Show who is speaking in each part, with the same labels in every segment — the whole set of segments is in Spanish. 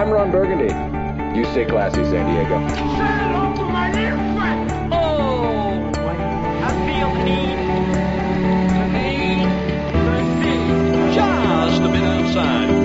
Speaker 1: I'm Ron Burgundy. You stay classy, San Diego.
Speaker 2: Oh, I feel the need, the need, the need, just a bit outside.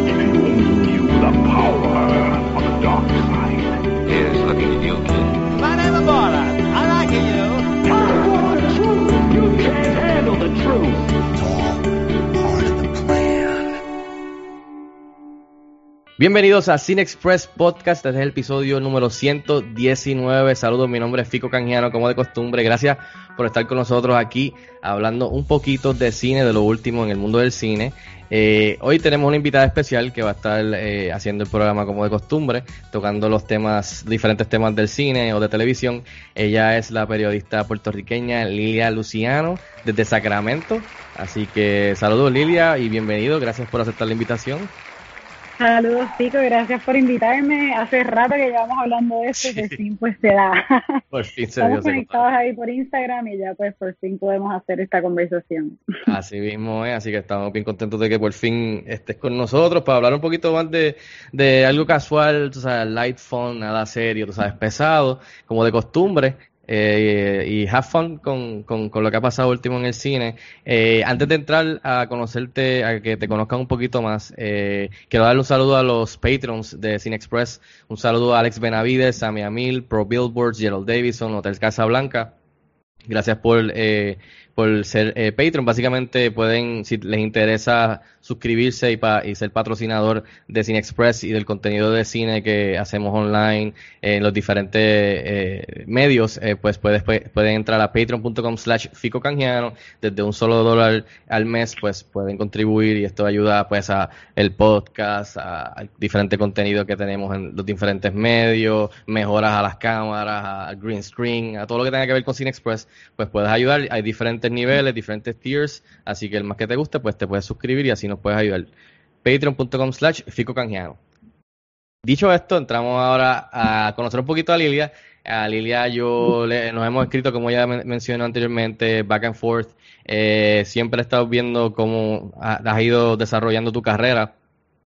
Speaker 3: Bienvenidos a Cine Express Podcast, este es el episodio número 119. Saludos, mi nombre es Fico Canjiano, como de costumbre. Gracias por estar con nosotros aquí hablando un poquito de cine, de lo último en el mundo del cine. Eh, hoy tenemos una invitada especial que va a estar eh, haciendo el programa como de costumbre, tocando los temas, diferentes temas del cine o de televisión. Ella es la periodista puertorriqueña Lilia Luciano desde Sacramento. Así que saludos Lilia y bienvenido. Gracias por aceptar la invitación.
Speaker 4: Saludos, Pico, gracias por invitarme. Hace rato que llevamos hablando de esto y por fin pues se da.
Speaker 3: Por fin se dio.
Speaker 4: Estamos conectados ahí por Instagram y ya pues por fin podemos hacer esta conversación.
Speaker 3: Así mismo es, así que estamos bien contentos de que por fin estés con nosotros para hablar un poquito más de, de algo casual, tú sabes, light fun, nada serio, tú sabes, pesado, como de costumbre. Eh, y have fun con, con, con, lo que ha pasado último en el cine. Eh, antes de entrar a conocerte, a que te conozcan un poquito más, eh, quiero darle un saludo a los patrons de Cine Express. Un saludo a Alex Benavides, Sammy Amil, Pro Billboards, Gerald Davidson, Hotel Casa Blanca. Gracias por, eh, por ser eh, Patreon. Básicamente pueden, si les interesa suscribirse y, pa, y ser patrocinador de Cine Express y del contenido de cine que hacemos online en los diferentes eh, medios, eh, pues puedes, pueden entrar a patreon.com slash fico canjiano. Desde un solo dólar al mes, pues pueden contribuir y esto ayuda pues a el podcast, a, a diferente contenido que tenemos en los diferentes medios, mejoras a las cámaras, a green screen, a todo lo que tenga que ver con Cine Express, pues puedes ayudar. Hay diferentes niveles, diferentes tiers, así que el más que te guste, pues te puedes suscribir y así nos puedes ayudar. Patreon.com slash Fico Canjiano. Dicho esto, entramos ahora a conocer un poquito a Lilia. A Lilia yo le, nos hemos escrito, como ya men mencionó anteriormente, back and forth. Eh, siempre he estado viendo cómo has ido desarrollando tu carrera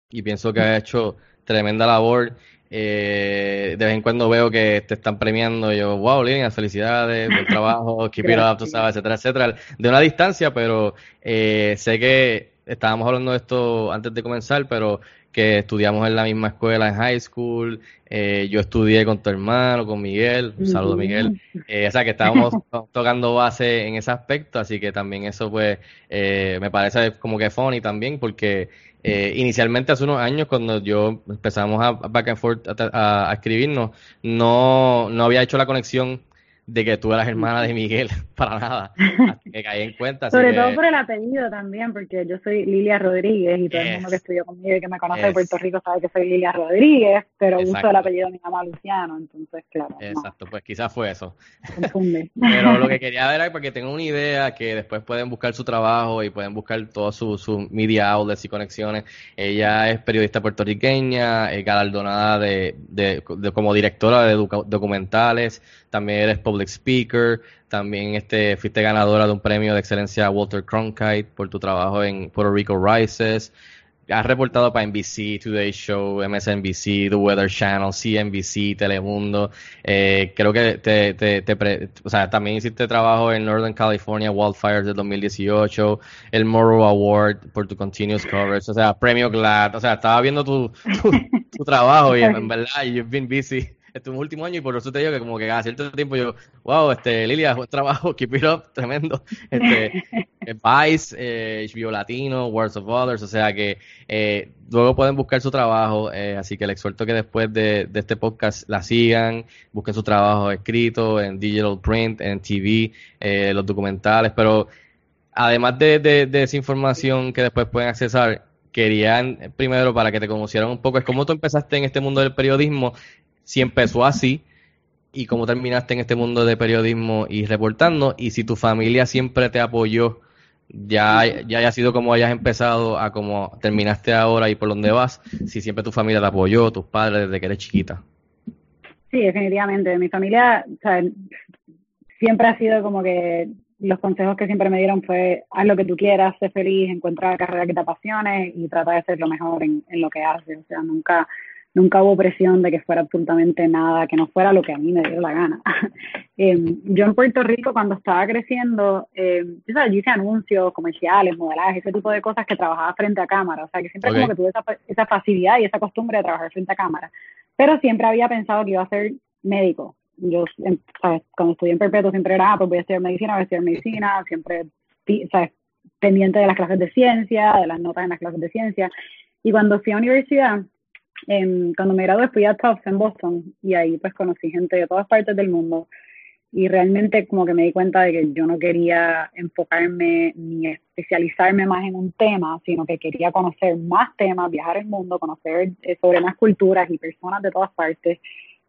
Speaker 3: y pienso que has hecho tremenda labor. Eh, de vez en cuando veo que te están premiando, yo, wow, Lilia, felicidades, buen trabajo, keep it up, tú sabes, etcétera, etcétera, de una distancia, pero eh, sé que estábamos hablando de esto antes de comenzar, pero que estudiamos en la misma escuela en high school, eh, yo estudié con tu hermano, con Miguel, un saludo Miguel, eh, o sea que estábamos tocando base en ese aspecto, así que también eso pues eh, me parece como que funny también, porque eh, inicialmente hace unos años cuando yo empezamos a back and forth a, a, a escribirnos, no, no había hecho la conexión de que tú eras hermana de Miguel, para nada. Así que caí en cuenta.
Speaker 4: Sobre
Speaker 3: que...
Speaker 4: todo por el apellido también, porque yo soy Lilia Rodríguez y todo yes. el mundo que estudió conmigo y que me conoce yes. de Puerto Rico sabe que soy Lilia Rodríguez, pero Exacto. uso el apellido de mi mamá Luciano, entonces claro.
Speaker 3: Exacto, no. pues quizás fue eso.
Speaker 4: Confunde.
Speaker 3: pero lo que quería ver era porque tengo una idea que después pueden buscar su trabajo y pueden buscar todos sus su media outlets y conexiones. Ella es periodista puertorriqueña, es galardonada de, de, de como directora de documentales, también eres public speaker, también este fuiste ganadora de un premio de excelencia Walter Cronkite por tu trabajo en Puerto Rico Rises. Has reportado para NBC, Today Show, MSNBC, The Weather Channel, CNBC, Telemundo. Eh, creo que te, te, te pre, o sea, también hiciste trabajo en Northern California Wildfires del 2018, el Morrow Award por tu continuous coverage, o sea, premio GLAD. O sea, estaba viendo tu, tu, tu trabajo y en verdad, you've been busy este último año y por eso te digo que como que a cierto tiempo yo, wow, este, Lilia, buen trabajo, keep it up, tremendo. Este, Vice, eh, HBO Latino, Words of Others, o sea que eh, luego pueden buscar su trabajo, eh, así que les exhorto que después de, de, este podcast la sigan, busquen su trabajo escrito en digital print, en TV, eh, los documentales, pero además de, de, de esa información que después pueden accesar, querían primero para que te conocieran un poco, es como tú empezaste en este mundo del periodismo, si empezó así y cómo terminaste en este mundo de periodismo y reportando y si tu familia siempre te apoyó ya, ya haya sido como hayas empezado a como terminaste ahora y por dónde vas, si siempre tu familia te apoyó, tus padres desde que eres chiquita.
Speaker 4: Sí, definitivamente. Mi familia siempre ha sido como que los consejos que siempre me dieron fue haz lo que tú quieras, sé feliz, encuentra la carrera que te apasione y trata de ser lo mejor en, en lo que haces. O sea, nunca nunca hubo presión de que fuera absolutamente nada, que no fuera lo que a mí me dio la gana. Em, yo en Puerto Rico, cuando estaba creciendo, eh, yo, sabes, yo hice anuncios, comerciales, modelaje, ese tipo de cosas que trabajaba frente a cámara. O sea, que siempre como que tuve esa, esa facilidad y esa costumbre de trabajar frente a cámara. Pero siempre había pensado que iba a ser médico. Yo, ¿sabes? cuando estudié en perpetuo, siempre era, ah, pues voy a estudiar medicina, voy a estudiar medicina, siempre, ¿sabes? pendiente de las clases de ciencia, de las notas en las clases de ciencia. Y cuando fui a universidad, cuando me gradué fui a Tufts en Boston y ahí pues conocí gente de todas partes del mundo y realmente como que me di cuenta de que yo no quería enfocarme ni especializarme más en un tema, sino que quería conocer más temas, viajar el mundo, conocer eh, sobre más culturas y personas de todas partes.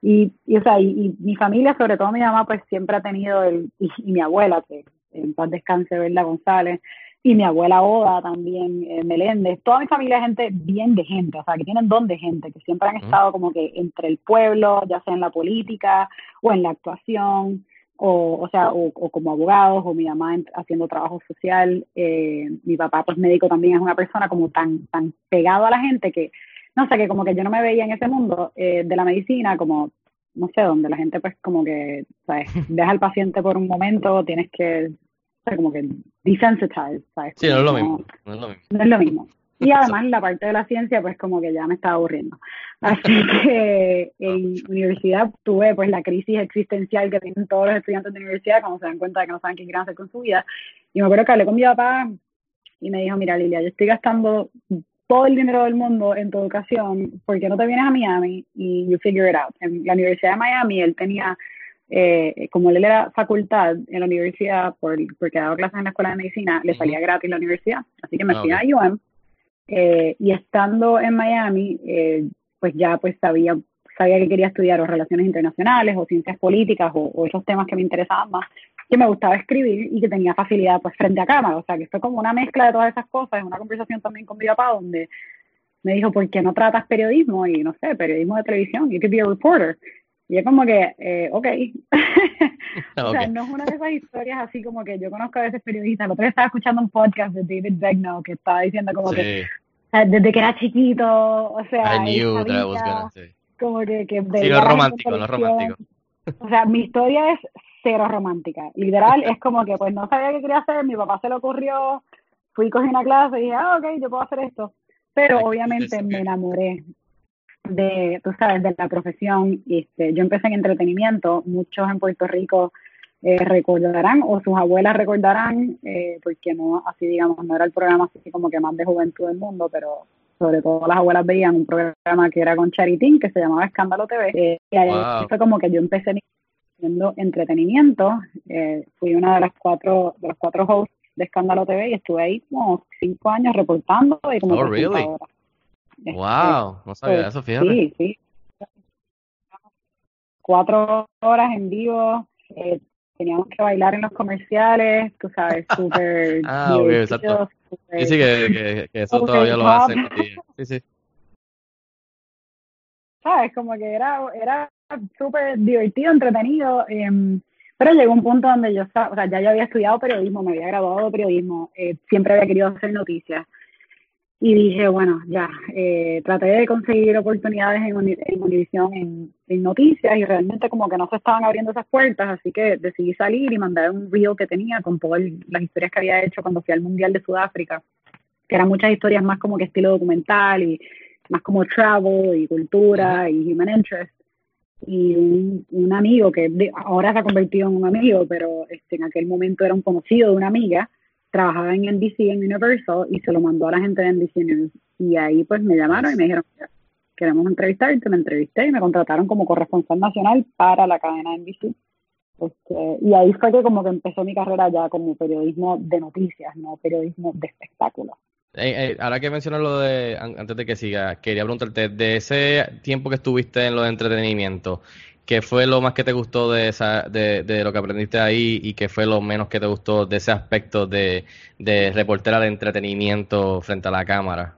Speaker 4: Y, o sea, y, mi familia, sobre todo mi mamá, pues siempre ha tenido, el, y, mi abuela, que en paz descanse, ¿verdad? González, y mi abuela Oda también, eh, Meléndez, toda mi familia es gente bien de gente, o sea, que tienen don de gente, que siempre han estado como que entre el pueblo, ya sea en la política o en la actuación, o, o sea, o, como abogados, o mi mamá haciendo trabajo social, eh, mi papá pues médico también es una persona como tan, tan pegado a la gente que, no sé, que como que yo no me veía en ese mundo eh, de la medicina como no sé, donde la gente pues como que, ¿sabes? Deja al paciente por un momento, tienes que sea, como que desensitized, ¿sabes?
Speaker 3: Sí, no es lo mismo. No
Speaker 4: es lo mismo. Y además la parte de la ciencia, pues como que ya me estaba aburriendo. Así que en universidad tuve pues la crisis existencial que tienen todos los estudiantes de universidad cuando se dan cuenta de que no saben qué quieren hacer con su vida. Y me acuerdo que hablé con mi papá y me dijo, mira Lilia, yo estoy gastando todo el dinero del mundo en tu educación, ¿por qué no te vienes a Miami y you figure it out? En la Universidad de Miami él tenía eh, como él era facultad en la universidad, por, porque daba clases en la escuela de medicina, le salía gratis la universidad. Así que me fui a UM. Eh, y estando en Miami, eh, pues ya pues sabía, sabía que quería estudiar o relaciones internacionales o ciencias políticas o, esos temas que me interesaban más, que me gustaba escribir y que tenía facilidad pues frente a cámara. O sea, que fue como una mezcla de todas esas cosas, una conversación también con mi papá donde me dijo, ¿por qué no tratas periodismo? Y no sé, periodismo de televisión, you could be a reporter. Y es como que, eh, ok. o sea, no es una de esas historias así como que yo conozco a veces periodistas. El otro día estaba escuchando un podcast de David Begno que estaba diciendo como que desde que era chiquito, o sea,
Speaker 3: I knew that was gonna say.
Speaker 4: como que, que
Speaker 3: sí, lo romántico, lo romántico.
Speaker 4: O sea, mi historia es cero romántica. Literal, es como que pues no sabía qué quería hacer, mi papá se le ocurrió, fui, cogí una clase y dije, ah, ok, yo puedo hacer esto. Pero obviamente me enamoré de, tú sabes, de la profesión. Este, yo empecé en entretenimiento, muchos en Puerto Rico eh, recordarán o sus abuelas recordarán, eh, porque no, así digamos, no era el programa así como que más de juventud del mundo, pero sobre todo las abuelas veían un programa que era con Charitín, que se llamaba Escándalo TV, eh, y ahí fue como que yo empecé haciendo entretenimiento, fui una de las cuatro, de los cuatro hosts de Escándalo TV y estuve ahí como cinco años reportando y como
Speaker 3: oh, Wow, no sabía pues, eso, fíjate.
Speaker 4: Sí, sí. Cuatro horas en vivo, eh, teníamos que bailar en los comerciales, tú sabes, súper.
Speaker 3: ah, ok, exacto. sí, sí, que, que, eso todavía lo hacen. Sí, sí.
Speaker 4: ¿Sabes? Como que era, era súper divertido, entretenido. Eh, pero llegó un punto donde yo, o sea, ya yo había estudiado periodismo, me había graduado de periodismo, eh, siempre había querido hacer noticias y dije, bueno, ya, eh, traté de conseguir oportunidades en, en Univision en, en, noticias y realmente como que no se estaban abriendo esas puertas, así que decidí salir y mandar un reel que tenía con todas las historias que había hecho cuando fui al Mundial de Sudáfrica, que eran muchas historias más como que estilo documental y más como travel y cultura y human interest. Y un, un amigo que ahora se ha convertido en un amigo, pero este, en aquel momento era un conocido de una amiga, trabajaba en NBC, en Universal, y se lo mandó a la gente de NBC News. Y ahí pues me llamaron y me dijeron, queremos entrevistarte, me entrevisté y me contrataron como corresponsal nacional para la cadena NBC. Este, y ahí fue que como que empezó mi carrera ya como periodismo de noticias, no periodismo de espectáculos.
Speaker 3: ahora que mencionas lo de, antes de que siga, quería preguntarte, de ese tiempo que estuviste en lo de entretenimiento, ¿Qué fue lo más que te gustó de, esa, de, de, lo que aprendiste ahí y qué fue lo menos que te gustó de ese aspecto de, de reportera de entretenimiento frente a la cámara?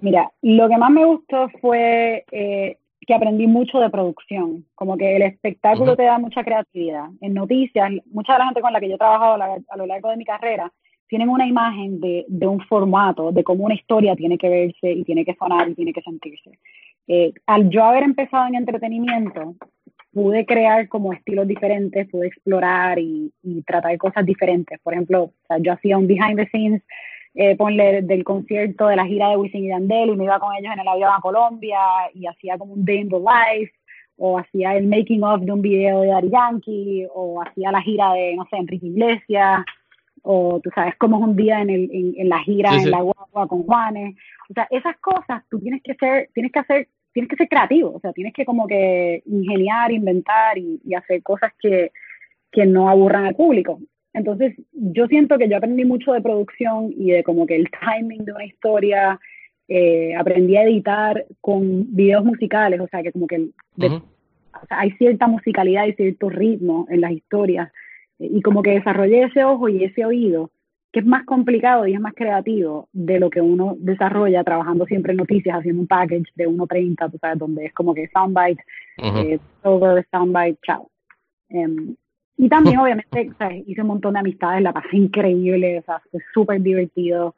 Speaker 4: Mira, lo que más me gustó fue eh, que aprendí mucho de producción, como que el espectáculo te da mucha creatividad. En noticias, mucha de la gente con la que yo he trabajado a lo largo de mi carrera tienen una imagen de, de un formato, de cómo una historia tiene que verse y tiene que sonar y tiene que sentirse. Eh, al yo haber empezado en entretenimiento, pude crear como estilos diferentes, pude explorar y, y tratar cosas diferentes. Por ejemplo, yo hacía un behind the scenes, eh, ponle del concierto de la gira de Wisin y Yandel y me iba con ellos en el avión a Colombia y hacía como un day in life o hacía el making of de un video de Daddy Yankee o hacía la gira de, no sé, Enrique Iglesias o tú sabes cómo es un día en, el, en, la gira en la guagua con Juanes. O sea, esas cosas tú tienes que ser, tienes que hacer, tienes que ser creativo, o sea, tienes que como que ingeniar, inventar y, hacer cosas que, que no aburran al público. Entonces, yo siento que yo aprendí mucho de producción y de como que el timing de una historia, eh, aprendí a editar con videos musicales, o sea, que como que hay cierta musicalidad y cierto ritmo en las historias y como que desarrollé ese ojo y ese oído, que es más complicado y es más creativo de lo que uno desarrolla trabajando siempre en noticias, haciendo un package de 1.30, tú sabes, donde es como que soundbite, eh, over, soundbite, chao. Em, y también, obviamente, hice un montón de amistades, la pasé increíble, o sea, fue súper divertido.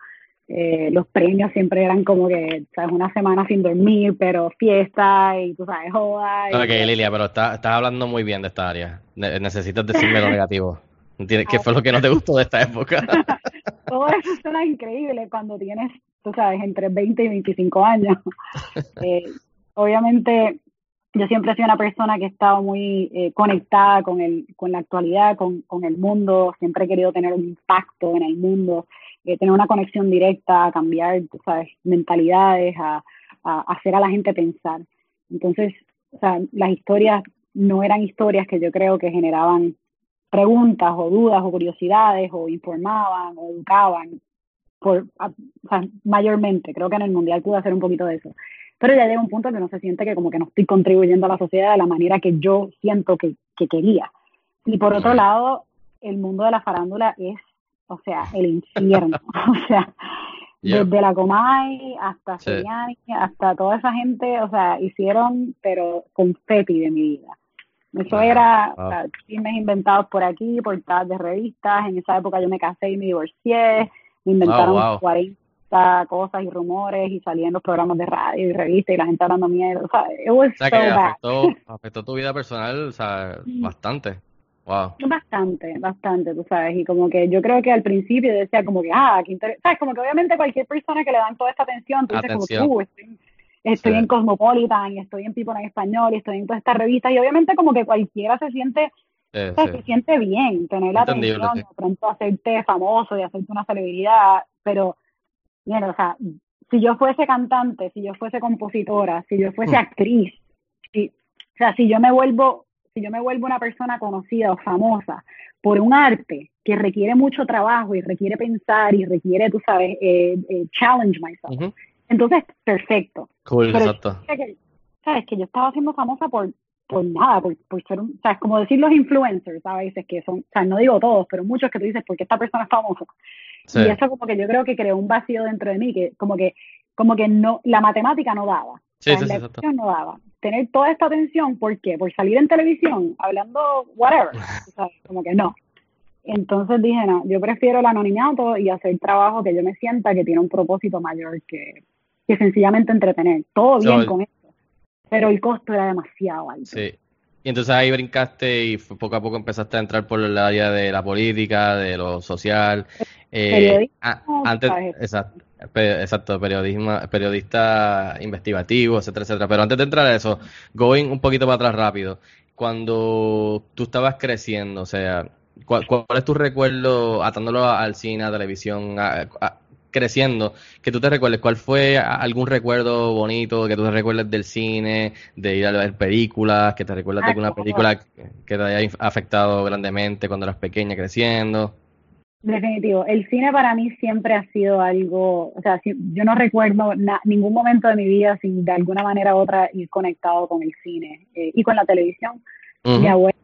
Speaker 4: Eh, los premios siempre eran como que, ¿sabes? Una semana sin dormir, pero fiesta y tú sabes, joda.
Speaker 3: ok, Lilia, pero estás está hablando muy bien de esta área. necesitas decirme lo negativo. ¿Qué fue lo que no te gustó de esta época?
Speaker 4: Todo eso suena increíble cuando tienes, tú sabes, entre 20 y 25 años. Eh, obviamente, yo siempre he sido una persona que he estado muy eh, conectada con, el, con la actualidad, con, con el mundo. Siempre he querido tener un impacto en el mundo. Eh, tener una conexión directa, a cambiar, sabes, mentalidades, a, hacer a la gente pensar. Entonces, o sea, las historias no eran historias que yo creo que generaban preguntas o dudas o curiosidades o informaban o educaban, por, o sea, mayormente. Creo que en el Mundial pude hacer un poquito de eso. Pero ya llega un punto que no se siente que como que no estoy contribuyendo a la sociedad de la manera que yo siento que, que quería. Y por otro lado, el mundo de la farándula es o sea, el infierno, o sea, desde la Comay hasta Seriani, hasta toda esa gente, o sea, hicieron, pero confeti de mi vida. Eso era o sea, chismes inventados por aquí, portadas de revistas. En esa época yo me casé y me divorcié. Me inventaron 40 cosas y rumores y salían los programas de radio y revistas y la gente hablando miedo. O sea, it was
Speaker 3: o sea, que afectó, afectó, tu vida personal o sea, bastante. Wow.
Speaker 4: Bastante, bastante, tú sabes, y como que yo creo que al principio decía como que, ah, qué interesante, sabes, como que obviamente cualquier persona que le dan toda esta atención, tú dices como uh, estoy, estoy en Cosmopolitan, y estoy en People en Español, y estoy en todas estas revistas, y obviamente como que cualquiera se siente, se siente bien tener la atención, de pronto hacerte famoso y hacerte una celebridad, pero, mira, o sea, si yo fuese cantante, si yo fuese compositora, si yo fuese mm. actriz, si, o sea, si yo me vuelvo si yo me vuelvo una persona conocida o famosa por un arte que requiere mucho trabajo y requiere pensar y requiere, tú sabes, eh, eh, challenge myself, entonces, perfecto.
Speaker 3: Cool, exacto.
Speaker 4: sabes que yo estaba siendo famosa por, por nada, por, por ser un, sabes, como decir los influencers, ¿sabes? que son, o sea, no digo todos, pero muchos que tú dices, porque esta persona es famosa. Y eso como que yo creo que creó un vacío dentro de mí, que como que, como que no, la matemática no daba.
Speaker 3: Sí, sí, la
Speaker 4: no daba tener toda esta atención, ¿por qué? Por salir en televisión hablando whatever, como que no. Entonces dije, no, yo prefiero el anonimato y hacer trabajo que yo me sienta que tiene un propósito mayor que, que sencillamente entretener. Todo bien con eso, pero el costo era demasiado alto.
Speaker 3: Sí. Y entonces ahí brincaste y poco a poco empezaste a entrar por el área de la política, de lo social. Eh, antes, exacto, exacto, periodismo, periodista investigativo, etcétera, etcétera. Pero antes de entrar a eso, going un poquito para atrás rápido, cuando tú estabas creciendo, o sea, ¿cuál, es tu recuerdo atándolo al cine, a televisión, creciendo, que tú te recuerdes, ¿cuál fue algún recuerdo bonito que tú te recuerdes del cine, de ir a ver películas, que te recuerdas de alguna película que te haya afectado grandemente cuando eras pequeña creciendo?
Speaker 4: Definitivo. El cine para mí siempre ha sido algo, o sea, yo no recuerdo ningún momento de mi vida sin de alguna manera u otra ir conectado con el cine eh, y con la televisión. Mi abuela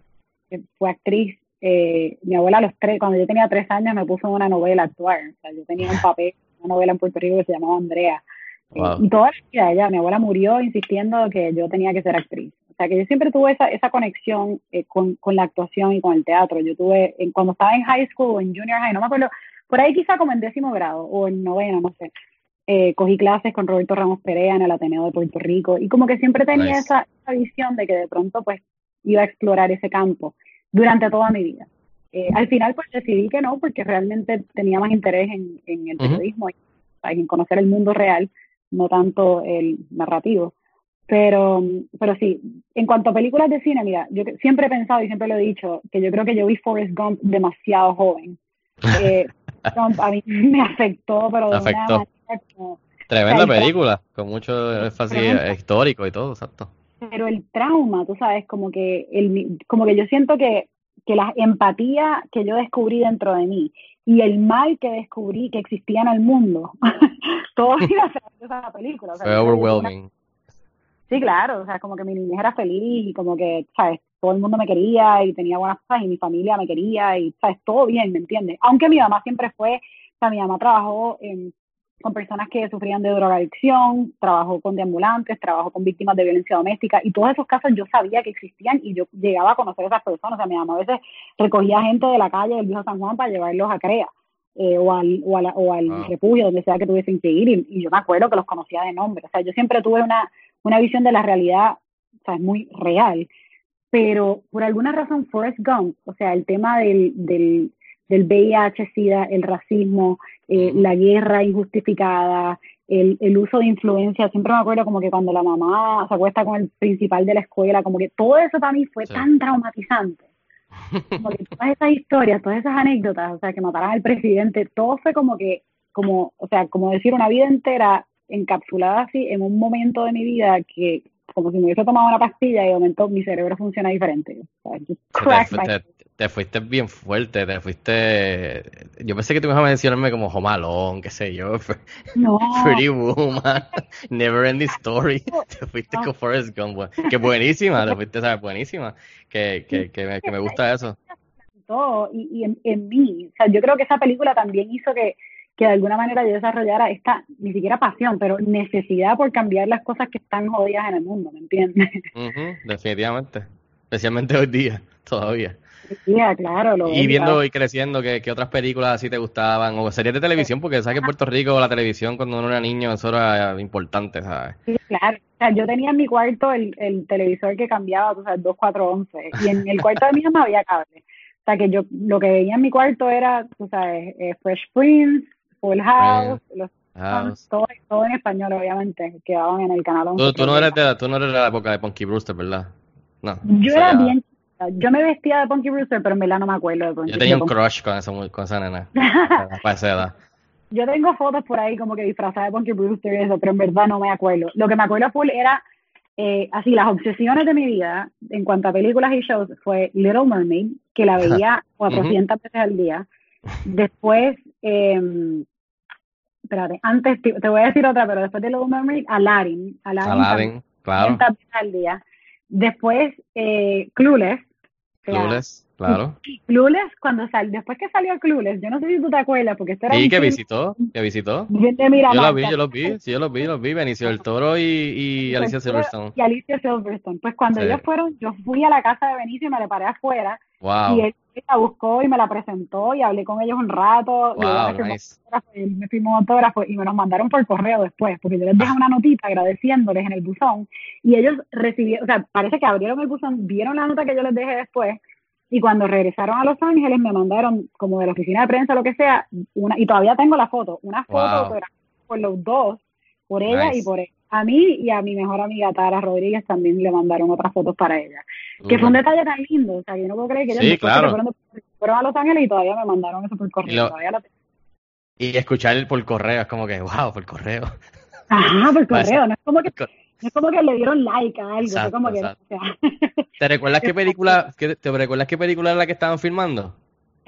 Speaker 4: fue actriz, eh, mi abuela a los tres, cuando yo tenía tres años me puso una novela a actuar. O sea, yo tenía un papel, una novela en Puerto Rico que se llamaba Andrea. Eh, y toda la vida ella, mi abuela murió insistiendo que yo tenía que ser actriz sea, que yo siempre tuve esa, esa conexión eh, con, con, la actuación y con el teatro. Yo tuve, en, cuando estaba en high school o en junior high, no me acuerdo, por ahí quizá como en décimo grado o en noveno, no sé. eh, cogí clases con Roberto Ramos Perea en el Ateneo de Puerto Rico y como que siempre tenía
Speaker 3: Nice.
Speaker 4: esa, esa visión de que de pronto pues iba a explorar ese campo durante toda mi vida. Eh, al final pues decidí que no porque realmente tenía más interés en, en el periodismo y en conocer el mundo real, no tanto el narrativo. Pero, pero sí, en cuanto a películas de cine, mira, yo siempre he pensado y siempre lo he dicho, que yo creo que yo vi Forrest Gump demasiado joven. Eh, Gump a mí me afectó, pero de
Speaker 3: Afectó.
Speaker 4: una manera como...
Speaker 3: Tremenda
Speaker 4: O sea, el
Speaker 3: película, con mucho énfasis
Speaker 4: Tremenda.
Speaker 3: histórico y todo, exacto.
Speaker 4: pero el trauma, tú sabes, como que el, como que yo siento que, que la empatía que yo descubrí dentro de mí y el mal que descubrí que existía en el mundo, todo iba a ser esa película. o sea,
Speaker 3: Fue overwhelming.
Speaker 4: Sí, claro, o sea, como que mi niñez era feliz y como que, ¿sabes? Todo el mundo me quería y tenía buenas cosas y mi familia me quería y, ¿sabes? Todo bien, ¿me entiendes? Aunque mi mamá siempre fue, o sea, mi mamá trabajó en- con personas que sufrían de drogadicción, trabajó con deambulantes, trabajó con víctimas de violencia doméstica y todos esos casos yo sabía que existían y yo llegaba a conocer a esas personas. O sea, mi mamá a veces recogía gente de la calle del viejo San Juan para llevarlos a CREA. eh, o al, o, a la- o al refugio, donde sea que tuviesen que ir, y, y yo me acuerdo que los conocía de nombre. O sea, yo siempre tuve una, una visión de la realidad, o sea, es muy real. Pero por alguna razón, Forrest Gump, o sea, el tema del, del, del VIH, SIDA, el racismo, eh, la guerra injustificada, el, el uso de influencia, siempre me acuerdo como que cuando la mamá se acuesta con el principal de la escuela, como que todo eso para mí fue
Speaker 3: Sí.
Speaker 4: tan traumatizante. Como que todas esas historias, todas esas anécdotas, o sea, que mataran al presidente, todo fue como que, como, o sea, como decir una vida entera encapsulada así en un momento de mi vida que, como si me hubiese tomado una pastilla y de momento mi cerebro funciona diferente. O sea,
Speaker 3: Te, fuiste bien fuerte, te fuiste... Yo pensé que tú ibas a mencionarme como Home Alone, qué sé yo,
Speaker 4: No,
Speaker 3: Pretty Woman, Never Ending Story, te fuiste
Speaker 4: No.
Speaker 3: con Forrest Gump, bu- que buenísima, te fuiste, ¿sabes? Buenísima, que, que, que, me, que me gusta eso.
Speaker 4: todo y, y en, en mí. O sea, yo creo que esa película también hizo que, que de alguna manera yo desarrollara esta, ni siquiera pasión, pero necesidad por cambiar las cosas que están jodidas en el mundo, ¿me entiendes?
Speaker 3: Ujú, definitivamente, especialmente hoy día, todavía.
Speaker 4: Sí, claro, lo
Speaker 3: Y viendo y creciendo, ¿qué, qué otras películas así te gustaban? O series de televisión, porque sabes que en Puerto Rico la televisión cuando uno era niño eso era importante, ¿sabes?
Speaker 4: Sí, claro. O sea, yo tenía en mi cuarto el, el televisor que cambiaba, tú sabes, 2411, y en el cuarto de mi mamá había cable. O sea, que yo lo que veía en mi cuarto era, tú sabes, eh, Fresh Prince, Full House, los
Speaker 3: House.
Speaker 4: todo, todo en español, obviamente, que daban en el canal 11.
Speaker 3: Tú, tú no eres de, tú no eres de la época de Punky Brewster, ¿verdad? No.
Speaker 4: Yo era bien. Yo me vestía de Punky Brewster, pero en verdad no me acuerdo de Punky
Speaker 3: Yo tenía un crush con esa, con esa nena, para esa edad.
Speaker 4: Yo tengo fotos por ahí como que disfrazada de Punky Brewster y eso, pero en verdad no me acuerdo. Lo que me acuerdo full era, eh, así, las obsesiones de mi vida en cuanto a películas y shows fue Little Mermaid, que la veía 400 veces al día. Después, eh, espérate, antes te, te voy a decir otra, pero después de Little Mermaid, Aladdin. Aladdin,
Speaker 3: Aladdin, claro.
Speaker 4: 400 veces al día. Después, eh, Clueless.
Speaker 3: Clueless, claro.
Speaker 4: Clueless, cuando salió, después que salió Clueless, yo no sé si tú te acuerdas, porque esto era
Speaker 3: Sí,
Speaker 4: un
Speaker 3: que
Speaker 4: film
Speaker 3: visitó, que visitó. Yo
Speaker 4: Miramar,
Speaker 3: lo vi, yo lo vi, sí, yo lo vi, lo vi, Benicio del Toro y, y Alicia Silverstone.
Speaker 4: Y Alicia Silverstone. Pues cuando
Speaker 3: Sí.
Speaker 4: ellos fueron, yo fui a la casa de Benicio y me le paré afuera. Y
Speaker 3: Wow,
Speaker 4: él la buscó y me la presentó y hablé con ellos un rato. y
Speaker 3: wow, nice.
Speaker 4: y él me firmó autógrafo y me los mandaron por correo después, porque yo les dejé una notita agradeciéndoles en el buzón y ellos recibieron, o sea, parece que abrieron el buzón, vieron la nota que yo les dejé después y cuando regresaron a Los Ángeles me mandaron como de la oficina de prensa, lo que sea, una, y todavía tengo la foto, una foto
Speaker 3: Wow.
Speaker 4: por los dos, por ella
Speaker 3: Nice.
Speaker 4: y por él. A mí y a mi mejor amiga Tara Rodríguez también le mandaron otras fotos para ella. Que fue un detalle tan lindo, o sea, yo no puedo creer que ellos
Speaker 3: Sí, claro.
Speaker 4: se fueron, fueron a Los Ángeles y todavía me mandaron eso por correo.
Speaker 3: Y lo-
Speaker 4: todavía lo tengo.
Speaker 3: Y escuchar por correo es como que, wow, por correo.
Speaker 4: Ajá, por correo, no es como que, es como que le dieron like a algo,
Speaker 3: Exacto,
Speaker 4: como que,
Speaker 3: exacto.
Speaker 4: o sea,
Speaker 3: ¿Te recuerdas qué película, te recuerdas qué película era la que estaban filmando?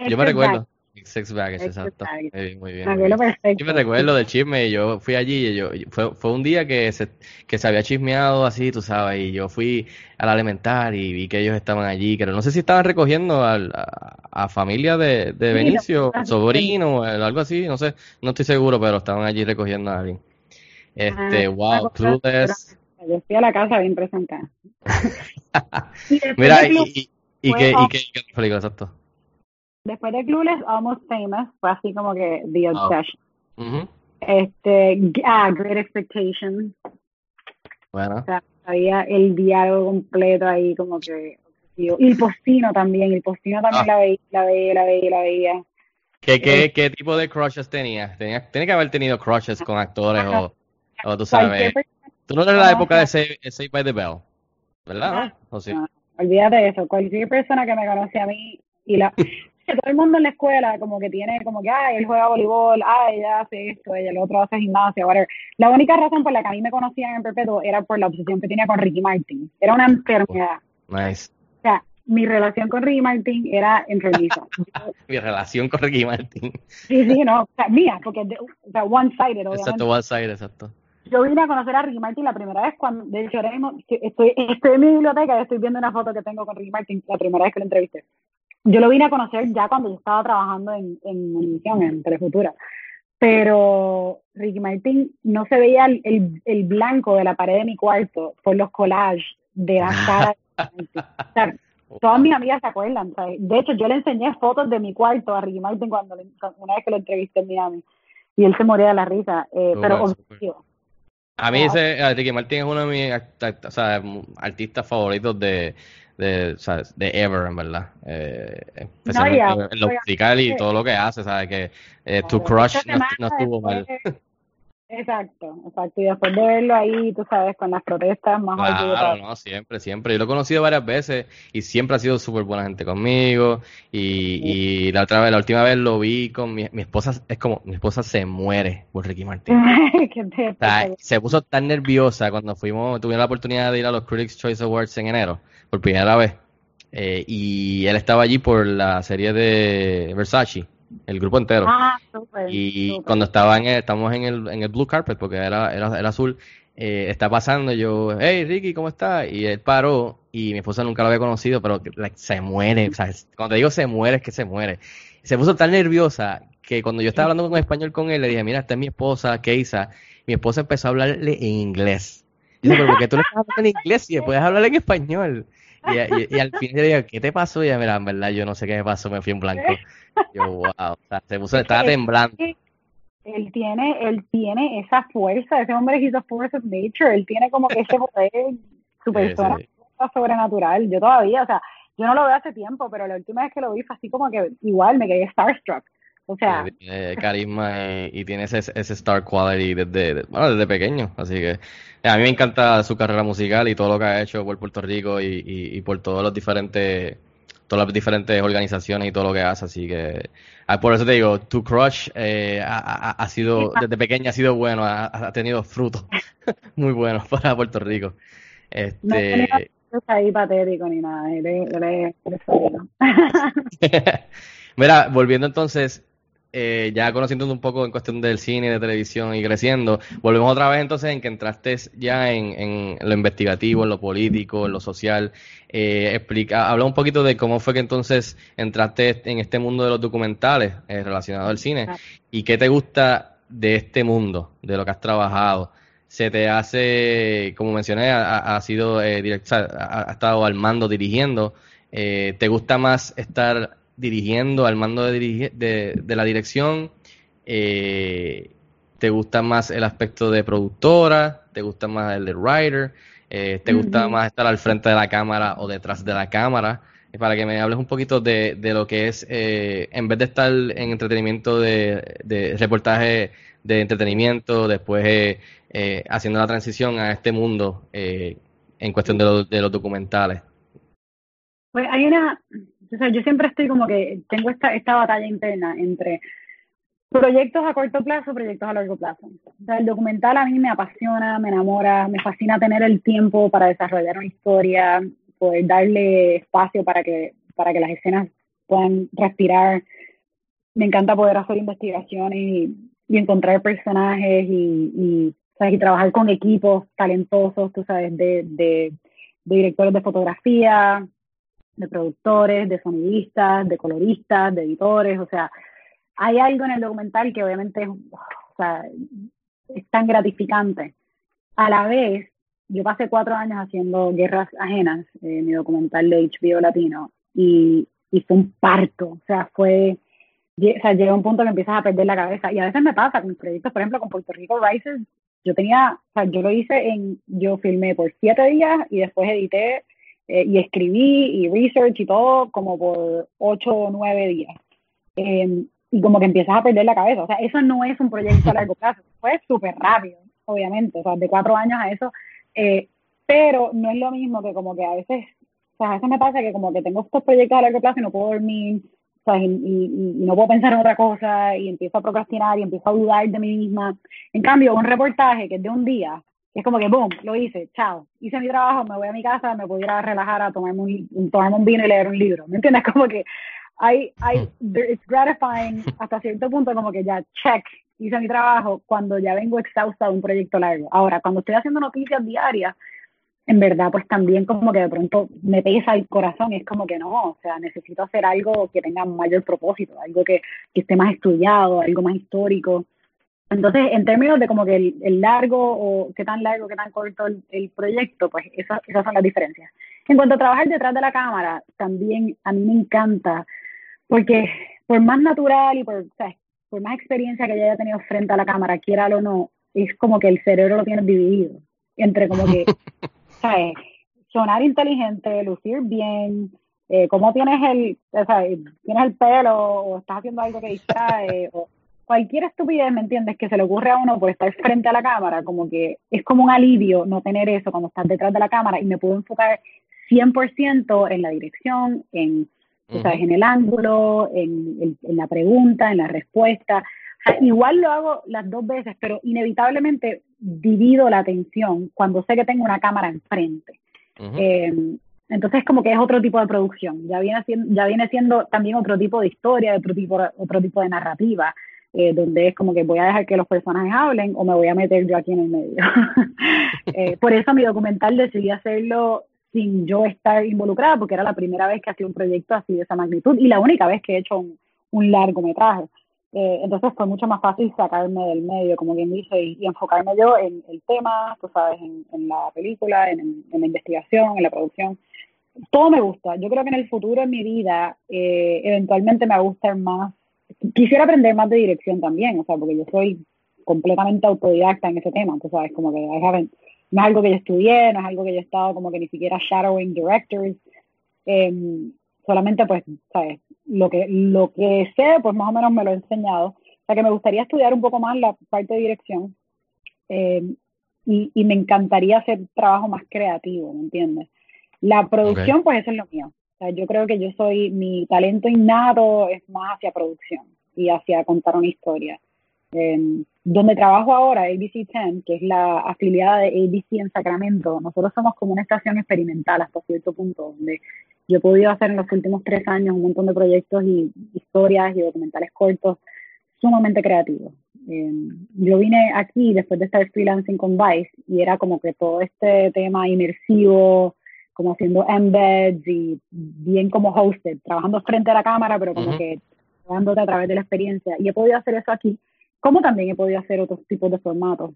Speaker 3: Yo me recuerdo. Six Baggage, exacto. Muy bien, muy bien.
Speaker 4: me
Speaker 3: muy bien. Yo me recuerdo del chisme y yo fui allí y yo, fue, fue un día que se, que se había chismeado así, tú sabes, y yo fui al elemental y vi que ellos estaban allí, pero no sé si estaban recogiendo al- a, a familia de, de Benicio, sobrino, o algo así, no sé, no estoy seguro, pero estaban allí recogiendo a alguien. Este,
Speaker 4: Ah,
Speaker 3: wow,
Speaker 4: una cosa,
Speaker 3: Clueless.
Speaker 4: Yo fui a la casa bien presentada. y
Speaker 3: Mira, y, y, y y
Speaker 4: off-
Speaker 3: película, exacto.
Speaker 4: después de Clueless, Almost Famous, fue así como que The
Speaker 3: Ah.
Speaker 4: Obsession. Este, ah, Great Expectations.
Speaker 3: Bueno.
Speaker 4: O sea, había el diálogo completo ahí como que obsesivo. Y el postino también, el postino también
Speaker 3: Ah.
Speaker 4: la veía, la veía, la veía, la veía.
Speaker 3: ¿Qué, qué, qué tipo de crushes tenías? Tenía, tiene que haber tenido crushes con actores o, o tú sabes. Tú no eres la
Speaker 4: Ajá.
Speaker 3: época de Save, by the Bell, ¿verdad? ¿No? ¿O sí?
Speaker 4: No, olvídate de eso. Cualquier persona que me conoce a mí y la todo el mundo en la escuela como que tiene como que ay él juega voleibol, ay ella hace esto, ella el otro hace gimnasia, whatever. La única razón por la que a mí me conocían en perpetuo era por la obsesión que tenía con Ricky Martin. Era una enfermedad.
Speaker 3: Nice.
Speaker 4: O sea, mi relación con Ricky Martin era enfermiza.
Speaker 3: Mi relación con Ricky Martin.
Speaker 4: sí, sí, no, o sea, mía, porque de, o sea, one sided obviamente.
Speaker 3: Exacto, one side, exacto.
Speaker 4: Yo vine a conocer a Ricky Martin la primera vez cuando, de hecho, ahora mismo estoy, estoy en mi biblioteca y estoy viendo una foto que tengo con Ricky Martin la primera vez que lo entrevisté. Yo lo vine a conocer ya cuando yo estaba trabajando en, en Univisión, en Telefutura. Pero Ricky Martin no se veía el, el, el blanco de la pared de mi cuarto por los collages de la cara de. O sea, todas mis amigas se acuerdan. ¿sabes? De hecho, yo le enseñé fotos de mi cuarto a Ricky Martin cuando le- una vez que lo entrevisté en Miami. Y él se moría de la risa. eh,
Speaker 3: Súper,
Speaker 4: pero
Speaker 3: súper. A mí
Speaker 4: Wow.
Speaker 3: ese, Ricky Martin es uno de mis act- act- o sea, artistas favoritos de, de, de ever, en verdad. Eh, especialmente
Speaker 4: ya,
Speaker 3: en lo musical y todo lo que hace, ¿sabes? Que eh, tu
Speaker 4: Claro,
Speaker 3: crush no, estuvo mal.
Speaker 4: Exacto, exacto. Y después de verlo ahí, tú sabes, con las protestas más
Speaker 3: Claro, no, siempre, siempre. Yo lo he conocido varias veces y siempre ha sido súper buena gente conmigo. Y, y la otra vez, la última vez lo vi con mi, mi esposa, es como, mi esposa se muere por Ricky Martin. O sea, se puso tan nerviosa cuando fuimos, tuvimos la oportunidad de ir a los Critics Choice Awards en enero, por primera vez. Eh, y él estaba allí por la serie de Versace, el grupo entero.
Speaker 4: Ah, súper.
Speaker 3: y cuando estaba en el, estamos en el, en el blue carpet, porque era, era, era azul, eh, está pasando, yo, hey Ricky, ¿cómo estás? Y él paró, y mi esposa nunca lo había conocido, pero like, se muere, o sea, cuando te digo se muere, es que se muere. Se puso tan nerviosa que cuando yo estaba hablando con español con él, le dije, mira, esta es mi esposa, Keisa. Mi esposa empezó a hablarle en inglés. Yo dije, pero ¿por qué tú le estás hablando en inglés y puedes hablar en español? Y, y- y al yo le digo, ¿qué te pasó? Y ella, mira, en verdad, yo no sé qué me pasó, me fui en blanco. Yo, wow, o sea, se puso, estaba temblando.
Speaker 4: Él tiene, él tiene esa fuerza, ese hombre es a force of nature, él tiene como que ese poder, su
Speaker 3: Sí,
Speaker 4: persona
Speaker 3: sí.
Speaker 4: sobrenatural. Yo todavía, o sea, yo no lo veo hace tiempo, pero la última vez que lo vi fue así como que igual me quedé starstruck. O sea,
Speaker 3: tiene carisma y, y tiene ese, ese star quality desde, de- bueno, desde pequeño. Así que a mí me encanta su carrera musical y todo lo que ha hecho por Puerto Rico y, y, y por todos los diferentes, todas las diferentes organizaciones y todo lo que hace. Así que ah, por eso te digo, tu crush eh, ha, ha- sido, desde pequeña ha sido bueno, ha, ha tenido frutos muy buenos para Puerto Rico.
Speaker 4: no
Speaker 3: Este,
Speaker 4: tenía cosas ahí patético ni nada, él es, él es, él es bueno.
Speaker 3: Mira, volviendo entonces, eh, ya conociéndote un poco en cuestión del cine, de televisión y creciendo, volvemos otra vez entonces en que entraste ya en, en lo investigativo, en lo político, en lo social. Eh, explica, habla un poquito de cómo fue que entonces entraste en este mundo de los documentales eh, relacionado al cine
Speaker 4: Ah.
Speaker 3: y qué te gusta de este mundo, de lo que has trabajado. Se te hace, como mencioné, ha, sido eh, direct- o sea, ha, ha estado al mando dirigiendo. Eh, ¿Te gusta más estar dirigiendo, al mando de, de, de la dirección? Eh, ¿Te gusta más el aspecto de productora? ¿Te gusta más el de writer? Eh, ¿Te gusta más estar al frente de la cámara o detrás de la cámara? Para que me hables un poquito de, de lo que es, eh, en vez de estar en entretenimiento de, de reportaje de entretenimiento, después eh, eh, haciendo la transición a este mundo eh, en cuestión de, los- de los documentales.
Speaker 4: Pues hay una, yo siempre estoy como que tengo esta, esta batalla interna entre proyectos a corto plazo, proyectos a largo plazo. El documental a mí me apasiona, me enamora, me fascina tener el tiempo para desarrollar una historia, poder darle espacio para que, para que las escenas puedan respirar. Me encanta poder hacer investigaciones y, encontrar personajes y, ¿sabes? y trabajar con equipos talentosos, tú sabes, de, de directores de fotografía, de productores, de sonidistas, de coloristas, de editores, o sea, hay algo en el documental que obviamente es, o sea, es tan gratificante. A la vez, yo pasé cuatro años haciendo Guerras Ajenas, eh, mi documental de HBO Latino, y, y fue un parto, o sea, fue o sea, llega un punto que empiezas a perder la cabeza. Y a veces me pasa con proyectos, por ejemplo, con Puerto Rico Rises, yo tenía, o sea, yo lo hice en, yo filmé por siete días y después edité eh, y escribí y research y todo como por ocho o nueve días. Eh, y como que empiezas a perder la cabeza. O sea, eso no es un proyecto a largo plazo. Fue súper rápido, obviamente. O sea, de cuatro años a eso. Eh, pero no es lo mismo que como que a veces, o sea, a veces me pasa que como que tengo estos proyectos a largo plazo y no puedo dormir, ¿sabes? Y, y- y no puedo pensar en otra cosa y empiezo a procrastinar y empiezo a dudar de mí misma. En cambio, un reportaje que es de un día, es como que, boom, lo hice, chao. Hice mi trabajo, me voy a mi casa, me puedo ir a relajar a tomarme un, tomarme un vino y leer un libro. ¿Me entiendes? Como que hay, hay, there- it's gratifying hasta cierto punto como que ya, check, hice mi trabajo cuando ya vengo exhausta de un proyecto largo. Ahora, cuando estoy haciendo noticias diarias, en verdad, pues también como que de pronto me pesa el corazón es como que no, o sea, necesito hacer algo que tenga mayor propósito, algo que, que esté más estudiado, algo más histórico. Entonces, en términos de como que el, el largo o qué tan largo, qué tan corto el, el proyecto, pues esas, esas son las diferencias. En cuanto a trabajar detrás de la cámara, también a mí me encanta, porque por más natural y por, ¿sabes? por más experiencia que yo haya tenido frente a la cámara, quiera o no, es como que el cerebro lo tienes dividido entre como que, ¿sabes? Sonar inteligente, lucir bien, eh, cómo tienes el, o sea, tienes el pelo o estás haciendo algo que distrae o cualquier estupidez, ¿me entiendes? Que se le ocurre a uno por estar frente a la cámara, como que es como un alivio no tener eso cuando estás detrás de la cámara y me puedo enfocar 100% en la dirección, en,
Speaker 3: Ujú.
Speaker 4: sabes, en el ángulo, en, la pregunta, en la respuesta. O sea, igual lo hago las dos veces, pero inevitablemente divido la atención cuando sé que tengo una cámara enfrente.
Speaker 3: Ujú.
Speaker 4: Eh, entonces como que es otro tipo de producción, ya viene siendo, ya viene siendo también otro tipo de historia, otro tipo, otro tipo de narrativa, eh, donde es como que voy a dejar que los personajes hablen o me voy a meter yo aquí en el medio. Eh, por eso mi documental decidí hacerlo sin yo estar involucrada, porque era la primera vez que hacía un proyecto así de esa magnitud y la única vez que he hecho un, un largometraje. Eh, entonces fue mucho más fácil sacarme del medio, como quien dice, y, y enfocarme yo en el tema, tú sabes, en, en la película, en, en la investigación, en la producción. Todo me gusta. Yo creo que en el futuro, en mi vida, eh, eventualmente me va a gustar más. Quisiera aprender más de dirección también, o sea, porque yo soy completamente autodidacta en ese tema, tú sabes, como que I haven't- no es algo que yo estudié, no es algo que yo he estado como que ni siquiera shadowing directors. Em, solamente pues, ¿sabes? Lo que, lo que sé, pues más o menos me lo he enseñado. O sea que me gustaría estudiar un poco más la parte de dirección eh, y, y me encantaría hacer trabajo más creativo, ¿me entiendes? La producción, pues eso es lo mío. Sea, yo creo que yo soy, mi talento innato es más hacia producción y hacia contar una historia. Eh, donde trabajo ahora, ABC 10, que es la afiliada de ABC en Sacramento, nosotros somos como una estación experimental hasta cierto punto, donde yo he podido hacer en los últimos tres años un montón de proyectos y historias y documentales cortos sumamente creativos. Eh, yo vine aquí después de estar freelancing con Vice y era como que todo este tema inmersivo, como haciendo embeds y bien como hosted, trabajando frente a la cámara, pero como que dándote a través de la experiencia. Y he podido hacer eso aquí, como también he podido hacer otros tipos de formatos.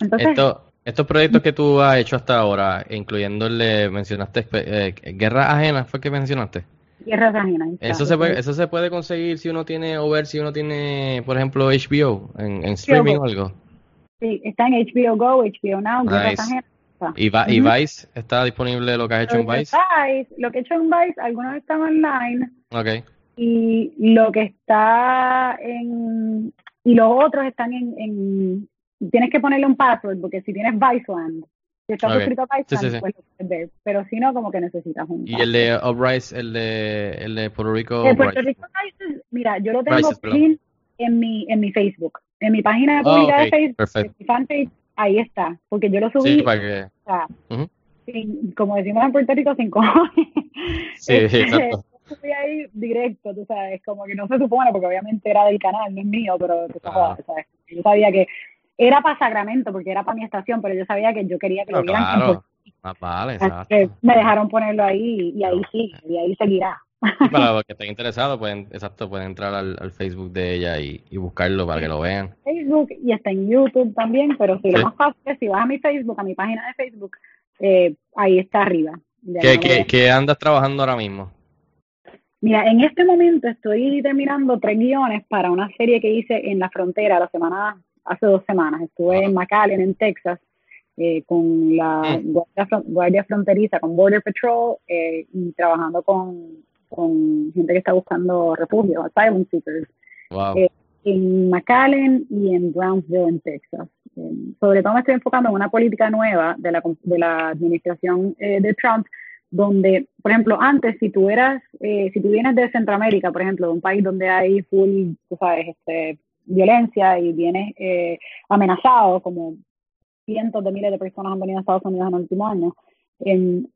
Speaker 4: Entonces,
Speaker 3: Esto- estos proyectos que tú has hecho hasta ahora, incluyendo el de, mencionaste, eh, Guerra Ajena, ¿fue que mencionaste?
Speaker 4: tierras ajenas.
Speaker 3: Eso se puede, eso se puede conseguir si uno tiene, o ver si uno tiene, por ejemplo, HBO en, en streaming o algo.
Speaker 4: Sí, está en HBO Go, HBO Now,
Speaker 3: Nice.
Speaker 4: Ajenas, está.
Speaker 3: Y, Va- y. Vice, está disponible lo que has hecho en
Speaker 4: Lo que
Speaker 3: Vice.
Speaker 4: Vice- Lo que he hecho en Vice, algunos están online
Speaker 3: Ok.
Speaker 4: y lo que está en y los otros están en, en tienes que ponerle un password porque si tienes Viceland si estás
Speaker 3: Ok.
Speaker 4: suscrito a Viceland
Speaker 3: Sí, sí, sí.
Speaker 4: pues lo puedes ver pero si no como que necesitas un
Speaker 3: Y el de Uprise, el de, el de Puerto Rico.
Speaker 4: de Puerto. Rico mira yo lo tengo pin en mi en mi Facebook en mi página
Speaker 3: Ah,
Speaker 4: pública
Speaker 3: ok,
Speaker 4: de Facebook
Speaker 3: perfecto.
Speaker 4: en mi fanpage ahí está porque yo lo subí
Speaker 3: Sí, para que.
Speaker 4: o sea,
Speaker 3: Ujú.
Speaker 4: sin- como decimos en Puerto Rico, sin cojones.
Speaker 3: Sí,
Speaker 4: Este,
Speaker 3: exacto.
Speaker 4: yo subí ahí directo, tú sabes, como que no se supone, porque obviamente era del canal, no es mío, pero tú
Speaker 3: Ah.
Speaker 4: sabes, ¿sabes? yo sabía que era para Sacramento, porque era para mi estación, pero yo sabía que yo quería que lo vieran
Speaker 3: claro. Ah, vale,
Speaker 4: Rico.
Speaker 3: exacto.
Speaker 4: Así que me dejaron ponerlo ahí y ahí sí, y ahí seguirá.
Speaker 3: Y para los que estén interesados, pueden, exacto, pueden entrar al, al Facebook de ella y, y buscarlo para que lo vean.
Speaker 4: Facebook y está en YouTube también, pero si
Speaker 3: Sí.
Speaker 4: lo más fácil es si vas a mi Facebook, a mi página de Facebook, eh, ahí está arriba.
Speaker 3: ¿Qué,
Speaker 4: no lo
Speaker 3: qué,
Speaker 4: ves.
Speaker 3: qué andas trabajando ahora mismo?
Speaker 4: Mira, en este momento estoy terminando tres guiones para una serie que hice en la frontera la semana, hace dos semanas. Estuve en McAllen, en Texas, eh, con la
Speaker 3: Mm.
Speaker 4: guardia, guardia fronteriza, con Border Patrol eh, y trabajando con, con gente que está buscando refugio, asylum seekers,
Speaker 3: Wow.
Speaker 4: Eh, en McAllen y en Brownsville, en Texas. Eh, sobre todo me estoy enfocando en una política nueva de la, de la administración eh, de Trump, donde, por ejemplo, antes, si tú eras, eh, si tú vienes de Centroamérica, por ejemplo, de un país donde hay full, tú sabes, este, violencia y vienes eh, amenazado, como cientos de miles de personas han venido a Estados Unidos en el último año, em,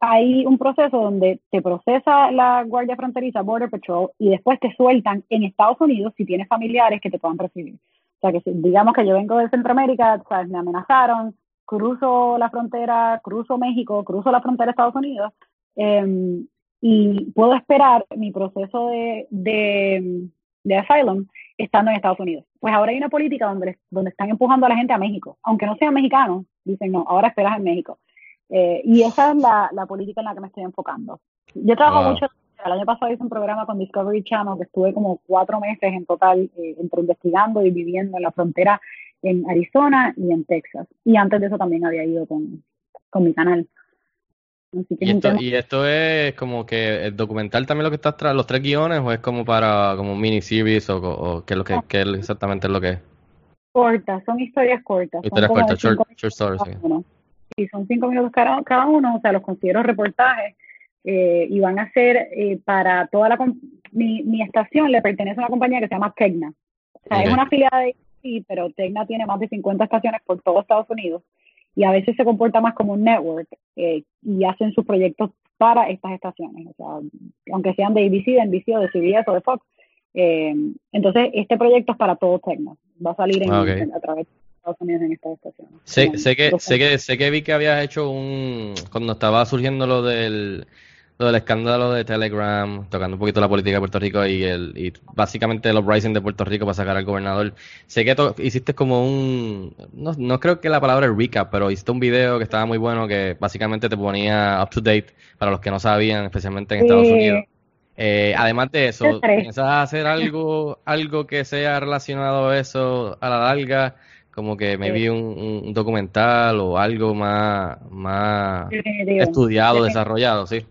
Speaker 4: hay un proceso donde te procesa la Guardia Fronteriza, Border Patrol, y después te sueltan en Estados Unidos si tienes familiares que te puedan recibir. O sea, que si, digamos que yo vengo de Centroamérica, ¿sabes? me amenazaron, cruzo la frontera, cruzo México, cruzo la frontera de Estados Unidos, em, y puedo esperar mi proceso de, de, de asylum estando en Estados Unidos. Pues ahora hay una política donde, donde están empujando a la gente a México, aunque no sean mexicanos, dicen no, ahora esperas en México. Eh, y esa es la, la política en la que me estoy enfocando. Yo trabajo
Speaker 3: Wow.
Speaker 4: mucho, el año pasado hice un programa con Discovery Channel que estuve como cuatro meses en total eh, entre investigando y viviendo en la frontera en Arizona y en Texas. Y antes de eso también había ido con, con mi canal. Así que
Speaker 3: ¿Y
Speaker 4: es un
Speaker 3: esto, y esto es como que el documental también lo que está tras los tres guiones o es como para como miniseries o, o qué es lo que qué exactamente es lo que es?
Speaker 4: cortas, son historias cortas.
Speaker 3: Historias cortas, short, short stories. sí.
Speaker 4: uno. Y son cinco minutos cada, cada uno, o sea, los considero reportajes eh, y van a ser eh, para toda la... Mi, mi estación le pertenece a una compañía que se llama Tecna. O sea, es una afiliada de sí, pero Tecna tiene más de 50 estaciones por todo Estados Unidos y a veces se comporta más como un network eh, y hacen sus proyectos para estas estaciones, o sea, aunque sean de ABC, de NBC o de CBS o de Fox. Eh, entonces, este proyecto es para todo Tecna. Va a salir en,
Speaker 3: Ah,
Speaker 4: a través de Estados Unidos en estas estaciones.
Speaker 3: Sé, que sé que sé que vi que habías hecho un cuando estaba surgiendo lo del lo del escándalo de Telegram, tocando un poquito la política de Puerto Rico y el y básicamente el uprising de Puerto Rico para sacar al gobernador. Sé que to- hiciste como un no, no creo que la palabra es recap, pero hiciste un video que estaba muy bueno que básicamente te ponía up to date para los que no sabían, especialmente en Estados Unidos. Eh, además de eso. ¿piensas hacer algo, algo que sea relacionado a eso a la larga? Como que me vi un, un- documental o algo más, más
Speaker 4: Definitivo.
Speaker 3: estudiado, desarrollado, sí.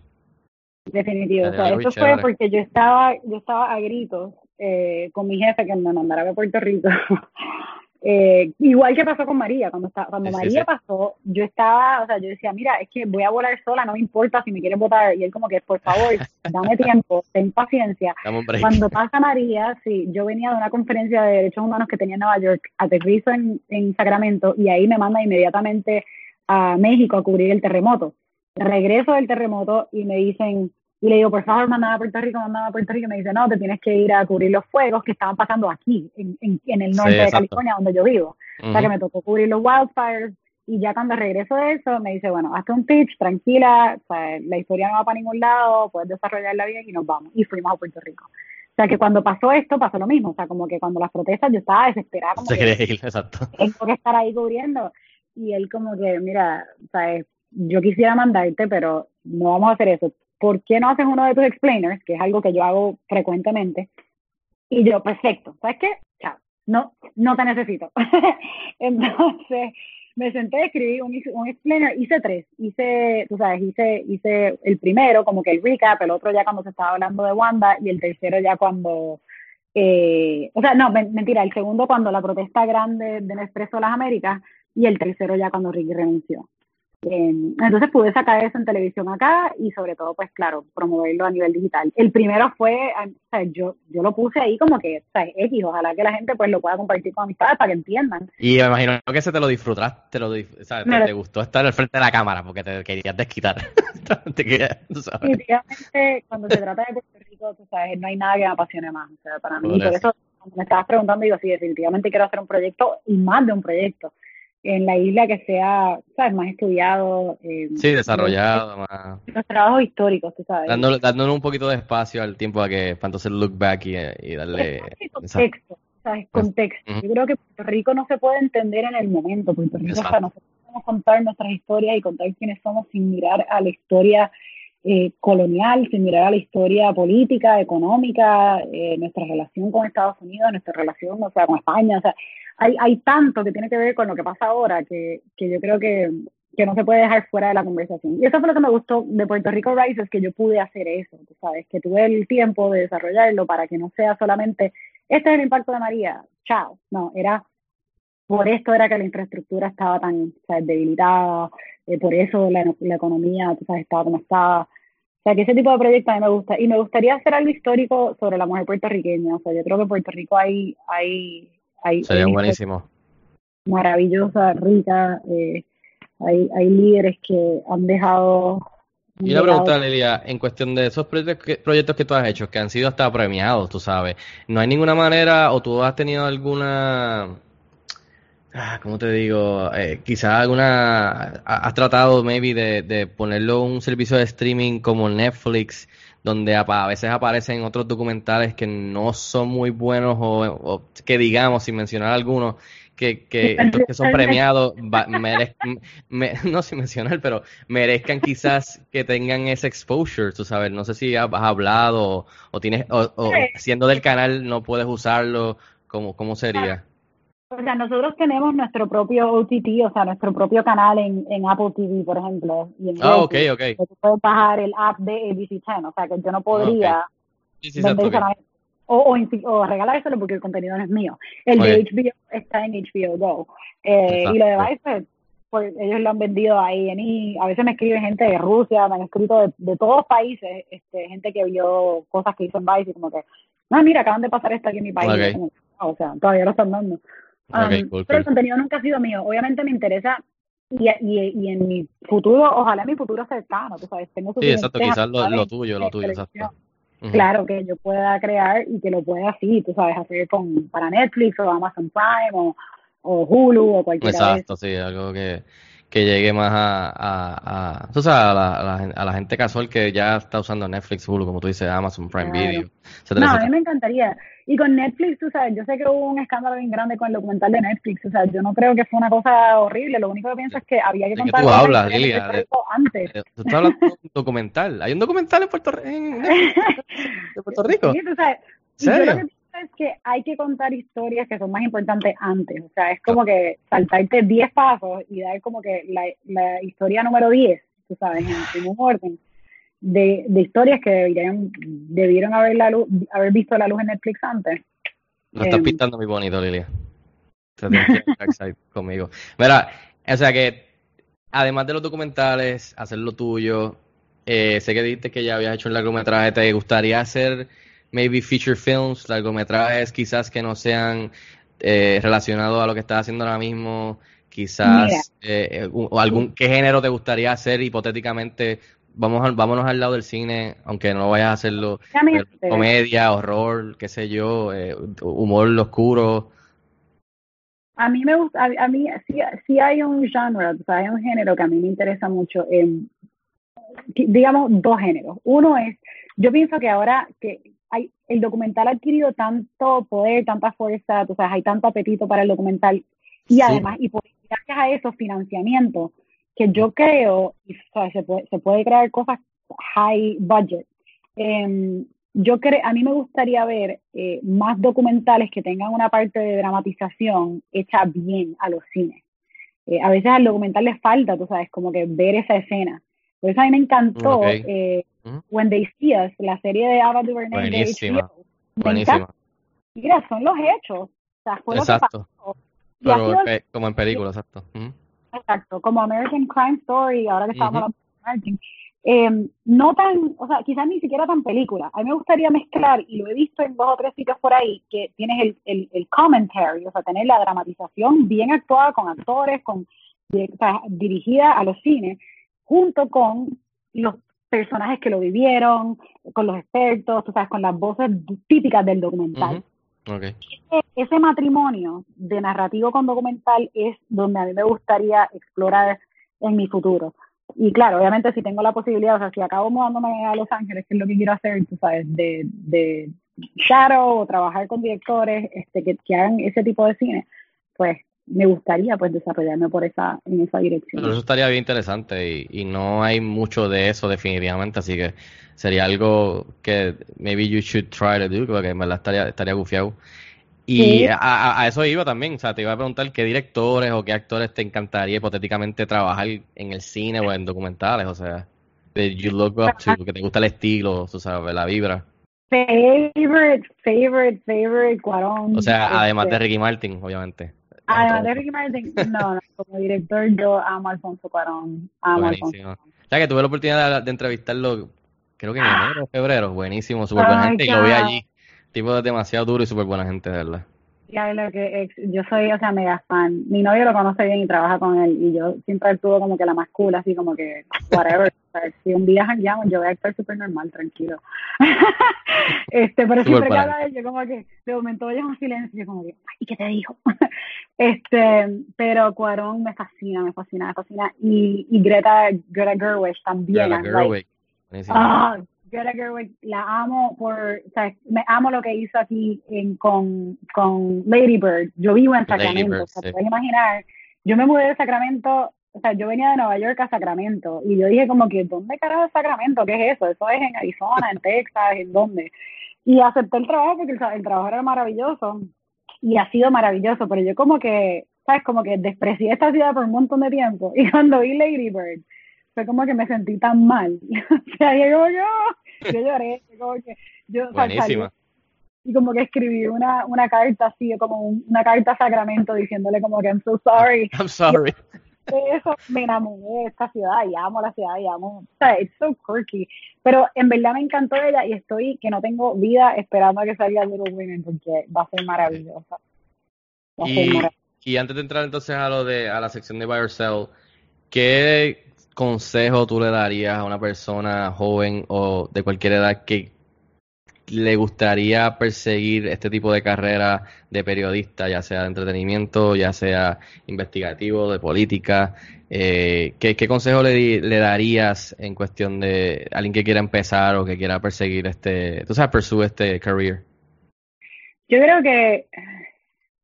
Speaker 4: Definitivo. O sea, eso fue porque yo estaba, yo estaba a gritos eh, con mi jefe que me mandara a Puerto Rico. Eh, igual que pasó con María, cuando está, cuando
Speaker 3: Sí,
Speaker 4: María
Speaker 3: sí.
Speaker 4: pasó, yo estaba, o sea, yo decía, mira, es que voy a volar sola, no me importa si me quieres votar. Y él como que, por favor, dame tiempo, ten paciencia. Cuando pasa María, sí, yo venía de una conferencia de derechos humanos que tenía en Nueva York, aterrizo en, en Sacramento y ahí me manda inmediatamente a México a cubrir el terremoto. Regreso del terremoto y me dicen, y le digo, por favor, mandame a Puerto Rico, mandame a Puerto Rico. Y me dice, no, te tienes que ir a cubrir los fuegos que estaban pasando aquí, en, en, en el
Speaker 3: Sí,
Speaker 4: norte de. California, donde yo vivo. O sea, que me tocó cubrir los wildfires. Y ya cuando regreso de eso, me dice, bueno, hazte un pitch, tranquila, o sea, la historia no va para ningún lado, puedes desarrollarla bien y nos vamos. Y fuimos a Puerto Rico. O sea, que cuando pasó esto, pasó lo mismo. O sea, como que cuando las protestas, yo estaba desesperada, como
Speaker 3: Se
Speaker 4: que
Speaker 3: quería ir, exacto.
Speaker 4: tengo que estar ahí cubriendo. Y él como que, mira, ¿sabes? yo quisiera mandarte, pero no vamos a hacer eso. ¿Por qué no haces uno de tus explainers, que es algo que yo hago frecuentemente? Y yo, perfecto, ¿sabes qué? Chao, no, no te necesito. Entonces, me senté, escribí un, un explainer, hice tres, hice, tú sabes, hice, hice el primero, como que el recap, el otro ya cuando se estaba hablando de Wanda, y el tercero ya cuando, eh, o sea, no, men- mentira, el segundo cuando la protesta grande de las Américas, y el tercero ya cuando Ricky renunció. Entonces pude sacar eso en televisión acá y sobre todo, pues claro, promoverlo a nivel digital. El primero fue, o sea, yo, yo lo puse ahí como que, o sea, X, ojalá que la gente pues lo pueda compartir con amistades para que entiendan.
Speaker 3: Y me imagino que ese te lo disfrutaste, te, lo, o sea, te, gustó estar al frente de la cámara porque te querías desquitar. te querías.
Speaker 4: Definitivamente, cuando se trata de Puerto Rico, tú sabes, no hay nada que me apasione más. O sea, para mí,
Speaker 3: Por eso,
Speaker 4: cuando me estabas preguntando, digo, sí, definitivamente quiero hacer un proyecto y más de un proyecto en la isla que sea, ¿sabes?, más estudiado. eh,
Speaker 3: Sí, desarrollado, más.
Speaker 4: Los trabajos históricos, tú sabes.
Speaker 3: Dándole, dándole un poquito de espacio al tiempo a que, para entonces look back y, y darle.
Speaker 4: Contexto, ¿sabes? Contexto.
Speaker 3: Ujú.
Speaker 4: Yo creo que Puerto Rico no se puede entender en el momento. Puerto Rico, o sea,
Speaker 3: Exacto.
Speaker 4: nosotros podemos contar nuestras historias y contar quiénes somos sin mirar a la historia eh, colonial, sin mirar a la historia política, económica, eh, nuestra relación con Estados Unidos, nuestra relación, o sea, con España, o sea, hay, hay tanto que tiene que ver con lo que pasa ahora que, que yo creo que, que no se puede dejar fuera de la conversación. Y eso fue lo que me gustó de Puerto Rico Rises, que yo pude hacer eso, tú sabes, que tuve el tiempo de desarrollarlo para que no sea solamente, este es el impacto de María, chao, no, era por esto era que la infraestructura estaba tan ¿sabes? debilitada, eh, por eso la, la economía ¿sabes? estaba como estaba. O sea, que ese tipo de proyectos a mí me gusta. Y me gustaría hacer algo histórico sobre la mujer puertorriqueña. O sea, yo creo que en Puerto Rico hay... hay, hay
Speaker 3: Sería buenísimo.
Speaker 4: Maravillosa, rica. Eh, hay, hay líderes que han dejado...
Speaker 3: Y una pregunta, Lilia, en cuestión de esos proyectos que, proyectos que tú has hecho, que han sido hasta premiados, tú sabes, ¿no hay ninguna manera o tú has tenido alguna ah, ¿cómo te digo? Eh, quizás alguna, has tratado maybe de, de ponerlo un servicio de streaming como Netflix, donde a, veces aparecen otros documentales que no son muy buenos o, que digamos, sin mencionar algunos, que, que, que son premiados, no sin mencionar, pero merezcan quizás que tengan ese exposure, tú sabes, no sé si has, hablado o, tienes, o, o, siendo del canal no puedes usarlo, ¿cómo, cómo sería?
Speaker 4: O sea, nosotros tenemos nuestro propio OTT, o sea, nuestro propio canal en, en Apple TV, por ejemplo. Y en
Speaker 3: ah, ok, ok.
Speaker 4: Tú puedes bajar el app de ABC 10, o sea, que yo no podría
Speaker 3: okay. sí, sí, okay.
Speaker 4: o, o, o, regalárselo porque el contenido no es mío. El de HBO está en HBO Go. Eh, y lo de Vice, pues ellos lo han vendido ahí en y a veces me escribe gente de Rusia, me han escrito de, de todos países, este, gente que vio cosas que hizo en Vice y como que, no, mira, acaban de pasar esto aquí en mi país. Como, o sea, todavía lo están dando.
Speaker 3: Okay, cool,
Speaker 4: pero el contenido nunca ha sido mío. Obviamente me interesa y, y, y en mi futuro, ojalá en mi futuro cercano, tú sabes, tengo
Speaker 3: Sí, exacto, quizás lo, lo, tuyo, lo tuyo, exacto.
Speaker 4: Uh -huh. Claro, que yo pueda crear y que lo pueda así, tú sabes, hacer con para Netflix o Amazon Prime o, o Hulu o cualquier
Speaker 3: Exacto, sí, algo que, que llegue más a, a, a, tú sabes, a, la, a, la, a, la, gente casual que ya está usando Netflix, Hulu, como tú dices, Amazon Prime claro. Video.
Speaker 4: Etcétera, no, a mí me encantaría. Y con Netflix, tú sabes, yo sé que hubo un escándalo bien grande con el documental de Netflix, o sea, yo no creo que fue una cosa horrible, lo único que pienso es que había que contar...
Speaker 3: tú hablas, Lilia? De,
Speaker 4: antes.
Speaker 3: De, tú estás hablando de un documental. ¿Hay un documental en Puerto, en, de Puerto Rico?
Speaker 4: Sí, tú sabes.
Speaker 3: ¿Serio?
Speaker 4: Es que hay que contar historias que son más importantes antes, o sea, es como que saltarte 10 pasos y dar como que la, la historia número 10, tú sabes, en primer orden de, de historias que deberían, debieron haber, la luz, haber visto la luz en Netflix antes.
Speaker 3: Lo estás eh, pintando muy bonito, Lilia. Que conmigo. Mira, o sea que, además de los documentales, hacer lo tuyo, eh, sé que dijiste que ya habías hecho un largometraje, ¿te gustaría hacer maybe feature films, largometrajes quizás que no sean eh, relacionados a lo que estás haciendo ahora mismo? Quizás, eh, o algún, ¿qué género te gustaría hacer hipotéticamente vamos al, vámonos al lado del cine, aunque no vayas a hacerlo comedia, horror, qué sé yo, eh, humor oscuro.
Speaker 4: A mí me gusta, a, a mí sí, sí, hay un genre, o sea, hay un género que a mí me interesa mucho, eh, digamos dos géneros. Uno es, yo pienso que ahora que hay, el documental ha adquirido tanto poder, tanta fuerza, o sea, hay tanto apetito para el documental y sí. además, y por, gracias a eso, financiamiento, que yo creo, y, sea, se, puede, se puede crear cosas high budget. Eh, yo creo, a mí me gustaría ver eh, más documentales que tengan una parte de dramatización hecha bien a los cines. Eh, a veces al documental les falta, tú sabes, como que ver esa escena. Por eso a mí me encantó
Speaker 3: okay.
Speaker 4: -huh. When They See Us, la serie de Ava DuVernay de HBO.
Speaker 3: Buenísima.
Speaker 4: Mira, son los hechos. O sea, fue
Speaker 3: exacto.
Speaker 4: Lo que pasó.
Speaker 3: Pero pe como en película, exacto.
Speaker 4: Exacto, como American Crime Story, ahora que estamos hablando de American. Eh, no tan, o sea, quizás ni siquiera tan película. A mí me gustaría mezclar, y lo he visto en dos o tres sitios por ahí, que tienes el, el, el commentary, o sea, tener la dramatización bien actuada con actores, con o sea, dirigida a los cines, junto con los personajes que lo vivieron, con los expertos, tú sabes, con las voces típicas del documental.
Speaker 3: Uh -huh. okay.
Speaker 4: ese, ese matrimonio de narrativo con documental es donde a mí me gustaría explorar en mi futuro y claro, obviamente si tengo la posibilidad, o sea, si acabo mudándome a Los Ángeles, que es lo que quiero hacer, tú sabes, de, de shadow o trabajar con directores este, que, que hagan ese tipo de cine, pues me gustaría pues desarrollarme por esa en esa dirección.
Speaker 3: Pero eso estaría bien interesante y, y no hay mucho de eso definitivamente, así que sería algo que maybe you should try to do, porque en verdad estaría, estaría gufiado. Y
Speaker 4: Sí.
Speaker 3: a, a- eso iba también, o sea, te iba a preguntar qué directores o qué actores te encantaría hipotéticamente trabajar en el cine o en documentales, o sea, that you look up to, que te gusta el estilo, tú sabes, la vibra.
Speaker 4: Favorite, favorite, favorite, Cuarón.
Speaker 3: O sea, además
Speaker 4: este,
Speaker 3: de Ricky Martin, obviamente.
Speaker 4: Además de Ricky Martin, no, no, como director yo amo a Alfonso Cuarón, amo a Alfonso.
Speaker 3: Buenísimo. Ya que tuve la oportunidad de, de entrevistarlo, creo que en enero o febrero, buenísimo, súper buena gente, y lo vi allí. Tipo es demasiado duro y súper buena gente, de verdad.
Speaker 4: Que ex- yo soy, o sea, mega fan. Mi novio lo conoce bien y trabaja con él y yo siempre actúo como que la más cool, así como que whatever. Si un día jangueamos, yo voy a actuar súper normal, tranquilo. este, pero
Speaker 3: Súper
Speaker 4: siempre que habla de él, yo como que de momento oyes un silencio yo como que, ay, ¿y qué te dijo? este, pero Cuarón me fascina, me fascina, me fascina. Y, y Greta, Greta Gerwig también.
Speaker 3: Greta
Speaker 4: like,
Speaker 3: Gerwig.
Speaker 4: Ah, Greta Gerwig, la amo por, o sea, me amo lo que hizo aquí en, con, con Lady Bird. Yo vivo en Sacramento,
Speaker 3: Bird,
Speaker 4: o sea,
Speaker 3: sí.
Speaker 4: te puedes imaginar. Yo me mudé de Sacramento, o sea, yo venía de Nueva York a Sacramento y yo dije como que, ¿dónde carajo es Sacramento? ¿Qué es eso? Eso es en Arizona, en Texas, ¿en dónde? Y acepté el trabajo porque el trabajo era maravilloso y ha sido maravilloso, pero yo como que, ¿sabes? Como que desprecié esta ciudad por un montón de tiempo y cuando vi Lady Bird fue como que me sentí tan mal. o sea, yo como que, "Ah", yo lloré, como que yo
Speaker 3: Buenísima.
Speaker 4: y como que escribí una, una carta así, como un- una carta a Sacramento diciéndole como que I'm so sorry.
Speaker 3: I'm sorry.
Speaker 4: De eso me enamoré de esta ciudad y amo la ciudad y amo, o sea, it's so quirky. Pero en verdad me encantó ella y estoy que no tengo vida esperando a que salga Little Women porque va a ser maravillosa. Va a ser
Speaker 3: Y,
Speaker 4: maravillosa.
Speaker 3: y antes de entrar entonces a lo de a la sección de Buy or Sell, ¿qué consejo tú le darías a una persona joven o de cualquier edad que le gustaría perseguir este tipo de carrera de periodista, ya sea de entretenimiento, ya sea investigativo, de política? Eh, ¿qué, qué consejo le, le darías en cuestión de alguien que quiera empezar o que quiera perseguir este, tú sabes, pursue este career?
Speaker 4: Yo creo que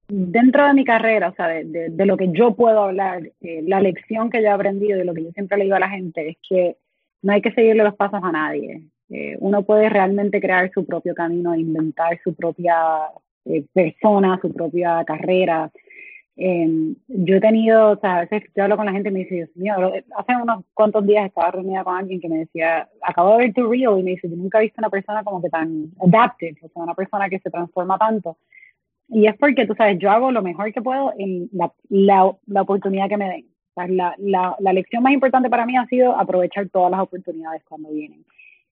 Speaker 4: dentro de mi carrera, o sea, de, de- de lo que yo puedo hablar, eh, la lección que yo he aprendido y lo que yo siempre le digo a la gente es que no hay que seguirle los pasos a nadie. Eh, uno puede realmente crear su propio camino, e inventar su propia eh, persona, su propia carrera. Eh, yo he tenido, o sea, a veces yo hablo con la gente y me dice, Dios mío, hace unos cuantos días estaba reunida con alguien que me decía, acabo de ver tu reel y me dice, yo nunca he visto una persona como que tan adaptive, o sea, una persona que se transforma tanto. Y es porque, tú sabes, yo hago lo mejor que puedo en la, la, la oportunidad que me den. O sea, la, la, la lección más importante para mí ha sido aprovechar todas las oportunidades cuando vienen.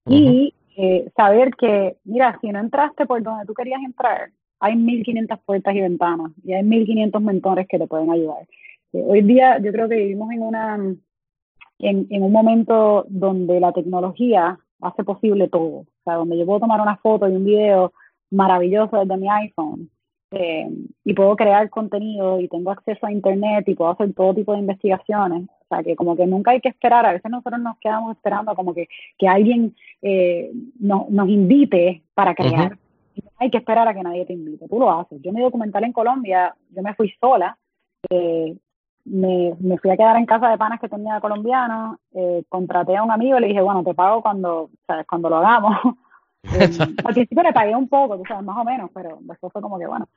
Speaker 4: Y eh, saber que, mira, si no entraste por donde tú querías entrar, hay 1500 puertas y ventanas y hay 1500 mentores que te pueden ayudar. Eh, hoy día yo creo que vivimos en una en, en un momento donde la tecnología hace posible todo. O sea, donde yo puedo tomar una foto y un video maravilloso desde mi iPhone eh, y puedo crear contenido y tengo acceso a internet y puedo hacer todo tipo de investigaciones. O sea, que como que nunca hay que esperar. A veces nosotros nos quedamos esperando como que, que alguien eh, no- nos invite para crear. Y No hay que esperar a que nadie te invite. Tú lo haces. Yo mi documental en Colombia, yo me fui sola. eh, me, me fui a quedar en casa de panas que tenía colombianos, eh, contraté a un amigo y le dije, bueno, te pago cuando, ¿sabes? cuando lo hagamos. Eh, al principio le pagué un poco, tú sabes, más o menos, pero después fue como que bueno.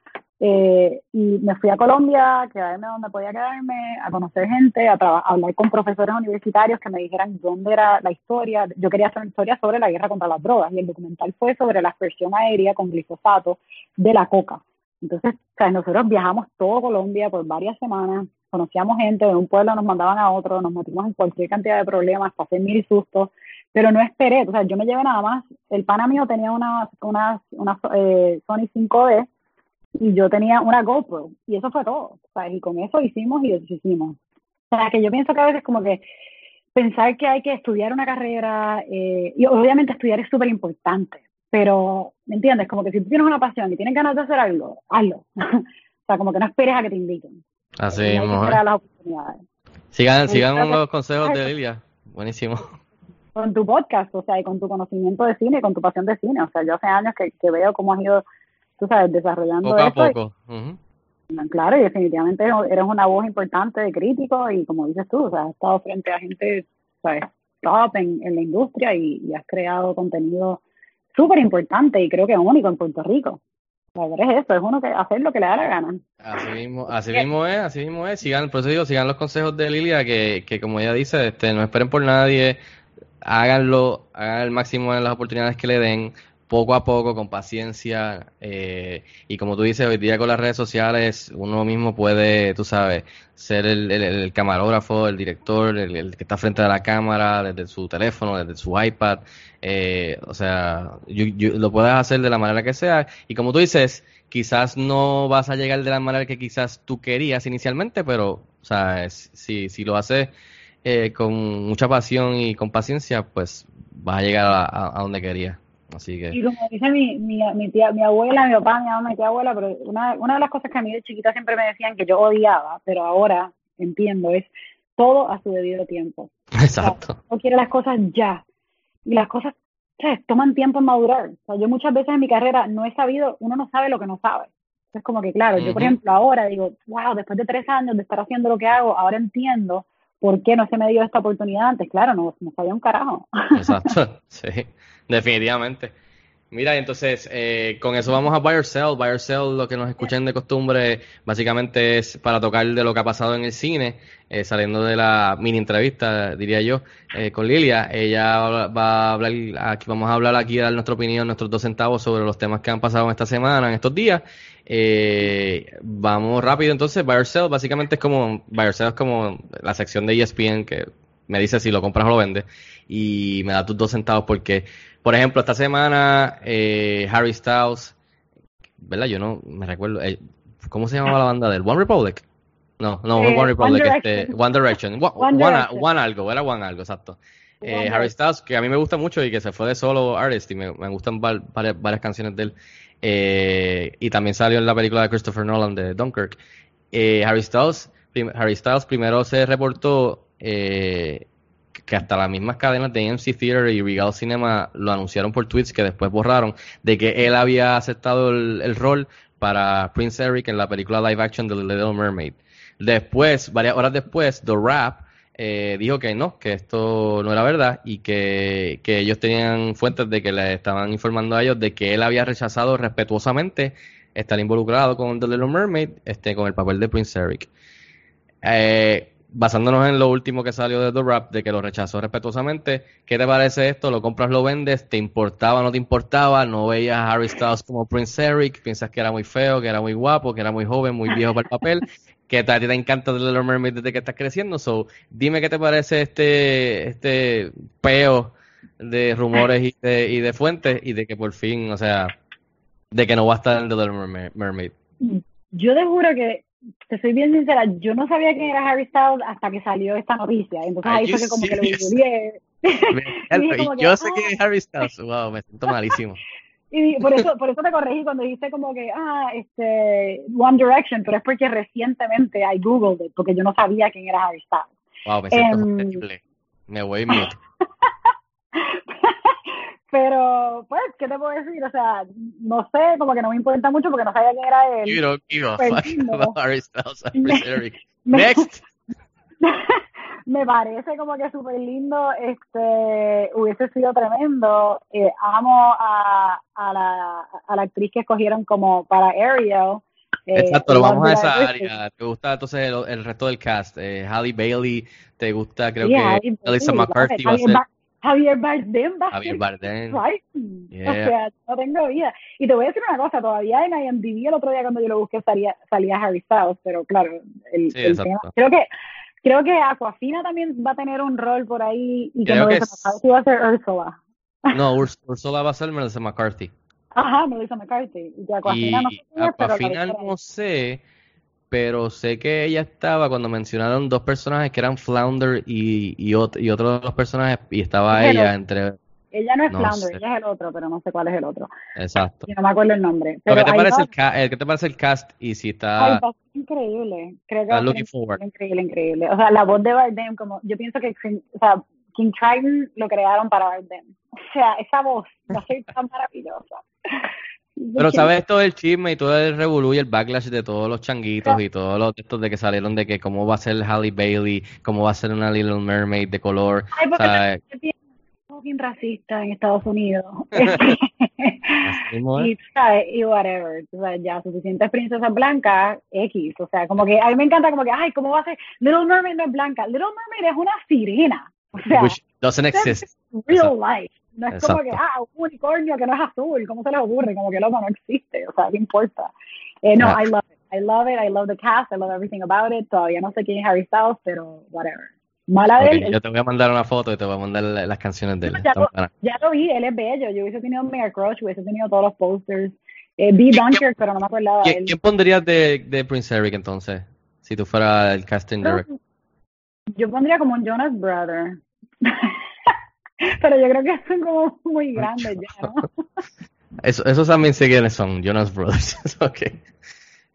Speaker 4: Eh, y me fui a Colombia, a quedarme donde podía quedarme, a conocer gente, a, hablar con profesores universitarios que me dijeran dónde era la historia. Yo quería hacer una historia sobre la guerra contra las drogas y el documental fue sobre la aspersión aérea con glifosato de la coca. Entonces, nosotros viajamos todo Colombia por varias semanas, conocíamos gente, de un pueblo nos mandaban a otro, nos metimos en cualquier cantidad de problemas, pasé mil sustos, pero no esperé, o sea, yo me llevé nada más, el pana mío tenía una, una, una eh, Sony 5D y yo tenía una GoPro y eso fue todo, ¿sabes? Y con eso hicimos y deshicimos. O sea, que yo pienso que a veces como que pensar que hay que estudiar una carrera, eh, y obviamente estudiar es súper importante, pero, ¿me entiendes? Como que si tú tienes una pasión y tienes ganas de hacer algo, hazlo. o sea, como que no esperes a que te inviten.
Speaker 3: Así
Speaker 4: esperar
Speaker 3: ¿eh?
Speaker 4: las oportunidades.
Speaker 3: Sigan, sigan los consejos de Lilia. Buenísimo.
Speaker 4: Con tu podcast, o sea, y con tu conocimiento de cine, con tu pasión de cine. O sea, yo hace años que, que veo cómo has ido, tú sabes, desarrollando
Speaker 3: Poco a
Speaker 4: esto. y-
Speaker 3: poco.
Speaker 4: Claro, y definitivamente eres una voz importante de crítico y como dices tú, o sea, has estado frente a gente, ¿sabes? top en, en la industria y, y has creado contenido súper importante y creo que único en Puerto Rico. La verdad es eso, es uno que hacer lo que le da la gana.
Speaker 3: Así mismo, así mismo es, así mismo es. Sigan, por eso digo, sigan los consejos de Lilia, que, que como ella dice, este, no esperen por nadie, háganlo, hagan el máximo en las oportunidades que le den, poco a poco, con paciencia. Eh, y como tú dices, hoy día con las redes sociales, uno mismo puede, tú sabes, ser el, camarógrafo, el director, el, que está frente a la cámara, desde su teléfono, desde su iPad. Eh, o sea, lo puedes hacer de la manera que sea. Y como tú dices, quizás no vas a llegar de la manera que quizás tú querías inicialmente, pero, o sea, si, si lo haces eh, con mucha pasión y con paciencia, pues vas a llegar a, a donde querías. Así que...
Speaker 4: Y como dice mi, mi, mi, tía, mi abuela, mi papá, mi mamá, mi tía abuela, pero una, una de las cosas que a mí de chiquita siempre me decían que yo odiaba, pero ahora entiendo, es todo a su debido tiempo.
Speaker 3: Exacto.
Speaker 4: no quiere las cosas ya. Y las cosas toman tiempo en madurar. O sea, yo muchas veces en mi carrera no he sabido, uno no sabe lo que no sabe. Es como que, claro, yo por ejemplo ahora digo, wow, después de tres años de estar haciendo lo que hago, ahora entiendo por qué no se me dio esta oportunidad antes. Claro, no, no sabía un carajo.
Speaker 3: Exacto, sí. Definitivamente. Mira, entonces, eh, con eso vamos a Buy or Sell. Buy or Sell, lo que nos escuchen de costumbre, básicamente es para tocar de lo que ha pasado en el cine, eh, saliendo de la mini entrevista, diría yo, eh, con Lilia. Ella va a hablar, aquí vamos a hablar aquí, a dar nuestra opinión, nuestros dos centavos sobre los temas que han pasado en esta semana, en estos días. Vamos rápido, entonces, Buy or Sell, básicamente es como, Buy or Sell es como la sección de ESPN que me dice si lo compras o lo vendes y me da tus dos centavos porque por ejemplo, esta semana eh, Harry Styles, ¿verdad? Yo no me recuerdo. Eh, ¿Cómo se llamaba la banda del One Republic? No, no,
Speaker 4: eh,
Speaker 3: One Republic,
Speaker 4: One
Speaker 3: este,
Speaker 4: Direction.
Speaker 3: One Direction. One,
Speaker 4: One
Speaker 3: one-
Speaker 4: Direction.
Speaker 3: one algo, era One algo, exacto. Eh, Harry. Styles, que a mí me gusta mucho y que se fue de solo artist y me, me gustan val- varias, varias canciones de él. Eh, y también salió en la película de Christopher Nolan de Dunkirk. Eh, Harry Styles, prim- Harry Styles primero se reportó eh, que hasta las mismas cadenas de AMC Theater y Regal Cinema lo anunciaron por tweets que después borraron de que él había aceptado el, el rol para Prince Eric en la película live action de The Little Mermaid. Después, varias horas después, The Rap eh, dijo que no, que esto no era verdad y que, que ellos tenían fuentes de que le estaban informando a ellos de que él había rechazado respetuosamente estar involucrado con The Little Mermaid, este, con el papel de Prince Eric. Eh, basándonos en lo último que salió de The Rap, de que lo rechazó respetuosamente, ¿qué te parece esto? ¿Lo compras, lo vendes? ¿Te importaba no te importaba? ¿No veías a Harry Styles como Prince Eric? ¿Piensas que era muy feo, que era muy guapo, que era muy joven, muy viejo para el papel? Que a ti te encanta The Little Mermaid desde que estás creciendo. So, dime qué te parece este, este peo de rumores y de, y de fuentes y de que por fin, o sea, de que no va a estar en The Little Merma- Mermaid.
Speaker 4: Yo te juro que, te soy bien sincera, yo no sabía quién era Harry Styles hasta que salió esta noticia. Entonces ahí fue que como que lo googleé.
Speaker 3: yo sé
Speaker 4: ah.
Speaker 3: que es Harry Styles. Wow, me siento malísimo.
Speaker 4: Y por eso, por eso te corregí cuando dijiste como que, ah, este, One Direction, pero es porque recientemente I googled it, porque yo no sabía quién era Harry Styles.
Speaker 3: Wow, me siento
Speaker 4: Em,
Speaker 3: terrible. Me voy mute.
Speaker 4: Pero, pues, ¿qué te puedo decir? O sea, no sé, como que no me importa mucho porque no sabía quién era él.
Speaker 3: You don't give a
Speaker 4: Pues,
Speaker 3: fuck
Speaker 4: no.
Speaker 3: about Harry Styles.
Speaker 4: Me-
Speaker 3: Next.
Speaker 4: me parece como que súper lindo, este, hubiese sido tremendo. Eh, amo a, a, la, a la actriz que escogieron como para Ariel. eh,
Speaker 3: Exacto, lo vamos a esa área. ¿Te gusta entonces el, el resto del cast? Eh, Halle Bailey, ¿te gusta? Creo que Melissa McCarthy va a
Speaker 4: Javier
Speaker 3: ser.
Speaker 4: Ba- Javier Bardem va
Speaker 3: Javier Bardem. Yeah.
Speaker 4: O sea, no tengo vida. Y te voy a decir una cosa, todavía en IMDb el otro día cuando yo lo busqué salía, salía Harry Styles, pero claro, el,
Speaker 3: Sí,
Speaker 4: el tema, creo que creo que Aquafina también va a tener un rol por ahí y que
Speaker 3: Creo que es-
Speaker 4: si va a ser Ursula.
Speaker 3: No, Urs- Ursula va a ser Melissa McCarthy.
Speaker 4: Ajá, Melissa McCarthy. Y que Aquafina
Speaker 3: Y
Speaker 4: no sé quién es,
Speaker 3: Aquafina no sé, pero sé que ella estaba cuando mencionaron dos personajes que eran Flounder y, y, ot- y otro de los personajes, y estaba
Speaker 4: Pero-
Speaker 3: ella entre.
Speaker 4: Ella no es
Speaker 3: no
Speaker 4: Flounder,
Speaker 3: sé.
Speaker 4: ella es el otro, pero no sé cuál es el otro.
Speaker 3: Exacto.
Speaker 4: No me acuerdo el nombre.
Speaker 3: Pero ¿Qué te, parece el ca- ¿Qué te parece el cast? Y si está.
Speaker 4: increíble. Creo que
Speaker 3: looking forward.
Speaker 4: increíble, increíble. O sea, la voz de Bardem, como yo pienso que King- o sea, King Triton lo crearon para Bardem. O sea, esa voz va a ser tan maravillosa.
Speaker 3: Pero sabes todo el chisme y todo el revolú y el backlash de todos los changuitos y todos los textos de que salieron de que cómo va a ser Halle Bailey, cómo va a ser una Little Mermaid de color.
Speaker 4: Ay, porque es bien fucking racista en Estados Unidos. Y, ¿sabes? y whatever, o sea, ya suficientes princesas blancas, X, o sea, como que a mí me encanta como que, ay, ¿cómo va a ser? Little Mermaid no es blanca, Little Mermaid es una sirena, o sea,
Speaker 3: Which doesn't exist.
Speaker 4: real
Speaker 3: Exacto.
Speaker 4: life, no es como que,
Speaker 3: Exacto.
Speaker 4: ah, un unicornio que no es azul, ¿cómo se les ocurre? Como que loco no existe, o sea, ¿qué importa? Eh, no,
Speaker 3: Ah.
Speaker 4: I love it, I love it, I love the cast, I love everything about it, todavía no sé quién es Harry Styles, pero whatever. Mala de él,
Speaker 3: yo te voy a mandar una foto y te voy a mandar la- las canciones de él.
Speaker 4: ya, lo,
Speaker 3: buenas.
Speaker 4: ya lo vi, él es bello. Yo hubiese tenido mega crush, hubiese tenido todos los posters. Eh, vi Dunkirk, pero no me acordaba de
Speaker 3: ¿Quién,
Speaker 4: él.
Speaker 3: quién pondrías de, de Prince Eric entonces? Si tú fueras el casting director.
Speaker 4: Yo pondría como un Jonas Brother. pero yo creo que son como muy grandes ya, ¿no?
Speaker 3: Eso, esos también sé quiénes son, Jonas Brothers. ok.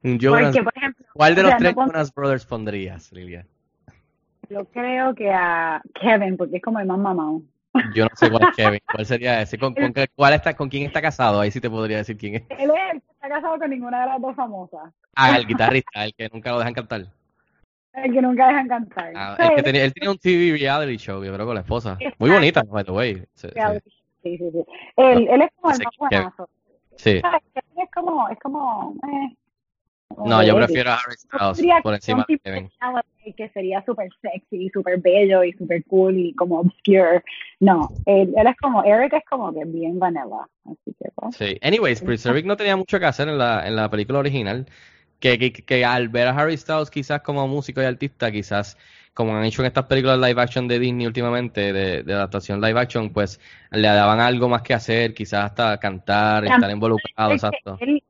Speaker 3: Un Jonas-
Speaker 4: Porque, por ejemplo,
Speaker 3: ¿Cuál de los
Speaker 4: sea,
Speaker 3: tres Jonas Brothers pondrías, Lilia?
Speaker 4: Yo creo que a Kevin, porque es como el más mamado.
Speaker 3: Yo no sé cuál es Kevin. ¿Cuál sería ese? ¿Con, con, cuál está, ¿Con quién está casado? Ahí sí te podría decir quién es.
Speaker 4: Él es el que está casado con ninguna de las dos famosas.
Speaker 3: Ah, el guitarrista, el que nunca lo dejan cantar.
Speaker 4: El que nunca dejan cantar.
Speaker 3: Ah, el que
Speaker 4: él-
Speaker 3: tenía, él tenía un TV reality show, yo creo, con la esposa. Muy bonita, by the way. Sí, sí.
Speaker 4: Sí. Él, él es como el más buenazo.
Speaker 3: Sí.
Speaker 4: Es como, es como, eh, como
Speaker 3: No, yo prefiero a Harry Styles por encima de Kevin.
Speaker 4: que sería súper sexy, súper bello y súper cool y como obscure. No, él, él es como, Eric es como que bien vanilla. Así que pues.
Speaker 3: Sí. Anyways, Prince Eric no tenía mucho que hacer en la, en la película original. Que, que, que al ver a Harry Styles quizás como músico y artista, quizás como han hecho en estas películas live action de Disney últimamente, de, de adaptación live action, pues le daban algo más que hacer, quizás hasta cantar, estar involucrado, exacto.
Speaker 4: él-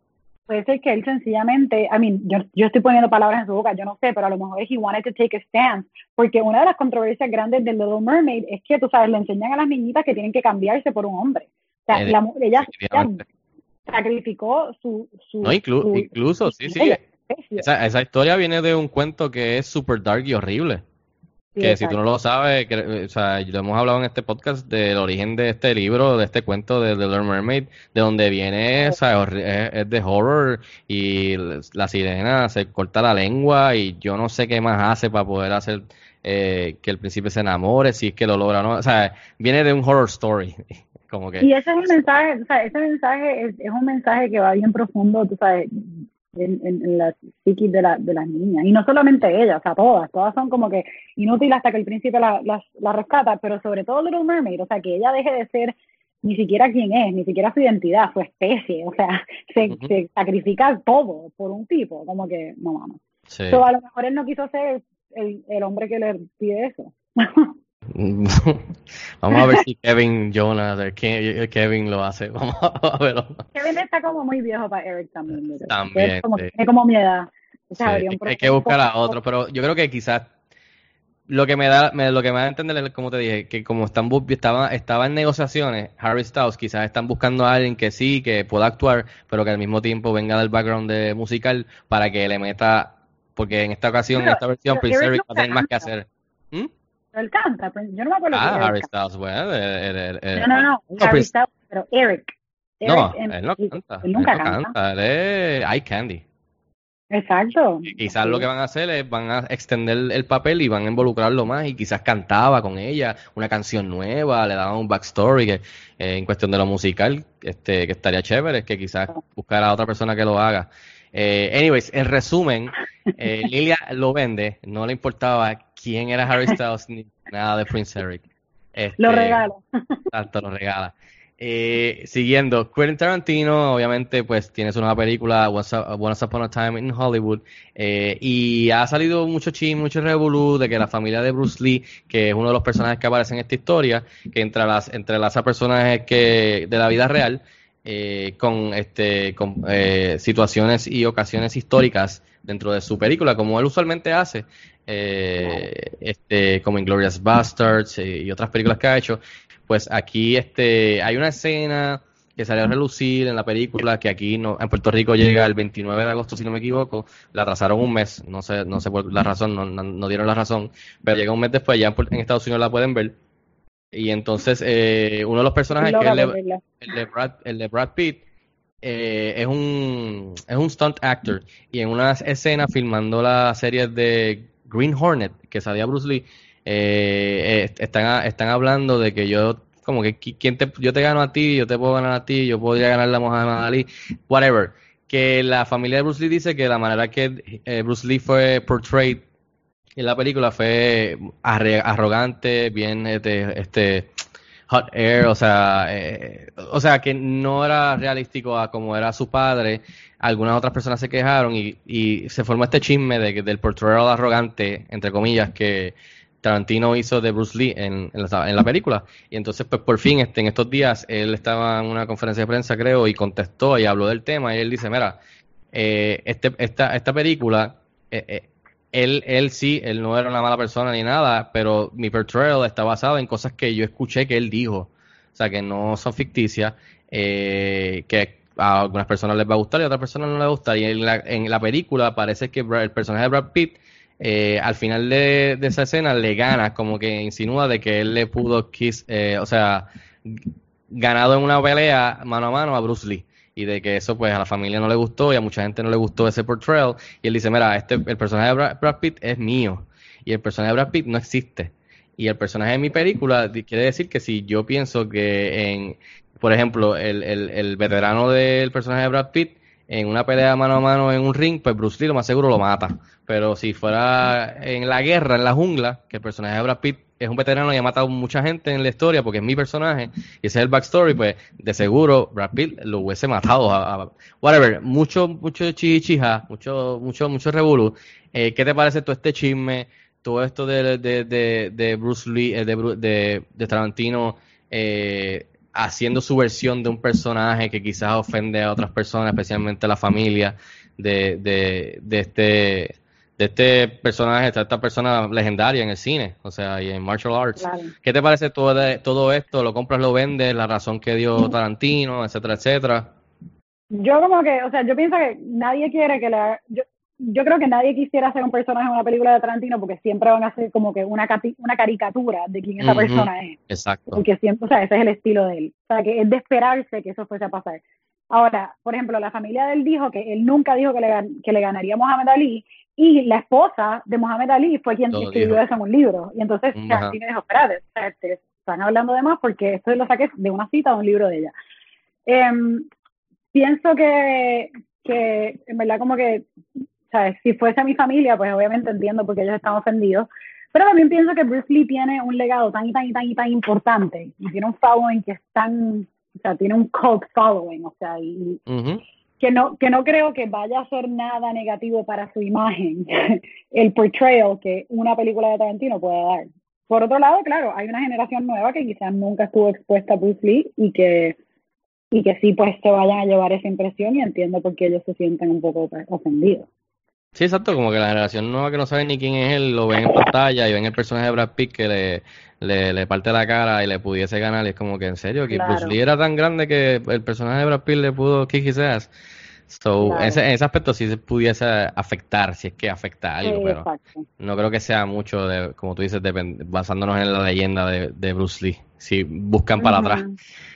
Speaker 4: Puede ser que él sencillamente, I mean, yo, yo estoy poniendo palabras en su boca, yo no sé, pero a lo mejor es he wanted to take a stance, porque una de las controversias grandes de Little Mermaid es que, tú sabes, le enseñan a las niñitas que tienen que cambiarse por un hombre. O sea,
Speaker 3: Eh,
Speaker 4: la ella, ella sacrificó su, su,
Speaker 3: No, inclu-
Speaker 4: su-
Speaker 3: incluso, sí, sí. Esa, esa historia viene de un cuento que es super dark y horrible.
Speaker 4: Sí,
Speaker 3: que si tú no lo sabes, que, o sea, lo hemos hablado en este podcast del origen de este libro, de este cuento de The Little Mermaid, de donde viene, o sea, es, de horror y la sirena se corta la lengua y yo no sé qué más hace para poder hacer eh, que el príncipe se enamore, si es que lo logra o no. O sea, viene de un horror story. Como que,
Speaker 4: Y ese es el mensaje, o sea, ese mensaje es, es un mensaje que va bien profundo, tú sabes, en, en, en la psiquis de, la, de las niñas. Y no solamente ellas, o sea, todas, todas son como que inútiles hasta que el príncipe la, las- la rescata, pero sobre todo Little Mermaid, o sea, que ella deje de ser ni siquiera quién es, ni siquiera su identidad, su especie, o sea, se, se sacrifica todo por un tipo, como que, no
Speaker 3: sí.
Speaker 4: So, a lo mejor él no quiso ser el, el hombre que le pide eso.
Speaker 3: Vamos a ver si Kevin Jonas, eh, Ke- Kevin lo hace. Vamos a verlo.
Speaker 4: Kevin está como muy viejo para Eric también. yo creo.
Speaker 3: También,
Speaker 4: Es como,
Speaker 3: sí.
Speaker 4: Tiene como mi edad. O sea,
Speaker 3: Sí, hay que buscar a otro, pero yo creo que quizás lo que me da, me- lo que me da a entender es, como te dije, que como están estaba, estaba en negociaciones, Harry Styles quizás están buscando a alguien que sí, que pueda actuar, pero que al mismo tiempo venga del background de musical para que le meta, porque en esta ocasión, en esta versión, Prince
Speaker 4: Eric
Speaker 3: va a tener más que hacer. ¿Mm?
Speaker 4: Él canta, pero yo no me acuerdo
Speaker 3: Ah, Harry Styles, bueno, el- el-
Speaker 4: canta. No, no, no,
Speaker 3: no,
Speaker 4: Harry Styles, pero Eric.
Speaker 3: no,
Speaker 4: Eric en-
Speaker 3: él no
Speaker 4: él
Speaker 3: canta,
Speaker 4: nunca
Speaker 3: él no
Speaker 4: canta.
Speaker 3: canta, él es Eye Candy.
Speaker 4: Exacto.
Speaker 3: Y Quizás lo que van a hacer es van a extender el papel y van a involucrarlo más y quizás cantaba con ella una canción nueva, le daban un backstory que eh, en cuestión de lo musical, este, que estaría chévere, que quizás buscar a otra persona que lo haga. Eh, anyways, en resumen, eh, Lilia lo vende, no le importaba quién era Harry Styles ni nada de Prince Eric.
Speaker 4: Lo
Speaker 3: Este,
Speaker 4: regalo.
Speaker 3: tanto lo regala. Eh, siguiendo, Quentin Tarantino, obviamente, pues tiene su nueva película, Once, Up- Once Upon a Time in Hollywood, eh, y ha salido mucho chisme, mucho revolú de que la familia de Bruce Lee, que es uno de los personajes que aparece en esta historia, que entre las entre las personajes que de la vida real, eh, con este con eh, situaciones y ocasiones históricas dentro de su película, como él usualmente hace, eh, este, como Inglorious Bastards eh, y otras películas que ha hecho, pues aquí este hay una escena que salió a relucir en la película que aquí no, en Puerto Rico llega el 29 de agosto si no me equivoco la atrasaron un mes no sé no sé por la razón no, no, no dieron la razón pero llega un mes después ya en, Estados Unidos la pueden ver y entonces eh, uno de los personajes que es el de Brad, el de Brad Pitt eh, es un es un stunt actor y en una escena filmando la serie de Green Hornet que salía Bruce Lee eh, eh, están están hablando de que yo como que quién te, yo te gano a ti, yo te puedo ganar a ti, yo podría ganar a Muhammad Ali, whatever. Que la familia de Bruce Lee dice que la manera que eh, Bruce Lee fue portrayed en la película fue arrogante, bien este, este hot air, o sea, eh, o sea que no era realístico a como era su padre. Algunas otras personas se quejaron y, y se formó este chisme de, del portrayal arrogante, entre comillas, que Tarantino hizo de Bruce Lee en, la, película. Y entonces, pues por fin, este, en estos días, él estaba en una conferencia de prensa, creo, y contestó y habló del tema. Y él dice, mira, eh, este, esta, esta película, eh, eh, él, él sí, él no era una mala persona ni nada, pero mi portrayal está basado en cosas que yo escuché que él dijo. O sea, que no son ficticias, que a algunas personas les va a gustar y a otras personas no les va a gustar. Y en la, en la película parece que el personaje de Brad Pitt eh, al final de, esa escena le gana, como que insinúa de que él le pudo kiss, eh, o sea, ganado en una pelea mano a mano a Bruce Lee. Y de que eso pues a la familia no le gustó y a mucha gente no le gustó ese portrayal. Y él dice, mira, este, el personaje de Brad, Pitt es mío. Y el personaje de Brad Pitt no existe. Y el personaje de mi película quiere decir que si yo pienso que en, por ejemplo, el, el, el veterano del personaje de Brad Pitt en una pelea mano a mano en un ring, pues Bruce Lee lo más seguro lo mata. Pero si fuera en la guerra, en la jungla, que el personaje de Brad Pitt es un veterano y ha matado mucha gente en la historia porque es mi personaje y ese es el backstory, pues de seguro Brad Pitt lo hubiese matado whatever, mucho, mucho chichija, mucho, mucho, mucho revolú. Eh, ¿Qué te parece todo este chisme, todo esto de, de, de, de Bruce Lee, eh, de, de, de Tarantino, eh, haciendo su versión de un personaje que quizás ofende a otras personas, especialmente a la familia de, de, de este de este personaje, de esta persona legendaria en el cine, o sea, y en martial arts. ¿Qué te parece todo, todo esto? ¿Lo compras, lo vendes? ¿La razón que dio Tarantino, etcétera, etcétera?
Speaker 4: Yo como que, o sea, yo pienso que nadie quiere que la... Yo, yo creo que nadie quisiera ser un personaje en una película de Tarantino porque siempre van a ser como que una, una caricatura de quién esa persona es.
Speaker 3: Exacto.
Speaker 4: Porque siempre, o sea, ese es el estilo de él. O sea, que es de esperarse que eso fuese a pasar. Ahora, por ejemplo, la familia de él dijo que él nunca dijo que le, que le ganaría a Mohamed Ali y la esposa de Mohamed Ali fue quien escribió eso en un libro. Y entonces Tarantino dijo, espérate, te están hablando de más porque esto lo saqué de una cita de un libro de ella. Em, pienso que, que, en verdad, como que si fuese mi familia, pues obviamente entiendo porque ellos están ofendidos. Pero también pienso que Bruce Lee tiene un legado tan y tan y tan y tan importante. Y tiene un following que es tan, o sea, tiene un cult following, o sea, y que no, que no creo que vaya a ser nada negativo para su imagen, el portrayal que una película de Tarantino puede dar. Por otro lado, claro, hay una generación nueva que quizás nunca estuvo expuesta a Bruce Lee y que y que sí pues se vayan a llevar esa impresión y entiendo por qué ellos se sienten un poco ofendidos.
Speaker 3: Sí, exacto, como que la generación nueva que no sabe ni quién es él, lo ven en pantalla y ven el personaje de Brad Pitt que le, le, parte la cara y le pudiese ganar. Y es como que, en serio, que Bruce Lee era tan grande que el personaje de Brad Pitt le pudo kick his ass. So, en ese aspecto sí se pudiese afectar, si es que afecta algo, pero no creo que sea mucho, de, como tú dices, basándonos en la leyenda de, Bruce Lee, si buscan para atrás.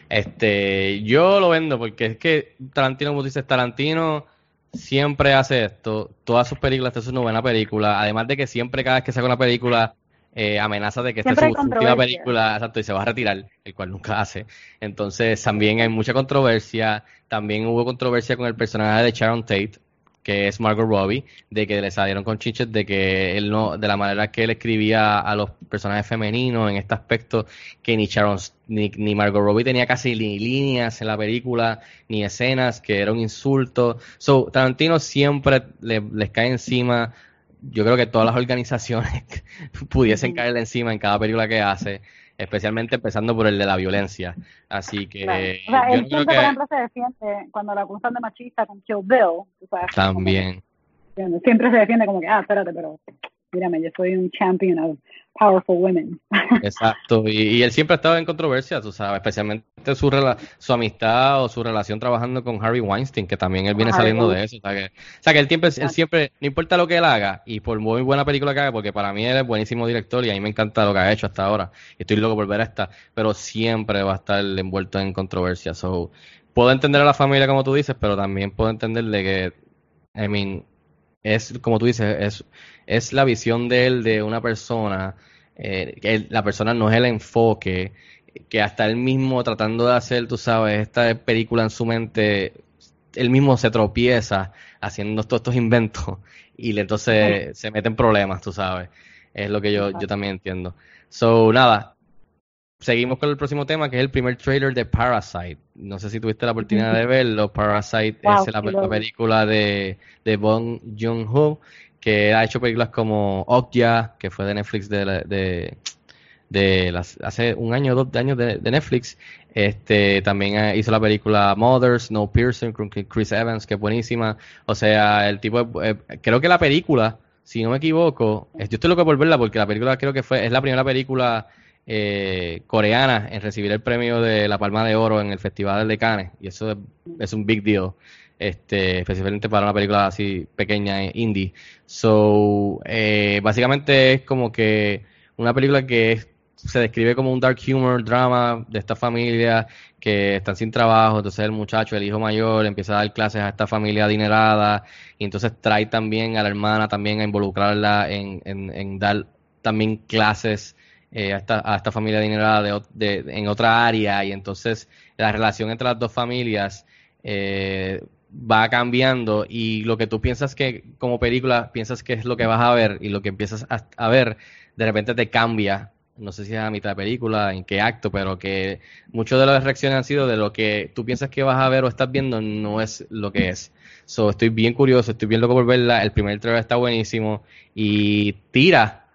Speaker 3: Este, yo lo vendo porque es que Tarantino, como tú dices, Tarantino siempre hace esto. Todas sus películas, esta es una buena película. Además de que siempre, cada vez que saca una película, eh, amenaza de que esta es su última película, exacto, y se va a retirar, el cual nunca hace. Entonces, también hay mucha controversia. También hubo controversia con el personaje de Sharon Tate, que es Margot Robbie, de que le salieron con chiches de que él no, de la manera que él escribía a los personajes femeninos en este aspecto, que ni Sharon, ni, ni Margot Robbie tenía casi ni líneas en la película, ni escenas, que era un insulto. So, Tarantino siempre le, les cae encima, yo creo que todas las organizaciones pudiesen caerle encima en cada película que hace especialmente empezando por el de la violencia. Así que.
Speaker 4: O sea, él siempre, por ejemplo, se defiende cuando la acusan de machista con Kill Bill.
Speaker 3: también.
Speaker 4: siempre se defiende como que, ah, espérate, pero mírame, yo soy un champion of powerful women.
Speaker 3: Exacto, y, él siempre ha estado en controversia, tú sabes, especialmente su, su amistad o su relación trabajando con Harry Weinstein, que también él viene saliendo de eso. O sea, que, o sea, que él, siempre, él siempre, no importa lo que él haga, y por muy buena película que haga, porque para mí él es buenísimo director y a mí me encanta lo que ha hecho hasta ahora, y estoy loco por ver esta, pero siempre va a estar envuelto en controversia. So, puedo entender a la familia como tú dices, pero también puedo entender de que, I mean, es como tú dices, es, es la visión de él de una persona, eh, que la persona no es el enfoque, que hasta él mismo tratando de hacer, tú sabes, esta película en su mente, él mismo se tropieza haciendo todos estos inventos y entonces se mete en problemas, tú sabes. Es lo que yo, yo también entiendo. So, nada, seguimos con el próximo tema, que es el primer trailer de Parasite. No sé si tuviste la oportunidad de verlo. Parasite
Speaker 4: Wow,
Speaker 3: es la, la película de, de Bong Joon-ho, que ha hecho películas como Okja, que fue de Netflix de, la- de, de las, hace un año o dos años de, de Netflix. Este también hizo la película Mothers, No Pearson con Chris Evans, que es buenísima. O sea, el tipo, eh, creo que la película, si no me equivoco, es- yo estoy loco por verla porque la película creo que fue, es la primera película eh, coreana en recibir el premio de la Palma de Oro en el Festival de Cannes. Y eso es, un big deal. Este, especialmente para una película así pequeña, eh, indie. So, eh, básicamente es como que una película que se describe como un dark humor drama de esta familia que están sin trabajo, entonces el muchacho, el hijo mayor, empieza a dar clases a esta familia adinerada y entonces trae también a la hermana también a involucrarla en dar también clases eh, a, esta, familia de, en otra área y entonces la relación entre las dos familias eh, va cambiando y lo que tú piensas que como película piensas que es lo que vas a ver y lo que empiezas a, a ver de repente te cambia no sé si es a mitad de película, en qué acto, pero que muchas de las reacciones han sido de lo que tú piensas que vas a ver o estás viendo no es lo que es. So, estoy bien curioso, estoy bien loco por verla. El primer trailer está buenísimo y tira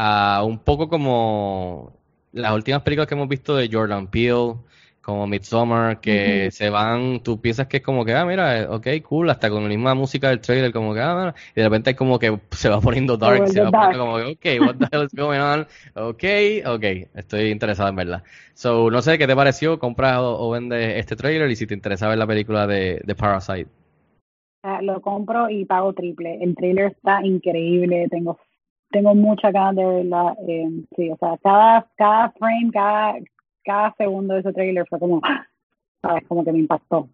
Speaker 3: a un poco como las últimas películas que hemos visto de Jordan Peele, como Midsommar, que se van, tú piensas que es como que, ah, mira, ok, cool, hasta con la misma música del trailer, como que, ah, y de repente es como que se va poniendo dark, se va poniendo como que, ok, what the hell is going on? Ok, ok, estoy interesado en verla. So, no sé qué te pareció, compras o, o vendes este trailer y si te interesa ver la película de, de Parasite.
Speaker 4: Sea, lo compro y pago triple. El trailer está increíble, tengo tengo muchas ganas de verla. eh, sí, o sea, cada, cada frame, cada, cada segundo de ese trailer fue como, ¿sabes? Como que me impactó.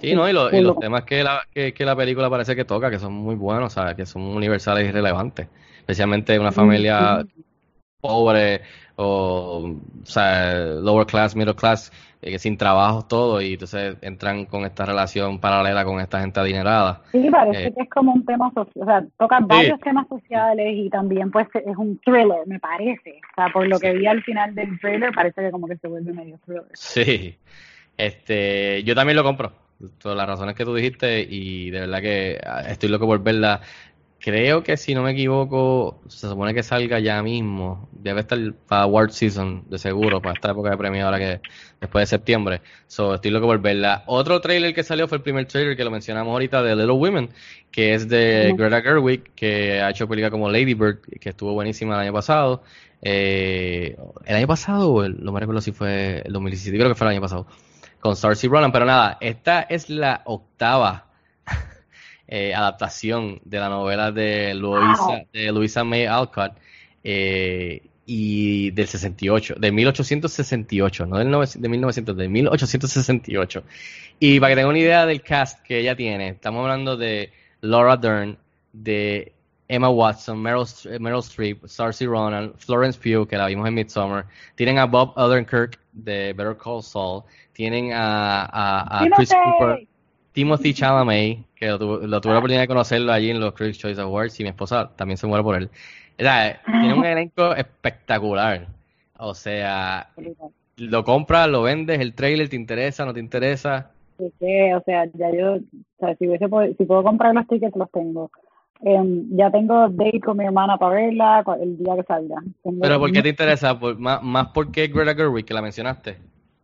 Speaker 3: Sí, ¿no? Y, lo- y los temas que la, que, que la película parece que toca, que son muy buenos, ¿sabes? Que son universales y relevantes. Especialmente una familia pobre o, o sea, lower class, middle class, eh, sin trabajo todo y entonces entran con esta relación paralela con esta gente adinerada.
Speaker 4: Sí, parece
Speaker 3: Eh.
Speaker 4: que es como un tema social, o sea, toca varios temas sociales y también pues es un thriller, me parece. O sea, por lo que vi al final del trailer parece que como que se vuelve medio thriller.
Speaker 3: Sí, este, yo también lo compro, por las razones que tú dijiste y de verdad que ah, estoy loco por verla. Creo que si no me equivoco, se supone que salga ya mismo, debe estar para Award Season, de seguro, para esta época de premio ahora que después de septiembre. So, estoy loco por verla. Otro trailer que salió fue el primer trailer que lo mencionamos ahorita de Little Women, que es de. Greta Gerwig, que ha hecho películas como Lady Bird, que estuvo buenísima el año pasado. Eh, el año pasado, no me recuerdo si fue el 2017, creo que fue el año pasado, con Saoirse Ronan, pero nada, esta es la octava eh, adaptación de la novela de Louisa,
Speaker 4: Wow.
Speaker 3: de Louisa May Alcott eh, y del 68, de 1868, no del de 1900, de 1868. Y para que tengan una idea del cast que ella tiene, estamos hablando de Laura Dern, de Emma Watson, Meryl, St- Meryl Streep, Saoirse Ronan, Florence Pugh, que la vimos en Midsommar, tienen a Bob Odenkirk de Better Call Saul, tienen a, a, a Chris. Cooper, Timothy Chalamet, que lo, tuve- lo tuve la oportunidad de conocerlo allí en los Critics' Choice Awards y mi esposa también se muere por él. O sea, tiene un elenco espectacular. O sea, lo compras, lo vendes, el trailer te interesa, no te interesa.
Speaker 4: Así que, o sea, ya yo, o sea, si, hubiese si puedo comprar los tickets, los tengo. Em, ya tengo date con mi hermana para verla el día que salga. Tengo-
Speaker 3: Pero ¿por qué te interesa? Por, más, más porque Greta Gerwig, que la mencionaste.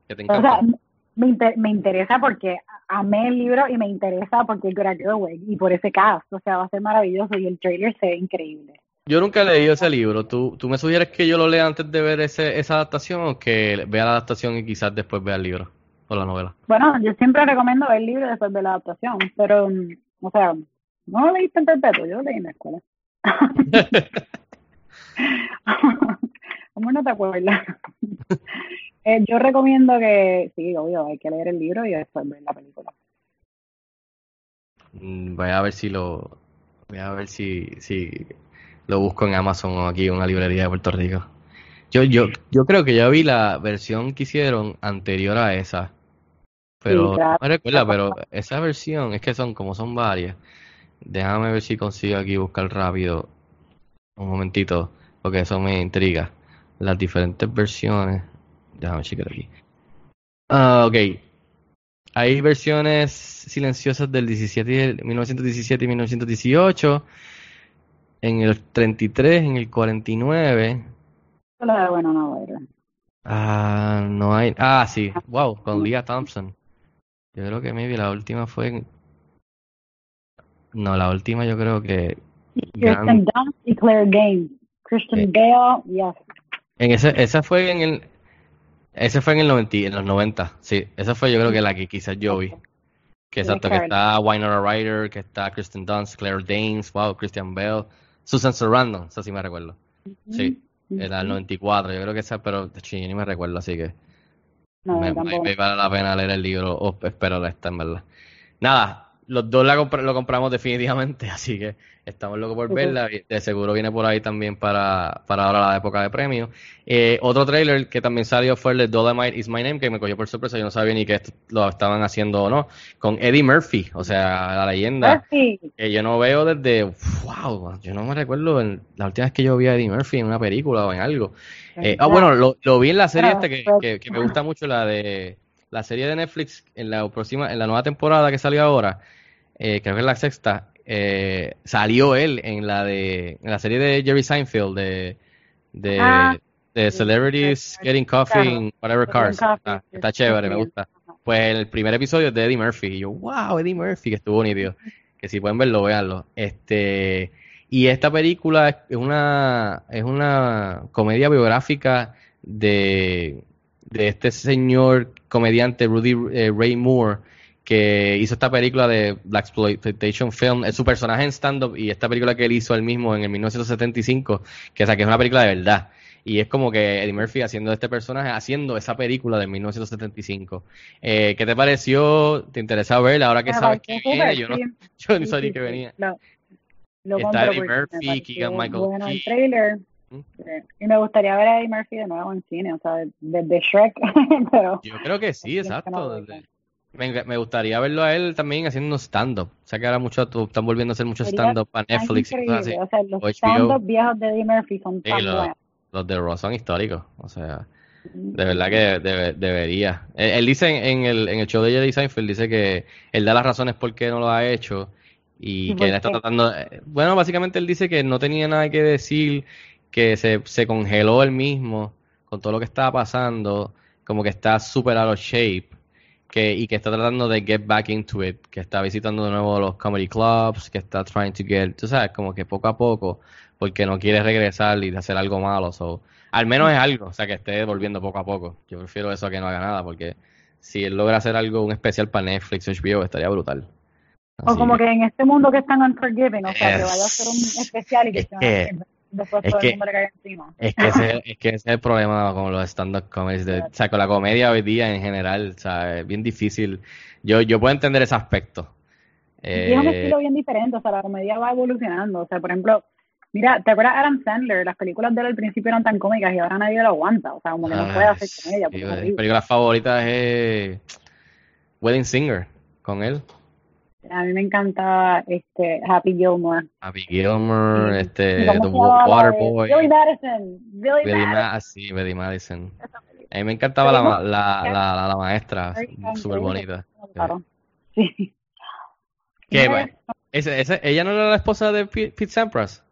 Speaker 3: Que te
Speaker 4: O sea,
Speaker 3: encanta.
Speaker 4: Me, inter- me interesa porque amé el libro y me interesa porque es Gerwig y por ese cast, o sea, va a ser maravilloso y el trailer se ve increíble.
Speaker 3: Yo nunca he leído ese libro. ¿Tú, ¿Tú me sugieres que yo lo lea antes de ver ese, esa adaptación o que vea la adaptación y quizás después vea el libro o la novela?
Speaker 4: Bueno, yo siempre recomiendo ver el libro después de la adaptación, pero, mm, o sea, no lo leíste en perpetuo, yo lo leí en la escuela. ¿Cómo no te acuerdas? eh, yo recomiendo que, sí, obvio, hay que leer el libro y después ver la película.
Speaker 3: Mm, Voy a ver si lo. Voy a ver si, si lo busco en Amazon o aquí en una librería de Puerto Rico. Yo, yo, yo creo que ya vi la versión que hicieron anterior a esa. Pero
Speaker 4: Sí, claro.
Speaker 3: no me recuerda, pero esa versión, es que son como son varias. Déjame ver si consigo aquí buscar rápido. Un momentito, porque eso me intriga. Las diferentes versiones. Déjame checar aquí. Ah, ok. Hay versiones silenciosas del 17 y el 1917 y 1918. En el 33, en el 49.
Speaker 4: La de bueno, no, verla.
Speaker 3: Ah, no hay. Ah, sí. Wow, con Leah Thompson. Yo creo que maybe la última fue. No, la última yo creo que.
Speaker 4: Dunst y Claire. Kristen
Speaker 3: Eh.
Speaker 4: Bale, yes.
Speaker 3: En ese, esa fue en el. Ese fue en el 90, en los 90. Sí, esa fue yo creo que la que quizás yo vi. Que exacto, que está Winona Ryder, que está Kristen Dunst, Claire Danes, wow, Christian Bale, Susan Sarandon, eso sí me recuerdo. Sí, era el 94, yo creo que esa, pero yo ni me recuerdo, así que
Speaker 4: No,
Speaker 3: me, me- vale la pena leer el libro, o espero esta en verdad. Nada, los dos la compra- lo compramos definitivamente, así que estamos locos por verla. y De seguro viene por ahí también para, para ahora la época de premios. Eh, otro trailer que también salió fue el de Dolomite Is My Name, que me cogió por sorpresa. Yo no sabía ni que esto lo estaban haciendo o no. Con Eddie Murphy, o sea, la leyenda
Speaker 4: Murphy.
Speaker 3: que yo no veo desde. ¡Wow! Yo no me recuerdo la última vez que yo vi a Eddie Murphy en una película o en algo. Eh, ah, bueno, lo, lo vi en la serie esta que, que, que me gusta mucho, la de la serie de Netflix en la próxima, en la nueva temporada que salió ahora, eh, creo que es la sexta, eh, salió él en la de en la serie de Jerry Seinfeld de de,
Speaker 4: Ah,
Speaker 3: de. Celebrities Getting Coffee
Speaker 4: Claro.
Speaker 3: in Whatever Cars.
Speaker 4: Coffee,
Speaker 3: Está, chévere, me gusta. Pues el primer episodio es de Eddie Murphy y yo, wow, Eddie Murphy, que estuvo nítido. Que si pueden verlo, véanlo. Este, y esta película es una, es una comedia biográfica de, de este señor comediante Rudy eh, Ray Moore que hizo esta película de Black Exploitation Film, es su personaje en stand-up y esta película que él hizo él mismo en el 1975, que, o sea, que es una película de verdad. Y es como que Eddie Murphy haciendo este personaje, haciendo esa película de 1975. Eh, ¿Qué te pareció? ¿Te interesaba verla ahora que
Speaker 4: Me
Speaker 3: sabes viene?
Speaker 4: súper,
Speaker 3: Yo no, yo
Speaker 4: Sí,
Speaker 3: sabía que venía.
Speaker 4: Lo
Speaker 3: Está Eddie Murphy,
Speaker 4: pareció
Speaker 3: Keegan-Michael
Speaker 4: bueno el
Speaker 3: Key.
Speaker 4: trailer.
Speaker 3: ¿Mm?
Speaker 4: Y me gustaría ver a Eddie Murphy de nuevo en cine, o sea, desde Shrek, pero
Speaker 3: Yo creo que sí, exacto. Me, me gustaría verlo a él también haciendo stand-up. O sea que ahora mucho, están volviendo a hacer mucho
Speaker 4: Sería
Speaker 3: stand-up para
Speaker 4: tan
Speaker 3: Netflix y cosas así.
Speaker 4: O sea, los stand-up viejos de Eddie Murphy son
Speaker 3: Sí,
Speaker 4: tan
Speaker 3: lo-
Speaker 4: buenos.
Speaker 3: Los de Ross son históricos. O sea, de verdad que debe- debería. Él, él dice en, en el, en el show de Jerry Seinfeld, dice que él da las razones por qué no lo ha hecho y
Speaker 4: ¿Y
Speaker 3: que él está tratando... eh, Bueno, básicamente él dice que no tenía nada que decir, que se, se congeló él mismo con todo lo que estaba pasando, como que está súper out of shape. Que, y que está tratando de get back into it, que está visitando de nuevo los comedy clubs, que está trying to get, tú sabes, como que poco a poco, porque no quiere regresar y hacer algo malo. So, al menos es algo, o sea, que esté volviendo poco a poco. Yo prefiero eso a que no haga nada, porque si él logra hacer algo, un especial para Netflix o HBO, estaría brutal.
Speaker 4: O como
Speaker 3: que-
Speaker 4: que en este mundo que están Unforgiven, o sea, que vaya a ser un especial y que
Speaker 3: es
Speaker 4: se después
Speaker 3: es
Speaker 4: todo
Speaker 3: que-
Speaker 4: el mundo le caiga encima.
Speaker 3: Es que ese, es que ese es el problema con los stand-up comedies, de- o sea, con la comedia hoy día en general, o sea, es bien difícil. Yo, yo puedo entender ese aspecto.
Speaker 4: Y es un
Speaker 3: Eh,
Speaker 4: estilo bien diferente, o sea, la comedia va evolucionando. O sea, por ejemplo, mira, ¿te acuerdas de Adam Sandler? Las películas de él al principio eran tan cómicas y ahora nadie lo aguanta. O sea, como que no puede hacer
Speaker 3: sí,
Speaker 4: comedia.
Speaker 3: mi película favorita es Wedding Singer, con él.
Speaker 4: A mí me encantaba este, Happy Gilmore.
Speaker 3: Happy Gilmore, este,
Speaker 4: ¿Y cómo
Speaker 3: The Waterboy,
Speaker 4: Billy Madison. Billy,
Speaker 3: Billy
Speaker 4: Madison.
Speaker 3: Sí, Billy Madison. A mí me encantaba la, la, la, la, maestra, súper bonita.
Speaker 4: Claro. Sí.
Speaker 3: ¿Qué, bueno? Ese, ese, ¿Ella no era la esposa de Pete, Sampras?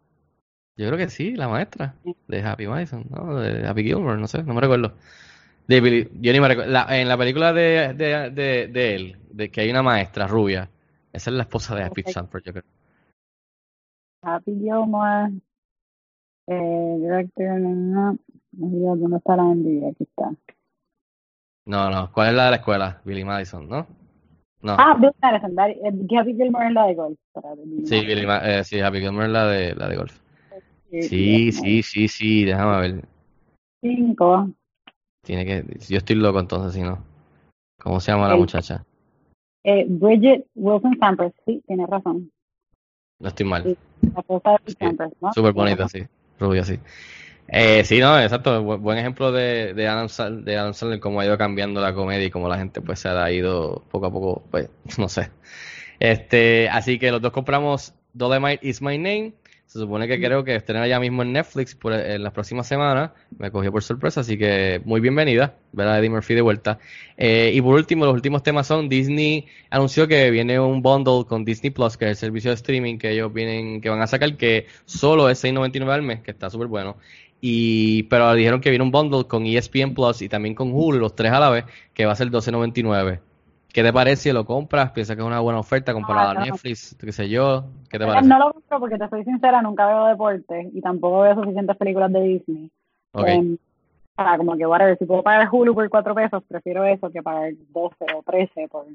Speaker 3: Yo creo que sí, la maestra de Happy Madison, ¿no? De Happy Gilmore, no sé, no me recuerdo. De Billy- yo ni me recuerdo. La- en la película de, de, de, de él, de que hay una maestra rubia, esa es la esposa de
Speaker 4: Ok.
Speaker 3: Sampras, yo creo.
Speaker 4: Happy Gilmore. Eh, director, no, no, dónde está la aquí está.
Speaker 3: No, no, ¿cuál es la de la escuela? Billy Madison, ¿no? No.
Speaker 4: Ah, Billy Madison, eh, Happy Gilmore es la de golf.
Speaker 3: Sí. Billy Ma- eh, sí, Happy Gilmore es la de, la de golf.
Speaker 4: Sí,
Speaker 3: Sí,
Speaker 4: sí,
Speaker 3: sí, déjame ver.
Speaker 4: Cinco.
Speaker 3: Tiene que, yo estoy loco entonces, si no. ¿Cómo se llama la muchacha?
Speaker 4: Eh, Bridget Wilson Sampras, sí, tienes razón.
Speaker 3: No estoy mal.
Speaker 4: Sí, la esposa de
Speaker 3: Sí,
Speaker 4: Sampras, ¿no?
Speaker 3: Súper bonita, sí. Rubia, sí. Eh, sí, no, exacto. Bu- buen ejemplo de, de, Adam de Adam Sandler, cómo ha ido cambiando la comedia y cómo la gente pues se ha ido poco a poco, pues, no sé. Este, así que los dos compramos Dolemite Is My Name. Se supone que creo que estrena ya mismo en Netflix por, en las próximas semanas. Me cogió por sorpresa, así que muy bienvenida. Ver a Eddie Murphy de vuelta. Eh, y por último, los últimos temas son Disney anunció que viene un bundle con Disney Plus, que es el servicio de streaming que ellos vienen, que van a sacar, que solo es $6.99 al mes, que está súper bueno. Y, pero dijeron que viene un bundle con ESPN Plus y también con Hulu, los tres a la vez, que va a ser $12.99. ¿Qué te parece? ¿Lo compras? ¿Piensas que es una buena oferta comparada
Speaker 4: Ah, no.
Speaker 3: a Netflix? ¿Qué sé yo? ¿Qué te
Speaker 4: Eh,
Speaker 3: parece?
Speaker 4: No lo compro porque te soy sincera, nunca veo deporte y tampoco veo suficientes películas de Disney.
Speaker 3: Ok.
Speaker 4: Em, para como que, whatever, si puedo pagar Hulu por cuatro pesos, prefiero eso que pagar 12 o 13 por...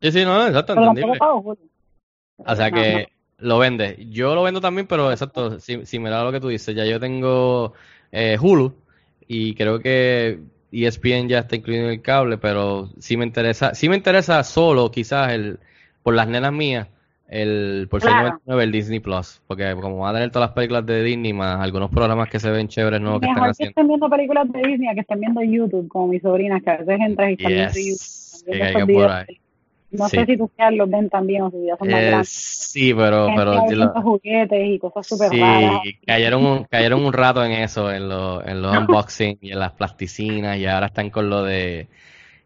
Speaker 3: Sí, sí, no, exacto,
Speaker 4: Pero
Speaker 3: entendible.
Speaker 4: pago Hulu.
Speaker 3: O sea
Speaker 4: No,
Speaker 3: que lo vende. Yo lo vendo también, pero exacto, si, si me da lo que tú dices, ya yo tengo eh, Hulu y creo que ESPN ya está incluido en el cable, pero sí me interesa, sí me interesa solo quizás el por las nenas mías el por
Speaker 4: Claro.
Speaker 3: 6.99 el Disney Plus, porque como va a tener todas las películas de Disney más algunos programas que se ven chéveres nuevos que están
Speaker 4: Mejor que
Speaker 3: haciendo.
Speaker 4: estén viendo películas de Disney que estén viendo YouTube, como mis sobrinas, que a veces entras y están viendo YouTube.
Speaker 3: Yes, que
Speaker 4: viendo
Speaker 3: caiga
Speaker 4: esos
Speaker 3: por ahí.
Speaker 4: No
Speaker 3: Sí.
Speaker 4: sé si tus hijas los ven también o si ya son más
Speaker 3: Eh,
Speaker 4: grandes.
Speaker 3: sí, pero pero lo-
Speaker 4: juguetes y cosas súper
Speaker 3: Sí,
Speaker 4: raras.
Speaker 3: cayeron un, cayeron un rato en eso, en, lo, en los unboxing y en las plasticinas y ahora están con lo de,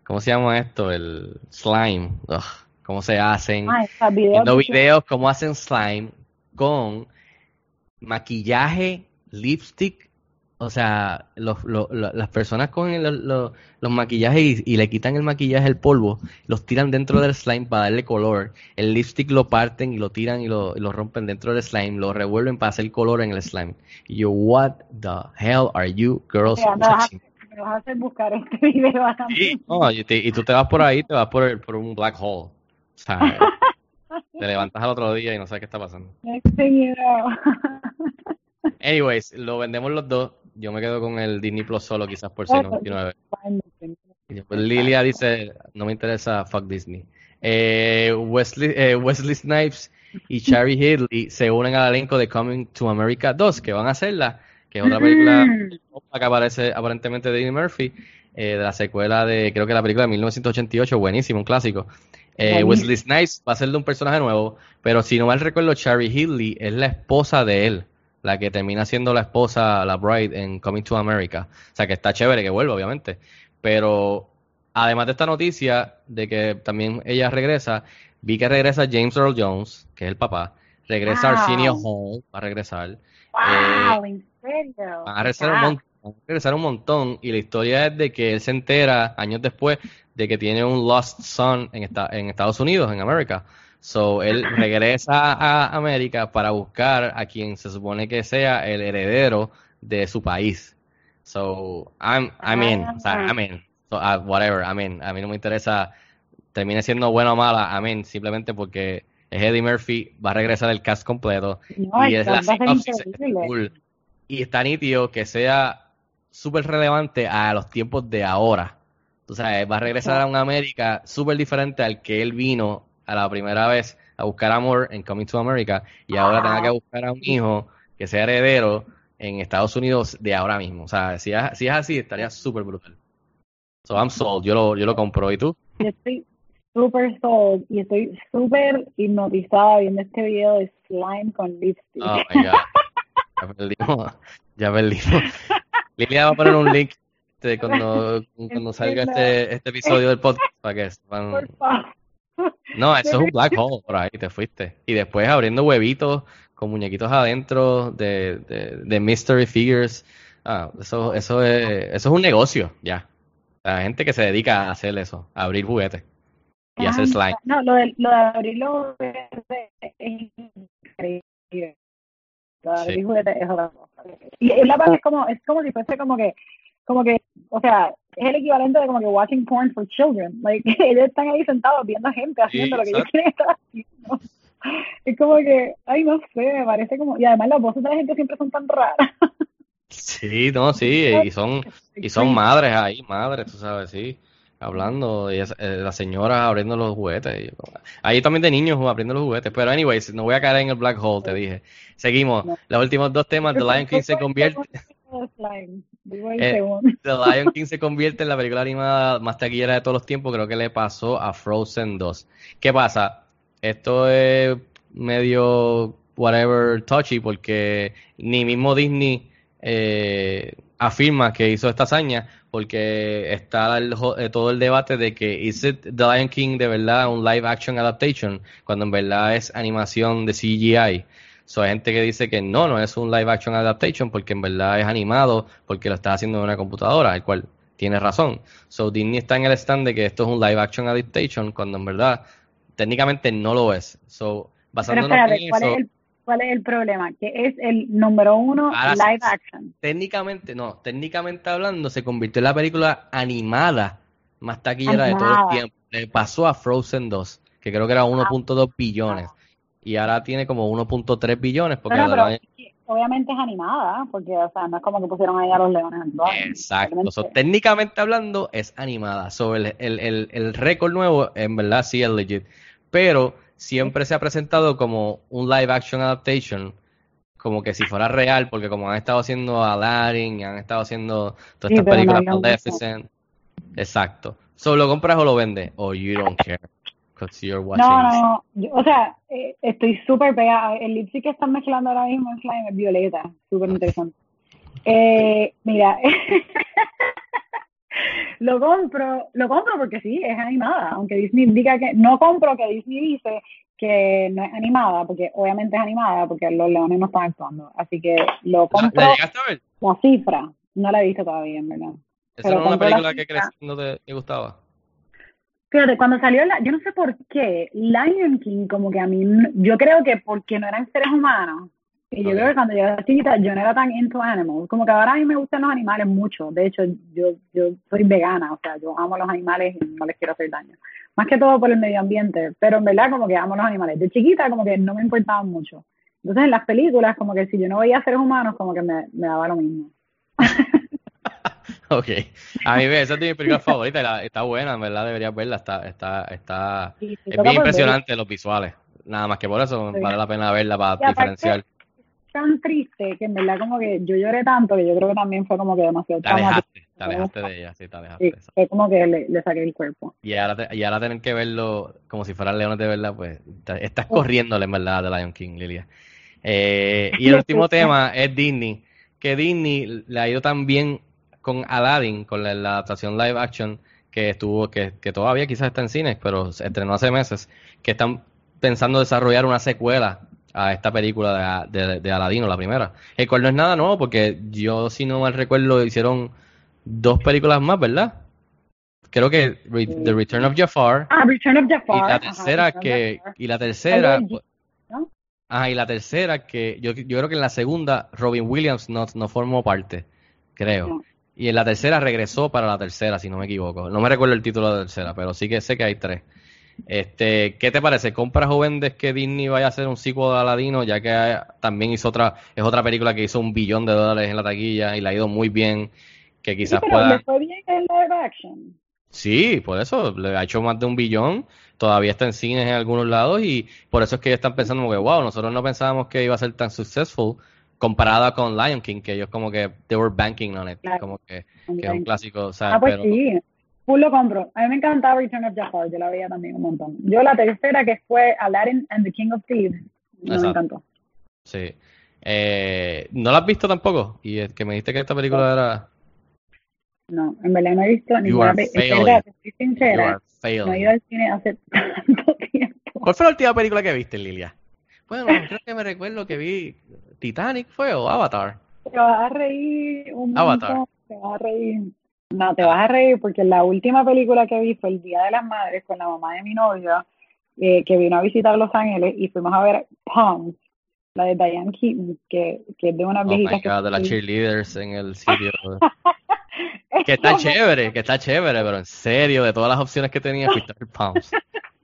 Speaker 3: ¿cómo se llama esto? El slime. Ugh, ¿Cómo se hacen?
Speaker 4: Ah, videos de-
Speaker 3: videos cómo hacen slime con maquillaje, lipstick. O sea, los, los- los- las personas cogen los, los- los maquillajes y, y le quitan el maquillaje, el polvo, los tiran dentro del slime para darle color. El lipstick lo parten y lo tiran y lo, y lo rompen dentro del slime, lo revuelven para hacer color en el slime. Y yo, what the hell are you girls
Speaker 4: a,
Speaker 3: watching?
Speaker 4: me vas a hacer buscar este video ahora
Speaker 3: Sí, no, y, te- y tú te vas por ahí, te vas por, el- por un black hole. O sea, te levantas al otro día y no sabes qué está pasando.
Speaker 4: Next thing you know.
Speaker 3: Anyways, lo vendemos los dos. Yo me quedo con el Disney Plus solo, quizás por 6.99. Y después Lilia dice, no me interesa, fuck Disney. Eh, Wesley, eh, Wesley Snipes y Cherry Hiddley se unen al elenco de Coming to America 2, que van a hacerla, que es otra película
Speaker 4: Mm.
Speaker 3: que aparece aparentemente de Eddie Murphy, eh, de la secuela de, creo que la película de 1988, buenísimo, un clásico. Eh. Wesley Snipes va a ser de un personaje nuevo, pero si no mal recuerdo, Cherry Hiddley es la esposa de él, la que termina siendo la esposa, la bride en Coming to America. O sea que está chévere que vuelva, obviamente. Pero además de esta noticia de que también ella regresa, vi que regresa James Earl Jones, que es el papá, regresa
Speaker 4: Wow.
Speaker 3: Arsenio Hall, va a regresar.
Speaker 4: Wow, en serio.
Speaker 3: Van a regresar, un mon- van a regresar un montón y la historia es de que él se entera años después de que tiene un lost son en, esta- en Estados Unidos, en América. So, él regresa a América para buscar a quien se supone que sea el heredero de su país. So, I'm, I'm in, o sea, I'm in. So, uh, whatever, I'm in. A mí no me interesa, termine siendo buena o mala, I'm in, simplemente porque es Eddie Murphy, va a regresar el cast completo
Speaker 4: No,
Speaker 3: y
Speaker 4: es
Speaker 3: la sinopsis cool. Y está nítido que sea súper relevante a los tiempos de ahora. Tú sabes, va a regresar a una América súper diferente al que él vino a la primera vez a buscar amor en Coming to America y ahora tenga que buscar a un hijo que sea heredero en Estados Unidos de ahora mismo. O sea, si es, si es así, estaría súper brutal. So I'm sold, yo lo, yo lo compro. ¿Y tú?
Speaker 4: Yo estoy súper sold y estoy súper hipnotizada viendo este video de slime con lipstick.
Speaker 3: Oh my god. Ya perdimos. Ya perdimos. Lilia va a poner un link este, cuando, cuando salga este, este episodio del podcast para que sepan.
Speaker 4: Por favor.
Speaker 3: No, eso es un black hole por ahí, te fuiste. Y después abriendo huevitos con muñequitos adentro de, de, de mystery figures. Ah, eso, eso es, eso es un negocio, ya. La gente que se dedica a hacer eso, a abrir juguetes y hacer slime.
Speaker 4: No, lo de, lo de abrirlo es increíble. Lo de abrir
Speaker 3: Sí.
Speaker 4: juguetes es otra cosa. Y es la parte es como, es como si fuese como que, como que, o sea, es el equivalente de como que watching porn for children. Like, ellos están ahí sentados viendo gente haciendo lo que ellos quieren estar haciendo. Es como que, ay, no sé, me parece como, y además las voces de la gente siempre son tan raras.
Speaker 3: Sí, no, sí, y son, y son madres ahí, madres, tú sabes, sí, hablando, y es- eh, las señoras abriendo los juguetes. ahí también de niños abriendo los juguetes, pero anyways, no voy a caer en el black hole, te dije. Seguimos, los últimos dos temas, The Lion King se convierte, Eh. The Lion King se convierte en la película animada más taquillera de todos los tiempos, creo que le pasó a Frozen 2. ¿Qué pasa? Esto es medio whatever touchy porque ni mismo Disney eh, afirma que hizo esta hazaña porque está el eh, todo el debate de que is it The Lion King de verdad un live action adaptation cuando en verdad es animación de CGI. So, hay gente que dice que no, no es un live action adaptation porque en verdad es animado porque lo está haciendo en una computadora, el cual tiene razón. So, Disney está en el stand de que esto es un live action adaptation cuando en verdad técnicamente no lo es. So,
Speaker 4: Pero
Speaker 3: basándonos
Speaker 4: espérate,
Speaker 3: en
Speaker 4: ¿cuál
Speaker 3: eso,
Speaker 4: es, el, ¿cuál es el problema? Que es el número uno
Speaker 3: Ahora
Speaker 4: live action.
Speaker 3: técnicamente, no, técnicamente hablando, se convirtió en la película animada más taquillera de todo el
Speaker 4: Animada.
Speaker 3: tiempo. Le pasó a Frozen 2, que creo que era 1.2 billones. Y ahora tiene como 1.3 billones porque
Speaker 4: pero obviamente es animada, porque o sea, no es como que pusieron ahí a los leones.
Speaker 3: Exacto. So, técnicamente hablando, es animada. Sobre el, el, el, el récord nuevo, en verdad sí es legit. Pero siempre se ha presentado como un live action adaptation. Como que si fuera real, porque como han estado haciendo Aladdin, y han estado haciendo todas
Speaker 4: Sí,
Speaker 3: estas películas Maleficent. Exacto. ¿Solo compras o lo vendes? O you don't care. Because you're watching.
Speaker 4: No, no, no. Yo- o sea, eh, estoy súper pegada. El lipstick que están mezclando ahora mismo en Slime es violeta. Súper interesante. Eh, mira, lo compro, lo compro porque sí, es animada. Aunque Disney diga que no compro que Disney dice que no es animada, porque obviamente es animada, porque los leones no están actuando. Así que lo
Speaker 3: ¿La,
Speaker 4: compro
Speaker 3: la llegaste a ver?
Speaker 4: la cifra. No la he visto todavía, en verdad.
Speaker 3: Esa era una película que creciendo te, te gustaba.
Speaker 4: Fíjate, cuando salió, la, yo no sé por qué, Lion King, como que a mí, yo creo que porque no eran seres humanos, y yo creo que cuando yo era chiquita, yo no era tan into animals, como que ahora a mí me gustan los animales mucho, de hecho, yo, yo soy vegana, o sea, yo amo los animales y no les quiero hacer daño, más que todo por el medio ambiente, pero en verdad como que amo los animales, de chiquita como que no me importaban mucho, entonces en las películas, como que si yo no veía seres humanos, como que me, me daba lo mismo.
Speaker 3: Ok. A mí esa es de mis películas favoritas. y la- está buena, en verdad deberías verla. Está, está, está, es bien
Speaker 4: ver.
Speaker 3: impresionante los visuales. Nada más que por eso
Speaker 4: Sí.
Speaker 3: vale la pena verla para
Speaker 4: Y
Speaker 3: diferenciar.
Speaker 4: tan triste que en verdad como que yo lloré tanto que yo creo que también fue como que demasiado
Speaker 3: Te alejaste, te alejaste de ella, sí, te alejaste
Speaker 4: Sí, fue como que le, le saqué el cuerpo.
Speaker 3: Y ahora, te- y ahora tener que verlo como si fueran leones de verdad, pues te- estás corriéndole en verdad de Lion King, Lilia. Eh, y el último tema es Disney, que Disney le ha ido tan bien con Aladdin, con la, la adaptación live action que estuvo, que, que todavía quizás está en cines, pero se estrenó hace meses, que están pensando desarrollar una secuela a esta película de, de, de Aladino, la primera. El cual no es nada nuevo, porque yo, si no mal recuerdo, hicieron dos películas más, ¿verdad? Creo que Re- The Return of Jafar
Speaker 4: Ah, Return of Jafar.
Speaker 3: y la
Speaker 4: ajá,
Speaker 3: tercera
Speaker 4: of
Speaker 3: que y la tercera ajá, y la tercera que yo, yo creo que en la segunda Robin Williams no, no formó parte, creo.
Speaker 4: No.
Speaker 3: Y en la tercera regresó para la tercera, si no me equivoco. No me recuerdo el título de la tercera, pero sí que sé que hay tres. Este, ¿qué te parece? ¿Compras o vendes que Disney vaya a hacer un sequel de Aladino? Ya que también hizo otra, es otra película que hizo un billón de dólares en la taquilla y le ha ido muy bien, que
Speaker 4: Sí,
Speaker 3: quizás
Speaker 4: pero
Speaker 3: pueda...
Speaker 4: le fue bien el live action.
Speaker 3: Sí, por eso, le ha hecho más de un billón, todavía está en cines en algunos lados y por eso es que ellos están pensando como que, wow, nosotros no pensábamos que iba a ser tan successful comparada con Lion King, que ellos como que, they were banking on it,
Speaker 4: Claro.
Speaker 3: como que, que es un clásico, o sea,
Speaker 4: Ah, pues
Speaker 3: pero
Speaker 4: sí. Full lo compro. A mí me encantaba Return of Jafar, yo la veía también un montón. Yo la tercera que fue Aladdin and the King of Thieves, no me encantó.
Speaker 3: sí. Eh, ¿No la has visto tampoco? Y es que me dijiste que esta película era...
Speaker 4: No, en verdad no he visto ninguna
Speaker 3: are
Speaker 4: película. Estoy sincera, no he ido al cine hace tanto tiempo.
Speaker 3: ¿Cuál fue la última película que viste, Lilia? Bueno, creo que me recuerdo que vi Titanic, ¿fue? ¿O Avatar?
Speaker 4: Te vas a reír un
Speaker 3: Avatar.
Speaker 4: montón, te vas a reír. No, te vas a reír porque la última película que vi fue el Día de las Madres con la mamá de mi novio, eh, que vino a visitar Los Ángeles y fuimos a ver Palms, la de Diane Keaton, que, que es de
Speaker 3: Oh
Speaker 4: viejitas que
Speaker 3: God, de las cheerleaders en el sitio. Que está chévere, que está chévere, pero en serio, de todas las opciones que tenía, fuiste Palms.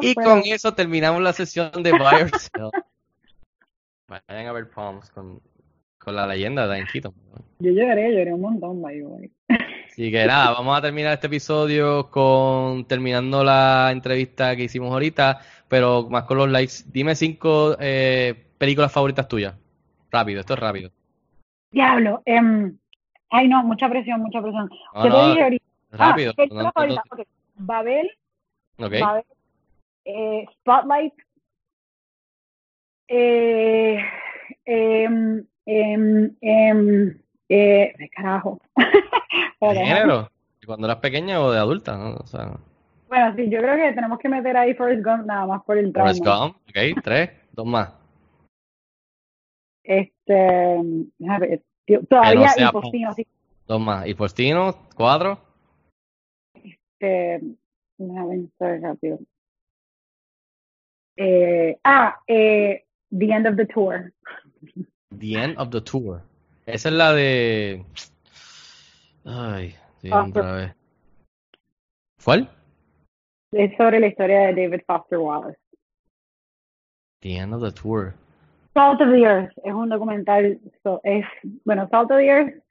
Speaker 3: Y
Speaker 4: fuera.
Speaker 3: con eso terminamos la sesión de Buy or Sell. Vayan a ver Palms con, con la leyenda de Keaton.
Speaker 4: Yo lloré, lloré un montón, by the way.
Speaker 3: Así que nada, vamos a terminar este episodio con terminando la entrevista que hicimos ahorita, pero más con los likes. Dime cinco eh, películas favoritas tuyas. Rápido, esto es rápido.
Speaker 4: Diablo. em, ay, no, mucha presión, mucha presión.
Speaker 3: No,
Speaker 4: ¿Qué
Speaker 3: no,
Speaker 4: te dije ahorita?
Speaker 3: Rápido.
Speaker 4: Ah,
Speaker 3: No,
Speaker 4: ok. Babel,
Speaker 3: ok.
Speaker 4: Babel, eh, Spotlight, eh, em, em, em, eh, carajo.
Speaker 3: ¿De género? ¿Cuando eras pequeña o de adulta? ¿no? O sea,
Speaker 4: Bueno, sí, yo creo que tenemos que meter ahí Forrest Gump nada más por el trauma.
Speaker 3: Forrest Gump, ok, tres, dos más.
Speaker 4: Este, déjame ver, tío, todavía
Speaker 3: sea
Speaker 4: y Postino, sí.
Speaker 3: Dos más. ¿Y Postino? ¿Cuatro?
Speaker 4: Este, déjame pensar rápido. Eh, ah, eh, The End of the Tour.
Speaker 3: The End of the Tour. Esa es la de... Ay, sí, otra vez. ¿Cuál?
Speaker 4: Es sobre la historia de David Foster Wallace.
Speaker 3: The End of the Tour.
Speaker 4: Salt of the Earth es un documental, so- es, bueno, Salt of the Earth es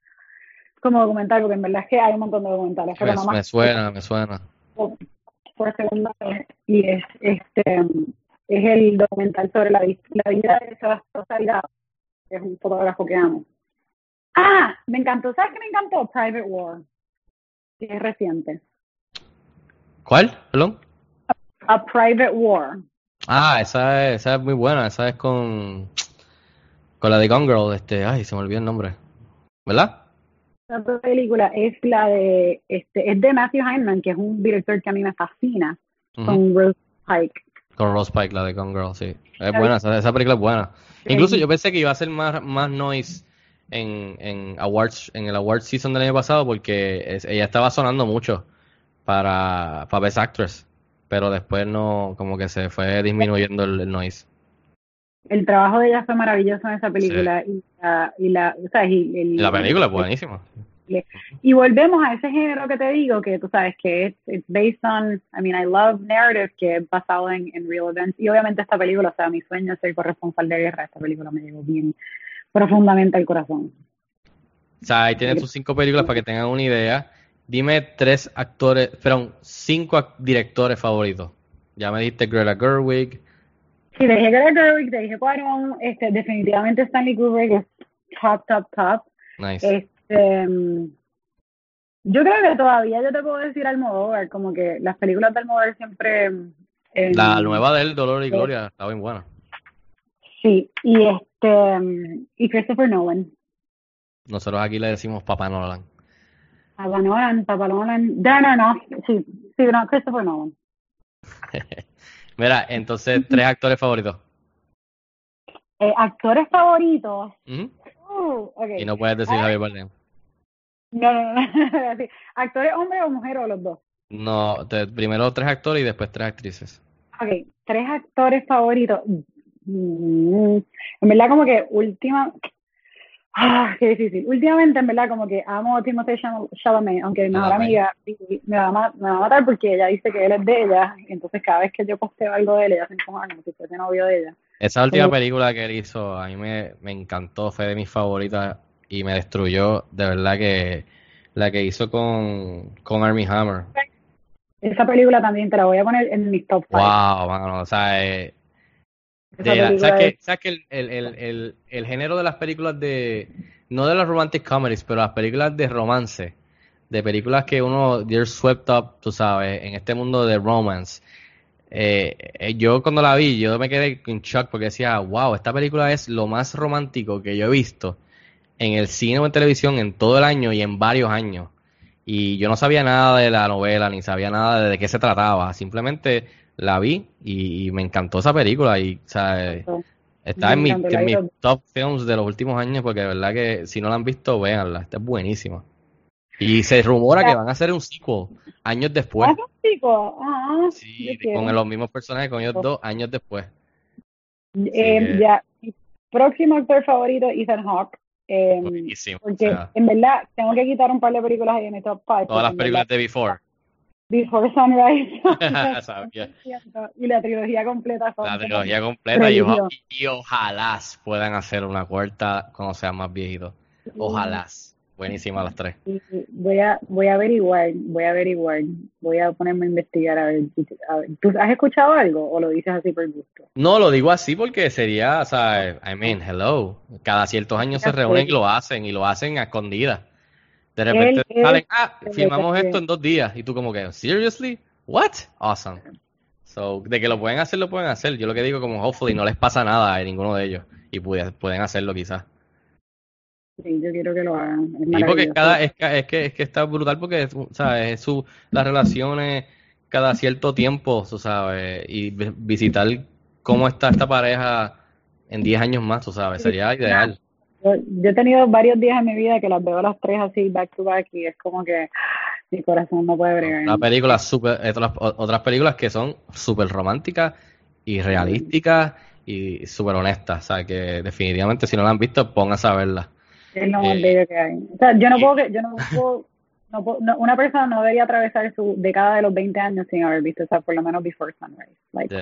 Speaker 4: como documental, porque en verdad es que hay un montón de documentales, pero
Speaker 3: Me,
Speaker 4: nomás
Speaker 3: me suena, me suena.
Speaker 4: por segunda vez, y es, este, es el documental sobre la, la vida de Sebastián Salgado, que es un fotógrafo que amo. Ah, me encantó, ¿sabes qué me encantó? Private War, que es reciente.
Speaker 3: ¿Cuál? ¿Perdón?
Speaker 4: A Private War.
Speaker 3: Ah, esa es, esa es muy buena. Esa es con... Con la de Gone Girl. Este, ay, se me olvidó el nombre. ¿Verdad?
Speaker 4: La otra película es la de, este, es de Matthew Heineman, que es un director que a mí me fascina, con Rose Pike.
Speaker 3: Con Rose Pike, la de Gone Girl, sí. Es buena, esa, esa película es buena. Incluso yo pensé que iba a ser más, más noise en, en awards, en el award season del año pasado porque es- ella estaba sonando mucho para, para Best Actress. Pero después no, como que se fue disminuyendo el, el noise.
Speaker 4: El trabajo de ella fue maravilloso en esa película y la, y la, o sea, y, el-
Speaker 3: la película es buenísima.
Speaker 4: Y volvemos a ese género que te digo, que tú sabes que es it's based on, I mean, I love narrative, que es basado en, en real events. Y obviamente esta película, o sea, mi sueño es ser corresponsal de guerra. Esta película me llegó bien profundamente al corazón.
Speaker 3: O sea, ahí tienes tus cinco películas para que tengan una idea. Dime tres actores, perdón, cinco directores favoritos. Ya me dijiste Greta Gerwig.
Speaker 4: Sí, te dije Greta Gerwig, te dije Cuarón, este, definitivamente Stanley Kubrick es top, top, top.
Speaker 3: Nice.
Speaker 4: Mm, yo creo que todavía yo te puedo decir Almodóvar, como que las películas de Almodóvar siempre... eh,
Speaker 3: La nueva de él, Dolor y Gloria, está bien buena.
Speaker 4: Sí, y este, mm, y Christopher Nolan.
Speaker 3: Nosotros aquí le decimos Papá Nolan.
Speaker 4: Papá Nolan, Papá Nolan, Dan Aronofsky, sí, sí, no, Christopher Nolan.
Speaker 3: Mira, entonces, tres actores favoritos.
Speaker 4: Eh, actores favoritos. Uh, okay.
Speaker 3: Y no puedes decir
Speaker 4: Ah,
Speaker 3: Javier Bardem.
Speaker 4: No, no, no. Actores hombre o mujer o los dos.
Speaker 3: No, te- primero tres actores y después tres actrices.
Speaker 4: Ok, tres actores favoritos. Mm, En verdad como que última... Ah, qué difícil. Últimamente, en verdad, como que amo a Timothée Chal- Chalamet, aunque mi mejor amiga me va, a, me va a matar porque ella dice que él es de ella, entonces cada vez que yo posteo algo de él, ella se encoja como si fuese novio de ella.
Speaker 3: Esa última película que él hizo, a mí me, me encantó, fue de mis favoritas y me destruyó, de verdad que la que hizo con, con Armie Hammer.
Speaker 4: Esa película también te la voy a poner en mis top 5.
Speaker 3: Wow, mano, o sea, eh, de la- ¿sabes,
Speaker 4: es-
Speaker 3: que, ¿sabes que el, el, el, el, el género de las películas de, no de las romantic comedies, pero las películas de romance, de películas que uno, they're swept up, tú sabes, en este mundo de romance, eh, eh, yo cuando la vi, yo me quedé en shock porque decía, wow, esta película es lo más romántico que yo he visto en el cine o en televisión en todo el año y en varios años. Y yo no sabía nada de la novela, ni sabía nada de, qué se trataba. Simplemente la vi y, y me encantó esa película. Y, o sea, está en, mi- en mis top films de los últimos años porque de verdad que si no la han visto, véanla. Está buenísima. Y se rumora que van a hacer un sequel años después.
Speaker 4: Ah, chico. Ah,
Speaker 3: Sí, con los mismos personajes, con ellos dos años después.
Speaker 4: Eh,
Speaker 3: que-
Speaker 4: Ya, próximo actor favorito, Ethan Hawke. eh,
Speaker 3: o
Speaker 4: porque
Speaker 3: sea,
Speaker 4: en verdad tengo que quitar un par de películas ahí de mi top 5.
Speaker 3: todas las películas de Before.
Speaker 4: Before Sunrise. Y la trilogía completa. son
Speaker 3: La trilogía completa y ojalá puedan hacer una cuarta cuando sean más viejitos. Ojalá. Buenísimas las tres.
Speaker 4: Y Voy a, voy a averiguar, voy a averiguar, voy a ponerme a investigar a ver, a ver. ¿Tú has escuchado algo o lo dices así por gusto?
Speaker 3: No, lo digo así porque sería, o sea, I mean, hello. Cada ciertos años se reúnen y lo hacen, y lo hacen a escondidas. De repente
Speaker 4: Él
Speaker 3: salen, ah,
Speaker 4: él es-
Speaker 3: esto en dos días. Y tú como que, seriously? What? Awesome. So, de que lo pueden hacer, lo pueden hacer. Yo lo que digo como, hopefully, no les pasa nada a ninguno de ellos. Y puede- pueden hacerlo quizás.
Speaker 4: Sí, yo quiero que lo hagan. Es
Speaker 3: Sí, porque cada, es, que- es que es que está brutal porque sabes, es su, las relaciones cada cierto tiempo, sabes, y vi- visitar cómo está esta pareja en 10 años más, sabes, sería ideal.
Speaker 4: Yo, yo he tenido varios días en mi vida que las veo las tres así back to back y es como que mi corazón no puede bregar.
Speaker 3: Una película super, otras, otras películas que son súper románticas y realísticas y súper honestas, o sea, que definitivamente si no la han visto, pónganse a verla.
Speaker 4: Es lo más
Speaker 3: Eh,
Speaker 4: bello que hay. O sea, yo no puedo, yo no puedo, no puedo- no- una persona no debería atravesar su década de los 20 años sin haber visto, o sea, por lo menos Before Sunrise. Like,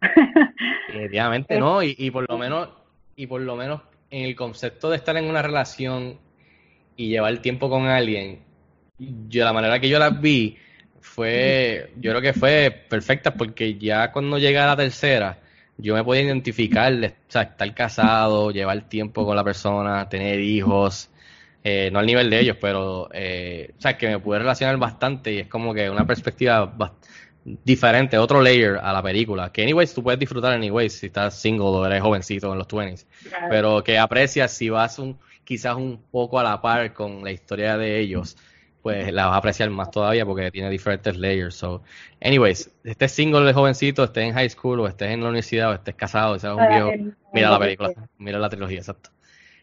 Speaker 3: Definitivamente no, y, y por lo menos, y por lo menos en el concepto de estar en una relación y llevar tiempo con alguien, yo la manera que yo las vi fue, yo creo que fue perfecta porque ya cuando llegué a la tercera, yo me podía identificar, o sea, estar casado, llevar tiempo con la persona, tener hijos, eh, no al nivel de ellos, pero, eh, o sea, que me pude relacionar bastante y es como que una perspectiva diferente, otro layer a la película, que anyways tú puedes disfrutar anyways si estás single o eres jovencito en los 20s, pero que aprecias si vas un, quizás un poco a la par con la historia de ellos, pues la vas a apreciar más todavía porque tiene diferentes layers. So, anyways, estés single de jovencito, estés en high school o estés en la universidad o estés casado, seas un viejo, mira la
Speaker 4: el-
Speaker 3: película, mira la trilogía, exacto.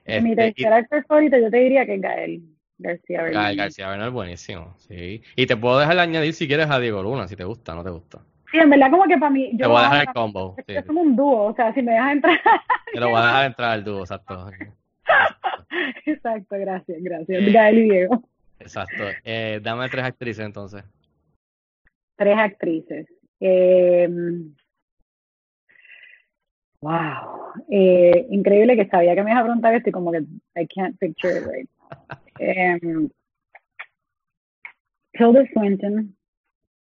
Speaker 4: Mi
Speaker 3: Este,
Speaker 4: tercer actor favorito yo te diría que es Gael García
Speaker 3: Gael
Speaker 4: Bernal.
Speaker 3: García Bernal, buenísimo, sí. Y te puedo dejar añadir si quieres a Diego Luna, si te gusta, no te gusta.
Speaker 4: Sí, en verdad como que para mí, yo
Speaker 3: Te voy a dejar el combo,
Speaker 4: es
Speaker 3: sí.
Speaker 4: que somos un dúo, o sea, si me dejas entrar.
Speaker 3: Te lo voy a dejar entrar al dúo, exacto.
Speaker 4: Exacto, gracias, gracias. Gael y Diego.
Speaker 3: Exacto. Eh, dame tres actrices entonces.
Speaker 4: Tres actrices. Eh, wow. Eh, increíble que sabía que me ibas a preguntar esto y como que I can't picture it right now. Em, Tilda Swinton,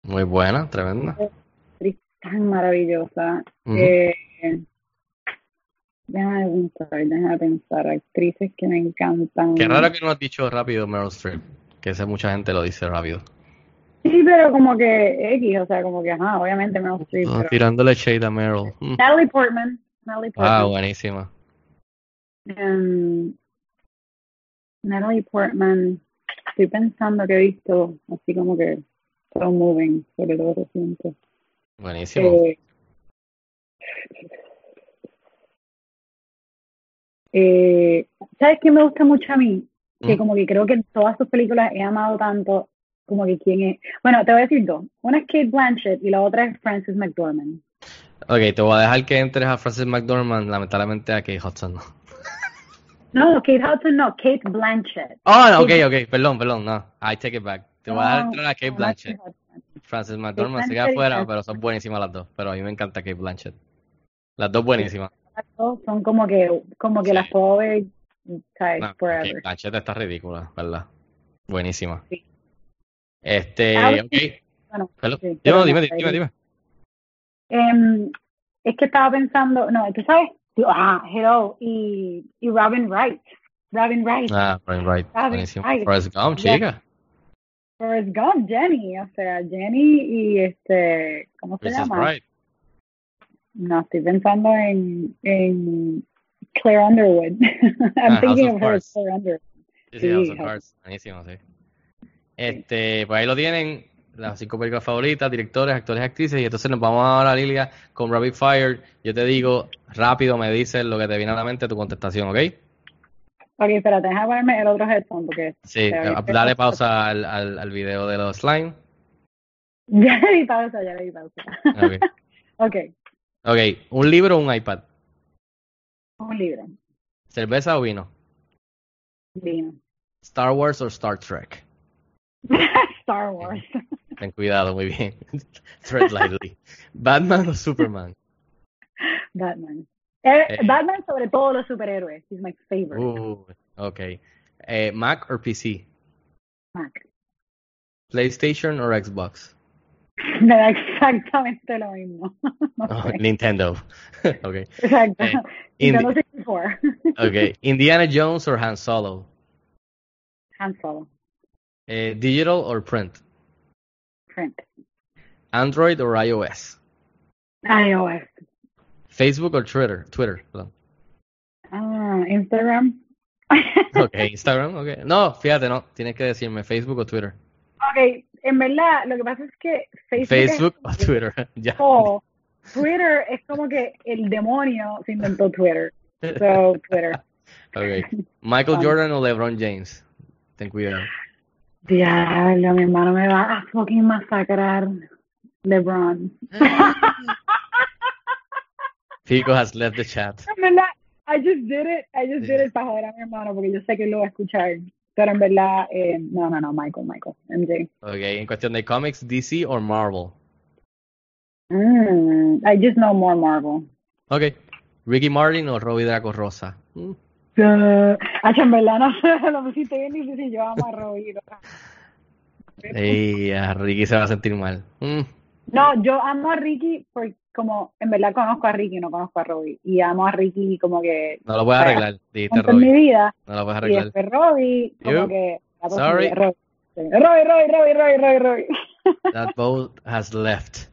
Speaker 3: Muy buena, tremenda.
Speaker 4: actriz tan maravillosa.
Speaker 3: Ujú.
Speaker 4: Eh, déjame pensar, déjame pensar. Actrices que me encantan.
Speaker 3: Qué raro que no has dicho rápido Meryl Streep, que sé mucha gente lo dice rápido.
Speaker 4: Sí, pero como que X, o sea, como que, ajá, obviamente Meryl Streep.
Speaker 3: Ah,
Speaker 4: pero-
Speaker 3: tirándole shade a Meryl. Mm.
Speaker 4: Natalie Portman. Natalie Portman.
Speaker 3: Ah, buenísima.
Speaker 4: Em, Natalie Portman, estoy pensando que he visto así como que todo moving, sobre todo reciente.
Speaker 3: Buenísimo.
Speaker 4: Eh, eh, ¿Sabes qué me gusta mucho a mí? Que como que creo que en todas sus películas he amado tanto como que quién es. Bueno, te voy a decir dos. Una es Kate Blanchett y la otra es Frances McDormand.
Speaker 3: Ok, te voy a dejar que entres a Frances McDormand, lamentablemente a Kate Hudson no.
Speaker 4: No, Kate Hudson no, Kate Blanchett.
Speaker 3: Oh, no, ok, ok, perdón, perdón, no. I take it back. Te voy a dejar entrar a Kate Blanchett. Frances McDormand se queda afuera, pero son buenísimas las dos. Pero a mí me encanta Kate Blanchett. Las dos buenísimas.
Speaker 4: Las dos son como que, como que
Speaker 3: Sí.
Speaker 4: las puedo ver, ¿sabes?
Speaker 3: No,
Speaker 4: forever.
Speaker 3: Blanchett está ridícula, ¿verdad? Buenísima.
Speaker 4: Sí.
Speaker 3: Este,
Speaker 4: Ah,
Speaker 3: ok.
Speaker 4: Bueno, sí,
Speaker 3: Dime,
Speaker 4: pero
Speaker 3: dime, dime,
Speaker 4: ahí-
Speaker 3: dime.
Speaker 4: Em, es que estaba pensando, no, tú sabes, ah, Hello y, y Robin Wright. Robin Wright,
Speaker 3: Ah, Brian Wright, buenísimo.
Speaker 4: ay,
Speaker 3: Forrest Gump, chica.
Speaker 4: Forrest Gump, Jenny, o sea, Jenny y este, ¿cómo se llama?
Speaker 3: Bride.
Speaker 4: No, estoy pensando en, en Claire Underwood. I'm
Speaker 3: Ah, House
Speaker 4: thinking
Speaker 3: of
Speaker 4: of her. Claire Underwood.
Speaker 3: Sí, sí, House of Cards, buenísimo, sí. Este, pues ahí lo tienen, las cinco películas favoritas, directores, actores, actrices, y entonces nos vamos ahora, Lilia, con Rapid Fire. Yo te digo, rápido me dices lo que te viene a la mente, tu contestación, ¿ok?
Speaker 4: Ok, espérate, déjame ponerme el otro headphone porque
Speaker 3: Sí,
Speaker 4: había-
Speaker 3: dale pausa al, al, al video de los slime.
Speaker 4: Ya le di pausa, ya le di pausa.
Speaker 3: Ok.
Speaker 4: ok,
Speaker 3: ok, un libro o un iPad,
Speaker 4: un libro,
Speaker 3: cerveza o vino,
Speaker 4: vino.
Speaker 3: Star Wars o Star Trek.
Speaker 4: Star Wars.
Speaker 3: Ten cuidado, muy bien. Tread lightly. ¿Batman o Superman?
Speaker 4: Batman. Eh,
Speaker 3: Eh.
Speaker 4: Batman sobre todos los superhéroes. He's my favorite.
Speaker 3: Uh, ok. Eh, ¿Mac o PC?
Speaker 4: Mac.
Speaker 3: ¿PlayStation o Xbox?
Speaker 4: Me da exactamente lo mismo. No
Speaker 3: Oh. Nintendo. ok.
Speaker 4: Exacto.
Speaker 3: Eh,
Speaker 4: Nintendo
Speaker 3: Indi-
Speaker 4: 64.
Speaker 3: ok. ¿Indiana Jones o Han Solo?
Speaker 4: Han Solo.
Speaker 3: Eh, ¿Digital o print?
Speaker 4: Print.
Speaker 3: ¿Android o iOS?
Speaker 4: iOS.
Speaker 3: ¿Facebook o Twitter? Twitter, perdón.
Speaker 4: Ah, Instagram.
Speaker 3: Ok, Instagram, ok. No, fíjate, no. Tienes que decirme Facebook o Twitter.
Speaker 4: ok, en verdad, lo que pasa es que Facebook,
Speaker 3: Facebook o
Speaker 4: es-
Speaker 3: Twitter. ya.
Speaker 4: o Twitter es como que el demonio se inventó Twitter. So, Twitter.
Speaker 3: Ok. ¿Michael Jordan o LeBron James? Ten cuidado.
Speaker 4: Diablo, mi hermano me va a fucking masacrar. LeBron.
Speaker 3: Pico has left the chat.
Speaker 4: En verdad, I just did it, I just did it para joder a mi hermano porque yo sé que lo va a escuchar. Pero en verdad, eh, no, no, no, Michael, Michael, MJ.
Speaker 3: Ok, en cuestión de cómics, DC o Marvel.
Speaker 4: Mm, I just know more Marvel.
Speaker 3: Ok. Ricky Martin o Robbie Draco Rosa. Mm.
Speaker 4: Uh, no sé, lo pusiste bien difícil, yo amo a Robbie.
Speaker 3: Ey, a Ricky se va a sentir mal. Mm.
Speaker 4: No, yo amo a Ricky porque como en verdad conozco a Ricky, no conozco a Robbie. Y amo a Ricky como que
Speaker 3: No lo puedes arreglar, dijiste
Speaker 4: en mi
Speaker 3: Robbie.
Speaker 4: vida.
Speaker 3: No lo puedes
Speaker 4: Y
Speaker 3: arreglar.
Speaker 4: después Robbie, como
Speaker 3: You?
Speaker 4: que... la
Speaker 3: Sorry.
Speaker 4: Robbie. Robbie, Robbie, Robbie, Robbie, Robbie, Robbie.
Speaker 3: That boat has left.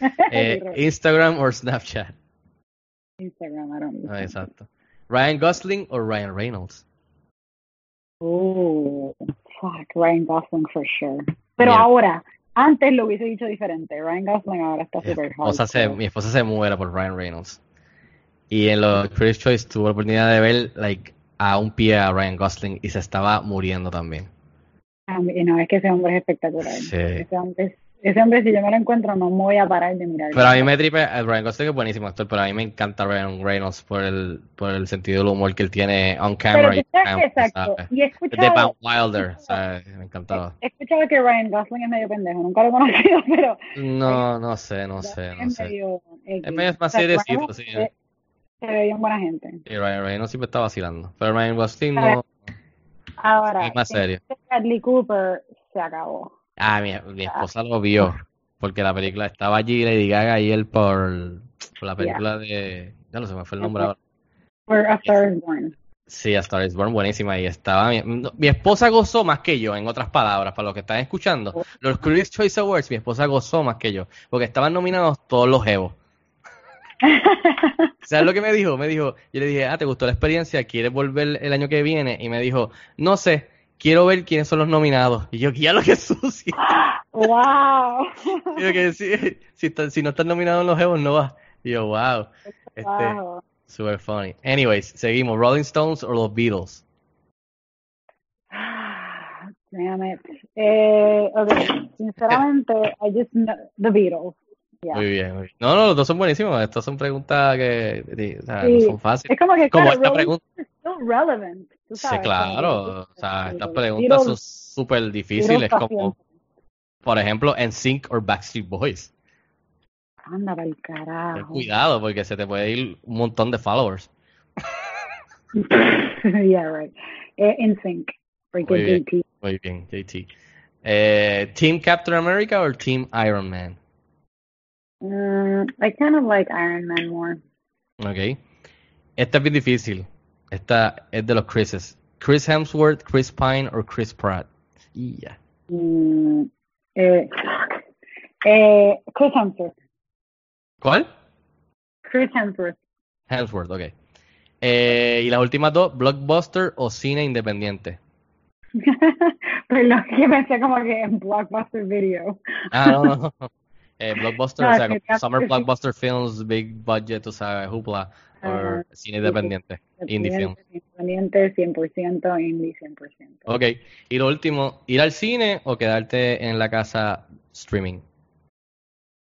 Speaker 3: Eh,
Speaker 4: Robbie.
Speaker 3: Instagram o Snapchat.
Speaker 4: Instagram, I don't
Speaker 3: Ah, exacto. Ryan Gosling o Ryan Reynolds.
Speaker 4: Oh, fuck, Ryan Gosling for sure. Pero ahora, antes lo hubiese dicho diferente. Ryan Gosling ahora está
Speaker 3: se,
Speaker 4: hot.
Speaker 3: mi esposa se muere por Ryan Reynolds. Y en los Critics' Choice tuve la oportunidad de ver like, a un pie a Ryan Gosling y se estaba muriendo también.
Speaker 4: Ah, Y no, es que ese hombre es espectacular.
Speaker 3: Sí.
Speaker 4: Ese hombre, ese hombre, si yo me lo encuentro, no me voy a parar de mirar.
Speaker 3: Pero a mí me tripe, Ryan Gosling es buenísimo actor, pero a mí me encanta Ryan Reynolds por el, por el sentido del humor que él tiene on
Speaker 4: Pero
Speaker 3: camera.
Speaker 4: tú sabes que
Speaker 3: camera,
Speaker 4: exacto.
Speaker 3: ¿sabes?
Speaker 4: Y he
Speaker 3: Es de
Speaker 4: escuchado,
Speaker 3: Van Wilder, ¿sabes? Me encantaba.
Speaker 4: he escuchado que Ryan Gosling es medio pendejo. Nunca lo he conocido, pero
Speaker 3: No, no sé, no sé, no sé.
Speaker 4: medio...
Speaker 3: Es medio más seriecito, sí.
Speaker 4: Se, ve bien buena gente.
Speaker 3: Y Ryan Reynolds siempre está vacilando. Pero Ryan Gosling no.
Speaker 4: Ahora,
Speaker 3: Es más serio.
Speaker 4: Bradley Cooper se acabó.
Speaker 3: Ah, mi, mi esposa lo vio. Porque la película estaba allí, Lady Gaga y él por, por la película de. Ya no sé, me fue el nombre ahora.
Speaker 4: Where a Star is Born.
Speaker 3: Sí, A Star is Born, buenísima. Y estaba. Mi, mi esposa gozó más que yo, en otras palabras, para los que están escuchando. Los Critics' Choice Awards, mi esposa gozó más que yo. Porque estaban nominados todos los Evos. ¿Sabes lo que me dijo? Me dijo, yo le dije, ah, ¿te gustó la experiencia? ¿Quieres volver el año que viene? Y me dijo, no sé, quiero ver quiénes son los nominados. Y yo, ya lo que sucio.
Speaker 4: ¡Wow!
Speaker 3: Que si, si, si no estás nominado en los Evos, no vas. Y yo, wow. Este,
Speaker 4: wow.
Speaker 3: super funny. Anyways, seguimos. Rolling Stones o los Beatles.
Speaker 4: Damn it. Eh, okay. Sinceramente, I just know the Beatles. Yeah.
Speaker 3: Muy bien, muy bien. No, no, los dos son buenísimos. Estas son preguntas que di- o sea, no son fáciles.
Speaker 4: Es como que
Speaker 3: Como
Speaker 4: claro,
Speaker 3: esta pregunta.
Speaker 4: Is still relevant. Tú
Speaker 3: Sí,
Speaker 4: sabes,
Speaker 3: claro.
Speaker 4: como
Speaker 3: O sea, estas preguntas son súper difíciles. Como, por ejemplo, NSYNC o Backstreet Boys.
Speaker 4: Anda pa'l
Speaker 3: Ten
Speaker 4: carajo.
Speaker 3: cuidado porque se te puede ir un montón de followers.
Speaker 4: yeah, right. Eh, in sync.
Speaker 3: Muy bien.
Speaker 4: JT.
Speaker 3: Muy bien, JT. Eh, ¿Team Captain America o Team Iron Man?
Speaker 4: Mm, I kind of like Iron Man more.
Speaker 3: Ok. Esta es bien difícil. Esta es de los Chris's. Chris Hemsworth, Chris Pine o Chris Pratt. Y ya.
Speaker 4: Mm, eh. Eh, Chris Hemsworth.
Speaker 3: ¿Cuál?
Speaker 4: Chris Hemsworth.
Speaker 3: Hemsworth, ok. Eh, y las últimas dos, Blockbuster o cine independiente.
Speaker 4: Perdón, que pensé como que en Blockbuster Video.
Speaker 3: Ah, no, no. Eh, blockbuster,
Speaker 4: No,
Speaker 3: o sea, Summer Blockbuster Films, Big Budget, o sea, Hoopla, o
Speaker 4: Ah,
Speaker 3: cine independiente, Indie Films.
Speaker 4: Independiente 100%, indie 100%.
Speaker 3: Ok, y lo último, ¿ir al cine o quedarte en la casa streaming?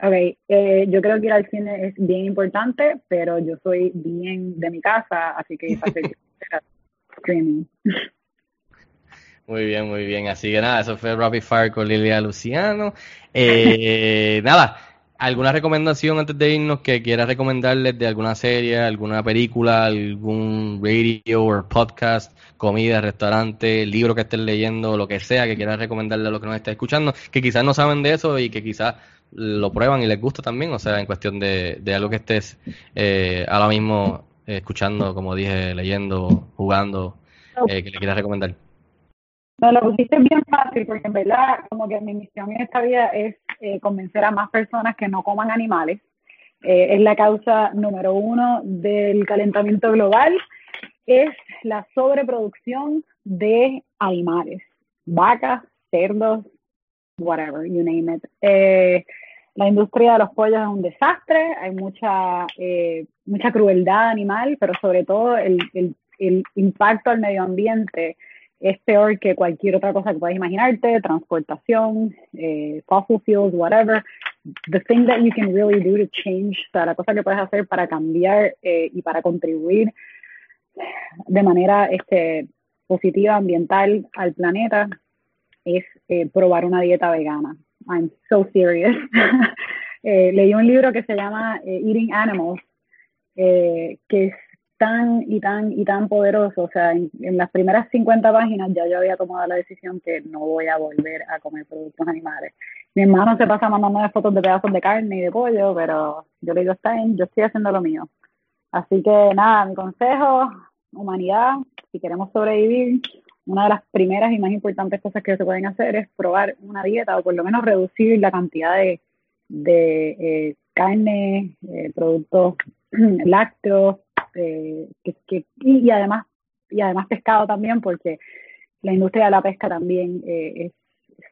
Speaker 4: Ok, eh, yo creo que ir al cine es bien importante, pero yo soy bien de mi casa, así que streaming.
Speaker 3: Muy bien, muy bien. Así que nada, eso fue Rapid Fire con Lilia Luciano. Eh, nada, ¿alguna recomendación antes de irnos que quieras recomendarles de alguna serie, alguna película, algún radio o podcast, comida, restaurante, libro que estén leyendo, lo que sea que quieras recomendarle a los que nos estén escuchando, que quizás no saben de eso y que quizás lo prueban y les gusta también, o sea, en cuestión de, de algo que estés eh, ahora mismo escuchando, como dije, leyendo, jugando, eh, que le quieras recomendar.
Speaker 4: Me lo pusiste bien fácil porque en verdad como que mi misión en esta vida es eh, convencer a más personas que no coman animales. Eh, es la causa número uno del calentamiento global, es la sobreproducción de animales, vacas, cerdos, whatever, you name it. Eh, la industria de los pollos es un desastre, hay mucha, eh, mucha crueldad animal, pero sobre todo el, el, el impacto al medio ambiente es peor que cualquier otra cosa que puedas imaginarte, transportación, eh, fossil fuels, whatever. The thing that you can really do to change, o sea, la cosa que puedes hacer para cambiar eh, y para contribuir de manera este, positiva, ambiental al planeta, es eh, probar una dieta vegana. I'm so serious. eh, leí un libro que se llama eh, Eating Animals, eh, que tan y tan y tan poderoso. O sea, en, las primeras 50 páginas ya yo había tomado la decisión que no voy a volver a comer productos animales. Mi hermano se pasa mandando fotos de pedazos de carne y de pollo, pero yo le digo, está bien, yo estoy haciendo lo mío. Así que nada, mi consejo, humanidad, si queremos sobrevivir, una de las primeras y más importantes cosas que se pueden hacer es probar una dieta o por lo menos reducir la cantidad de, de eh, carne, eh, productos lácteos, eh, que, y, además y además pescado también porque la industria de la pesca también eh, es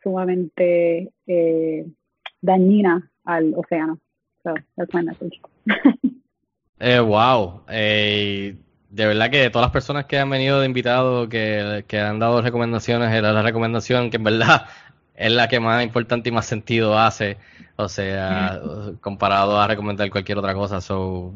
Speaker 4: sumamente eh, dañina al océano. So, that's my message.
Speaker 3: eh, wow. Eh, de verdad que todas las personas que han venido de invitados, que, que han dado recomendaciones, era la recomendación que en verdad es la que más importante y más sentido hace, o sea, comparado a recomendar cualquier otra cosa. So,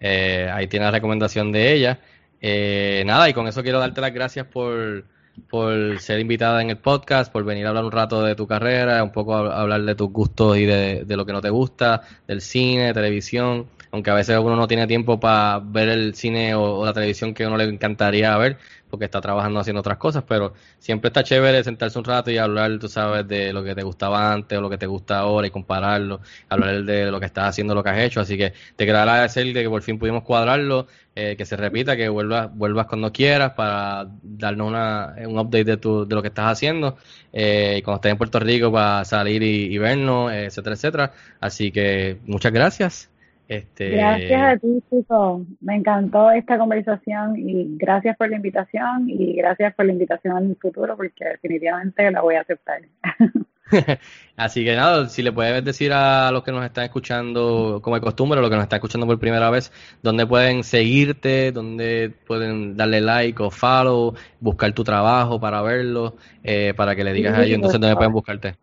Speaker 3: eh, ahí tiene la recomendación de ella. Eh, nada, y con eso quiero darte las gracias por, por ser invitada en el podcast, por venir a hablar un rato de tu carrera, un poco a, hablar de tus gustos y de, de, lo que no te gusta, del cine, televisión, aunque a veces uno no tiene tiempo para ver el cine o, la televisión que uno le encantaría ver, porque está trabajando haciendo otras cosas, pero siempre está chévere sentarse un rato y hablar, tú sabes, de lo que te gustaba antes o lo que te gusta ahora y compararlo, hablar de lo que estás haciendo, lo que has hecho, así que te quiero agradecer de que por fin pudimos cuadrarlo, eh, que se repita, que vuelvas, vuelvas cuando quieras para darnos una, un update de, tu, de lo que estás haciendo, eh, cuando estés en Puerto Rico para salir y, y vernos, etcétera, etcétera, así que muchas gracias. Este...
Speaker 4: Gracias a ti, Chico. Me encantó esta conversación y gracias por la invitación y gracias por la invitación en el futuro porque definitivamente la voy a aceptar.
Speaker 3: Así que nada, si le puedes decir a los que nos están escuchando como de costumbre, a los que nos están escuchando por primera vez, dónde pueden seguirte, dónde pueden darle like o follow, buscar tu trabajo para verlo, eh, para que le digas sí, a ellos entonces dónde pueden buscarte.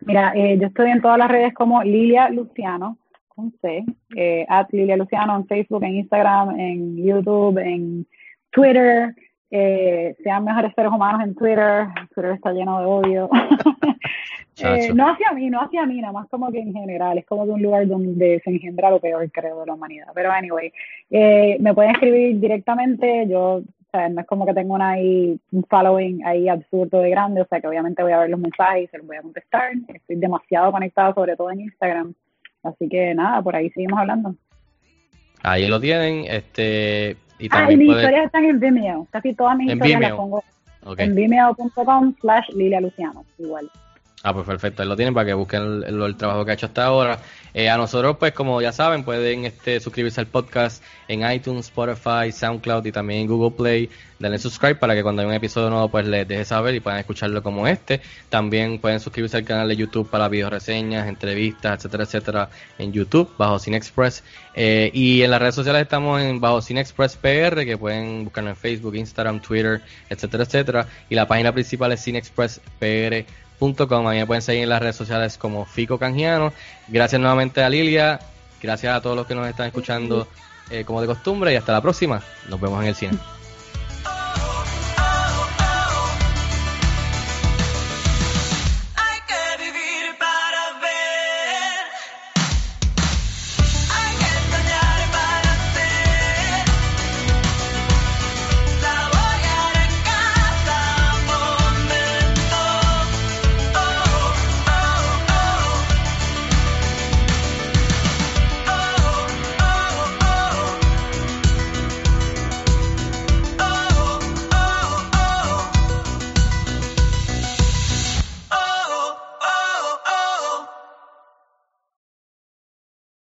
Speaker 4: Mira, eh, yo estoy en todas las redes como Lilia Luciano con C, eh, at Lilia Luciano en Facebook, en Instagram, en YouTube, en Twitter. Eh, sean mejores seres humanos en Twitter. Twitter está lleno de odio. eh, no hacia mí, no hacia mí, nada más como que en general. Es como de un lugar donde se engendra lo peor, creo, de la humanidad. Pero, anyway, eh, me pueden escribir directamente. Yo, o sea, no es como que tengo una ahí, un following ahí absurdo de grande. O sea, que obviamente voy a ver los mensajes y se los voy a contestar. Estoy demasiado conectado, sobre todo en Instagram. Así que nada, por ahí seguimos hablando.
Speaker 3: Ahí lo tienen, este
Speaker 4: y también ah, y mis puede... historias están en Vimeo, casi todas mis historias Vimeo? las pongo okay. en vimeo.com slash Lilia Luciano, igual.
Speaker 3: Ah, pues perfecto, ahí lo tienen para que busquen el, trabajo que ha hecho hasta ahora. Eh, a nosotros, pues como ya saben, pueden este, suscribirse al podcast en iTunes, Spotify, SoundCloud y también en Google Play. Denle subscribe para que cuando hay un episodio nuevo, pues les deje saber y puedan escucharlo como este. También pueden suscribirse al canal de YouTube para video reseñas, entrevistas, etcétera, etcétera, en YouTube, bajo Cine Express. Eh, y en las redes sociales estamos en bajo Cine Express PR, que pueden buscarnos en Facebook, Instagram, Twitter, etcétera, etcétera. Y la página principal es Cine Express PR Com. A mí me pueden seguir en las redes sociales como Fico Canjiano. Gracias nuevamente a Lilia. Gracias a todos los que nos están escuchando eh, como de costumbre. Y hasta la próxima. Nos vemos en el cine.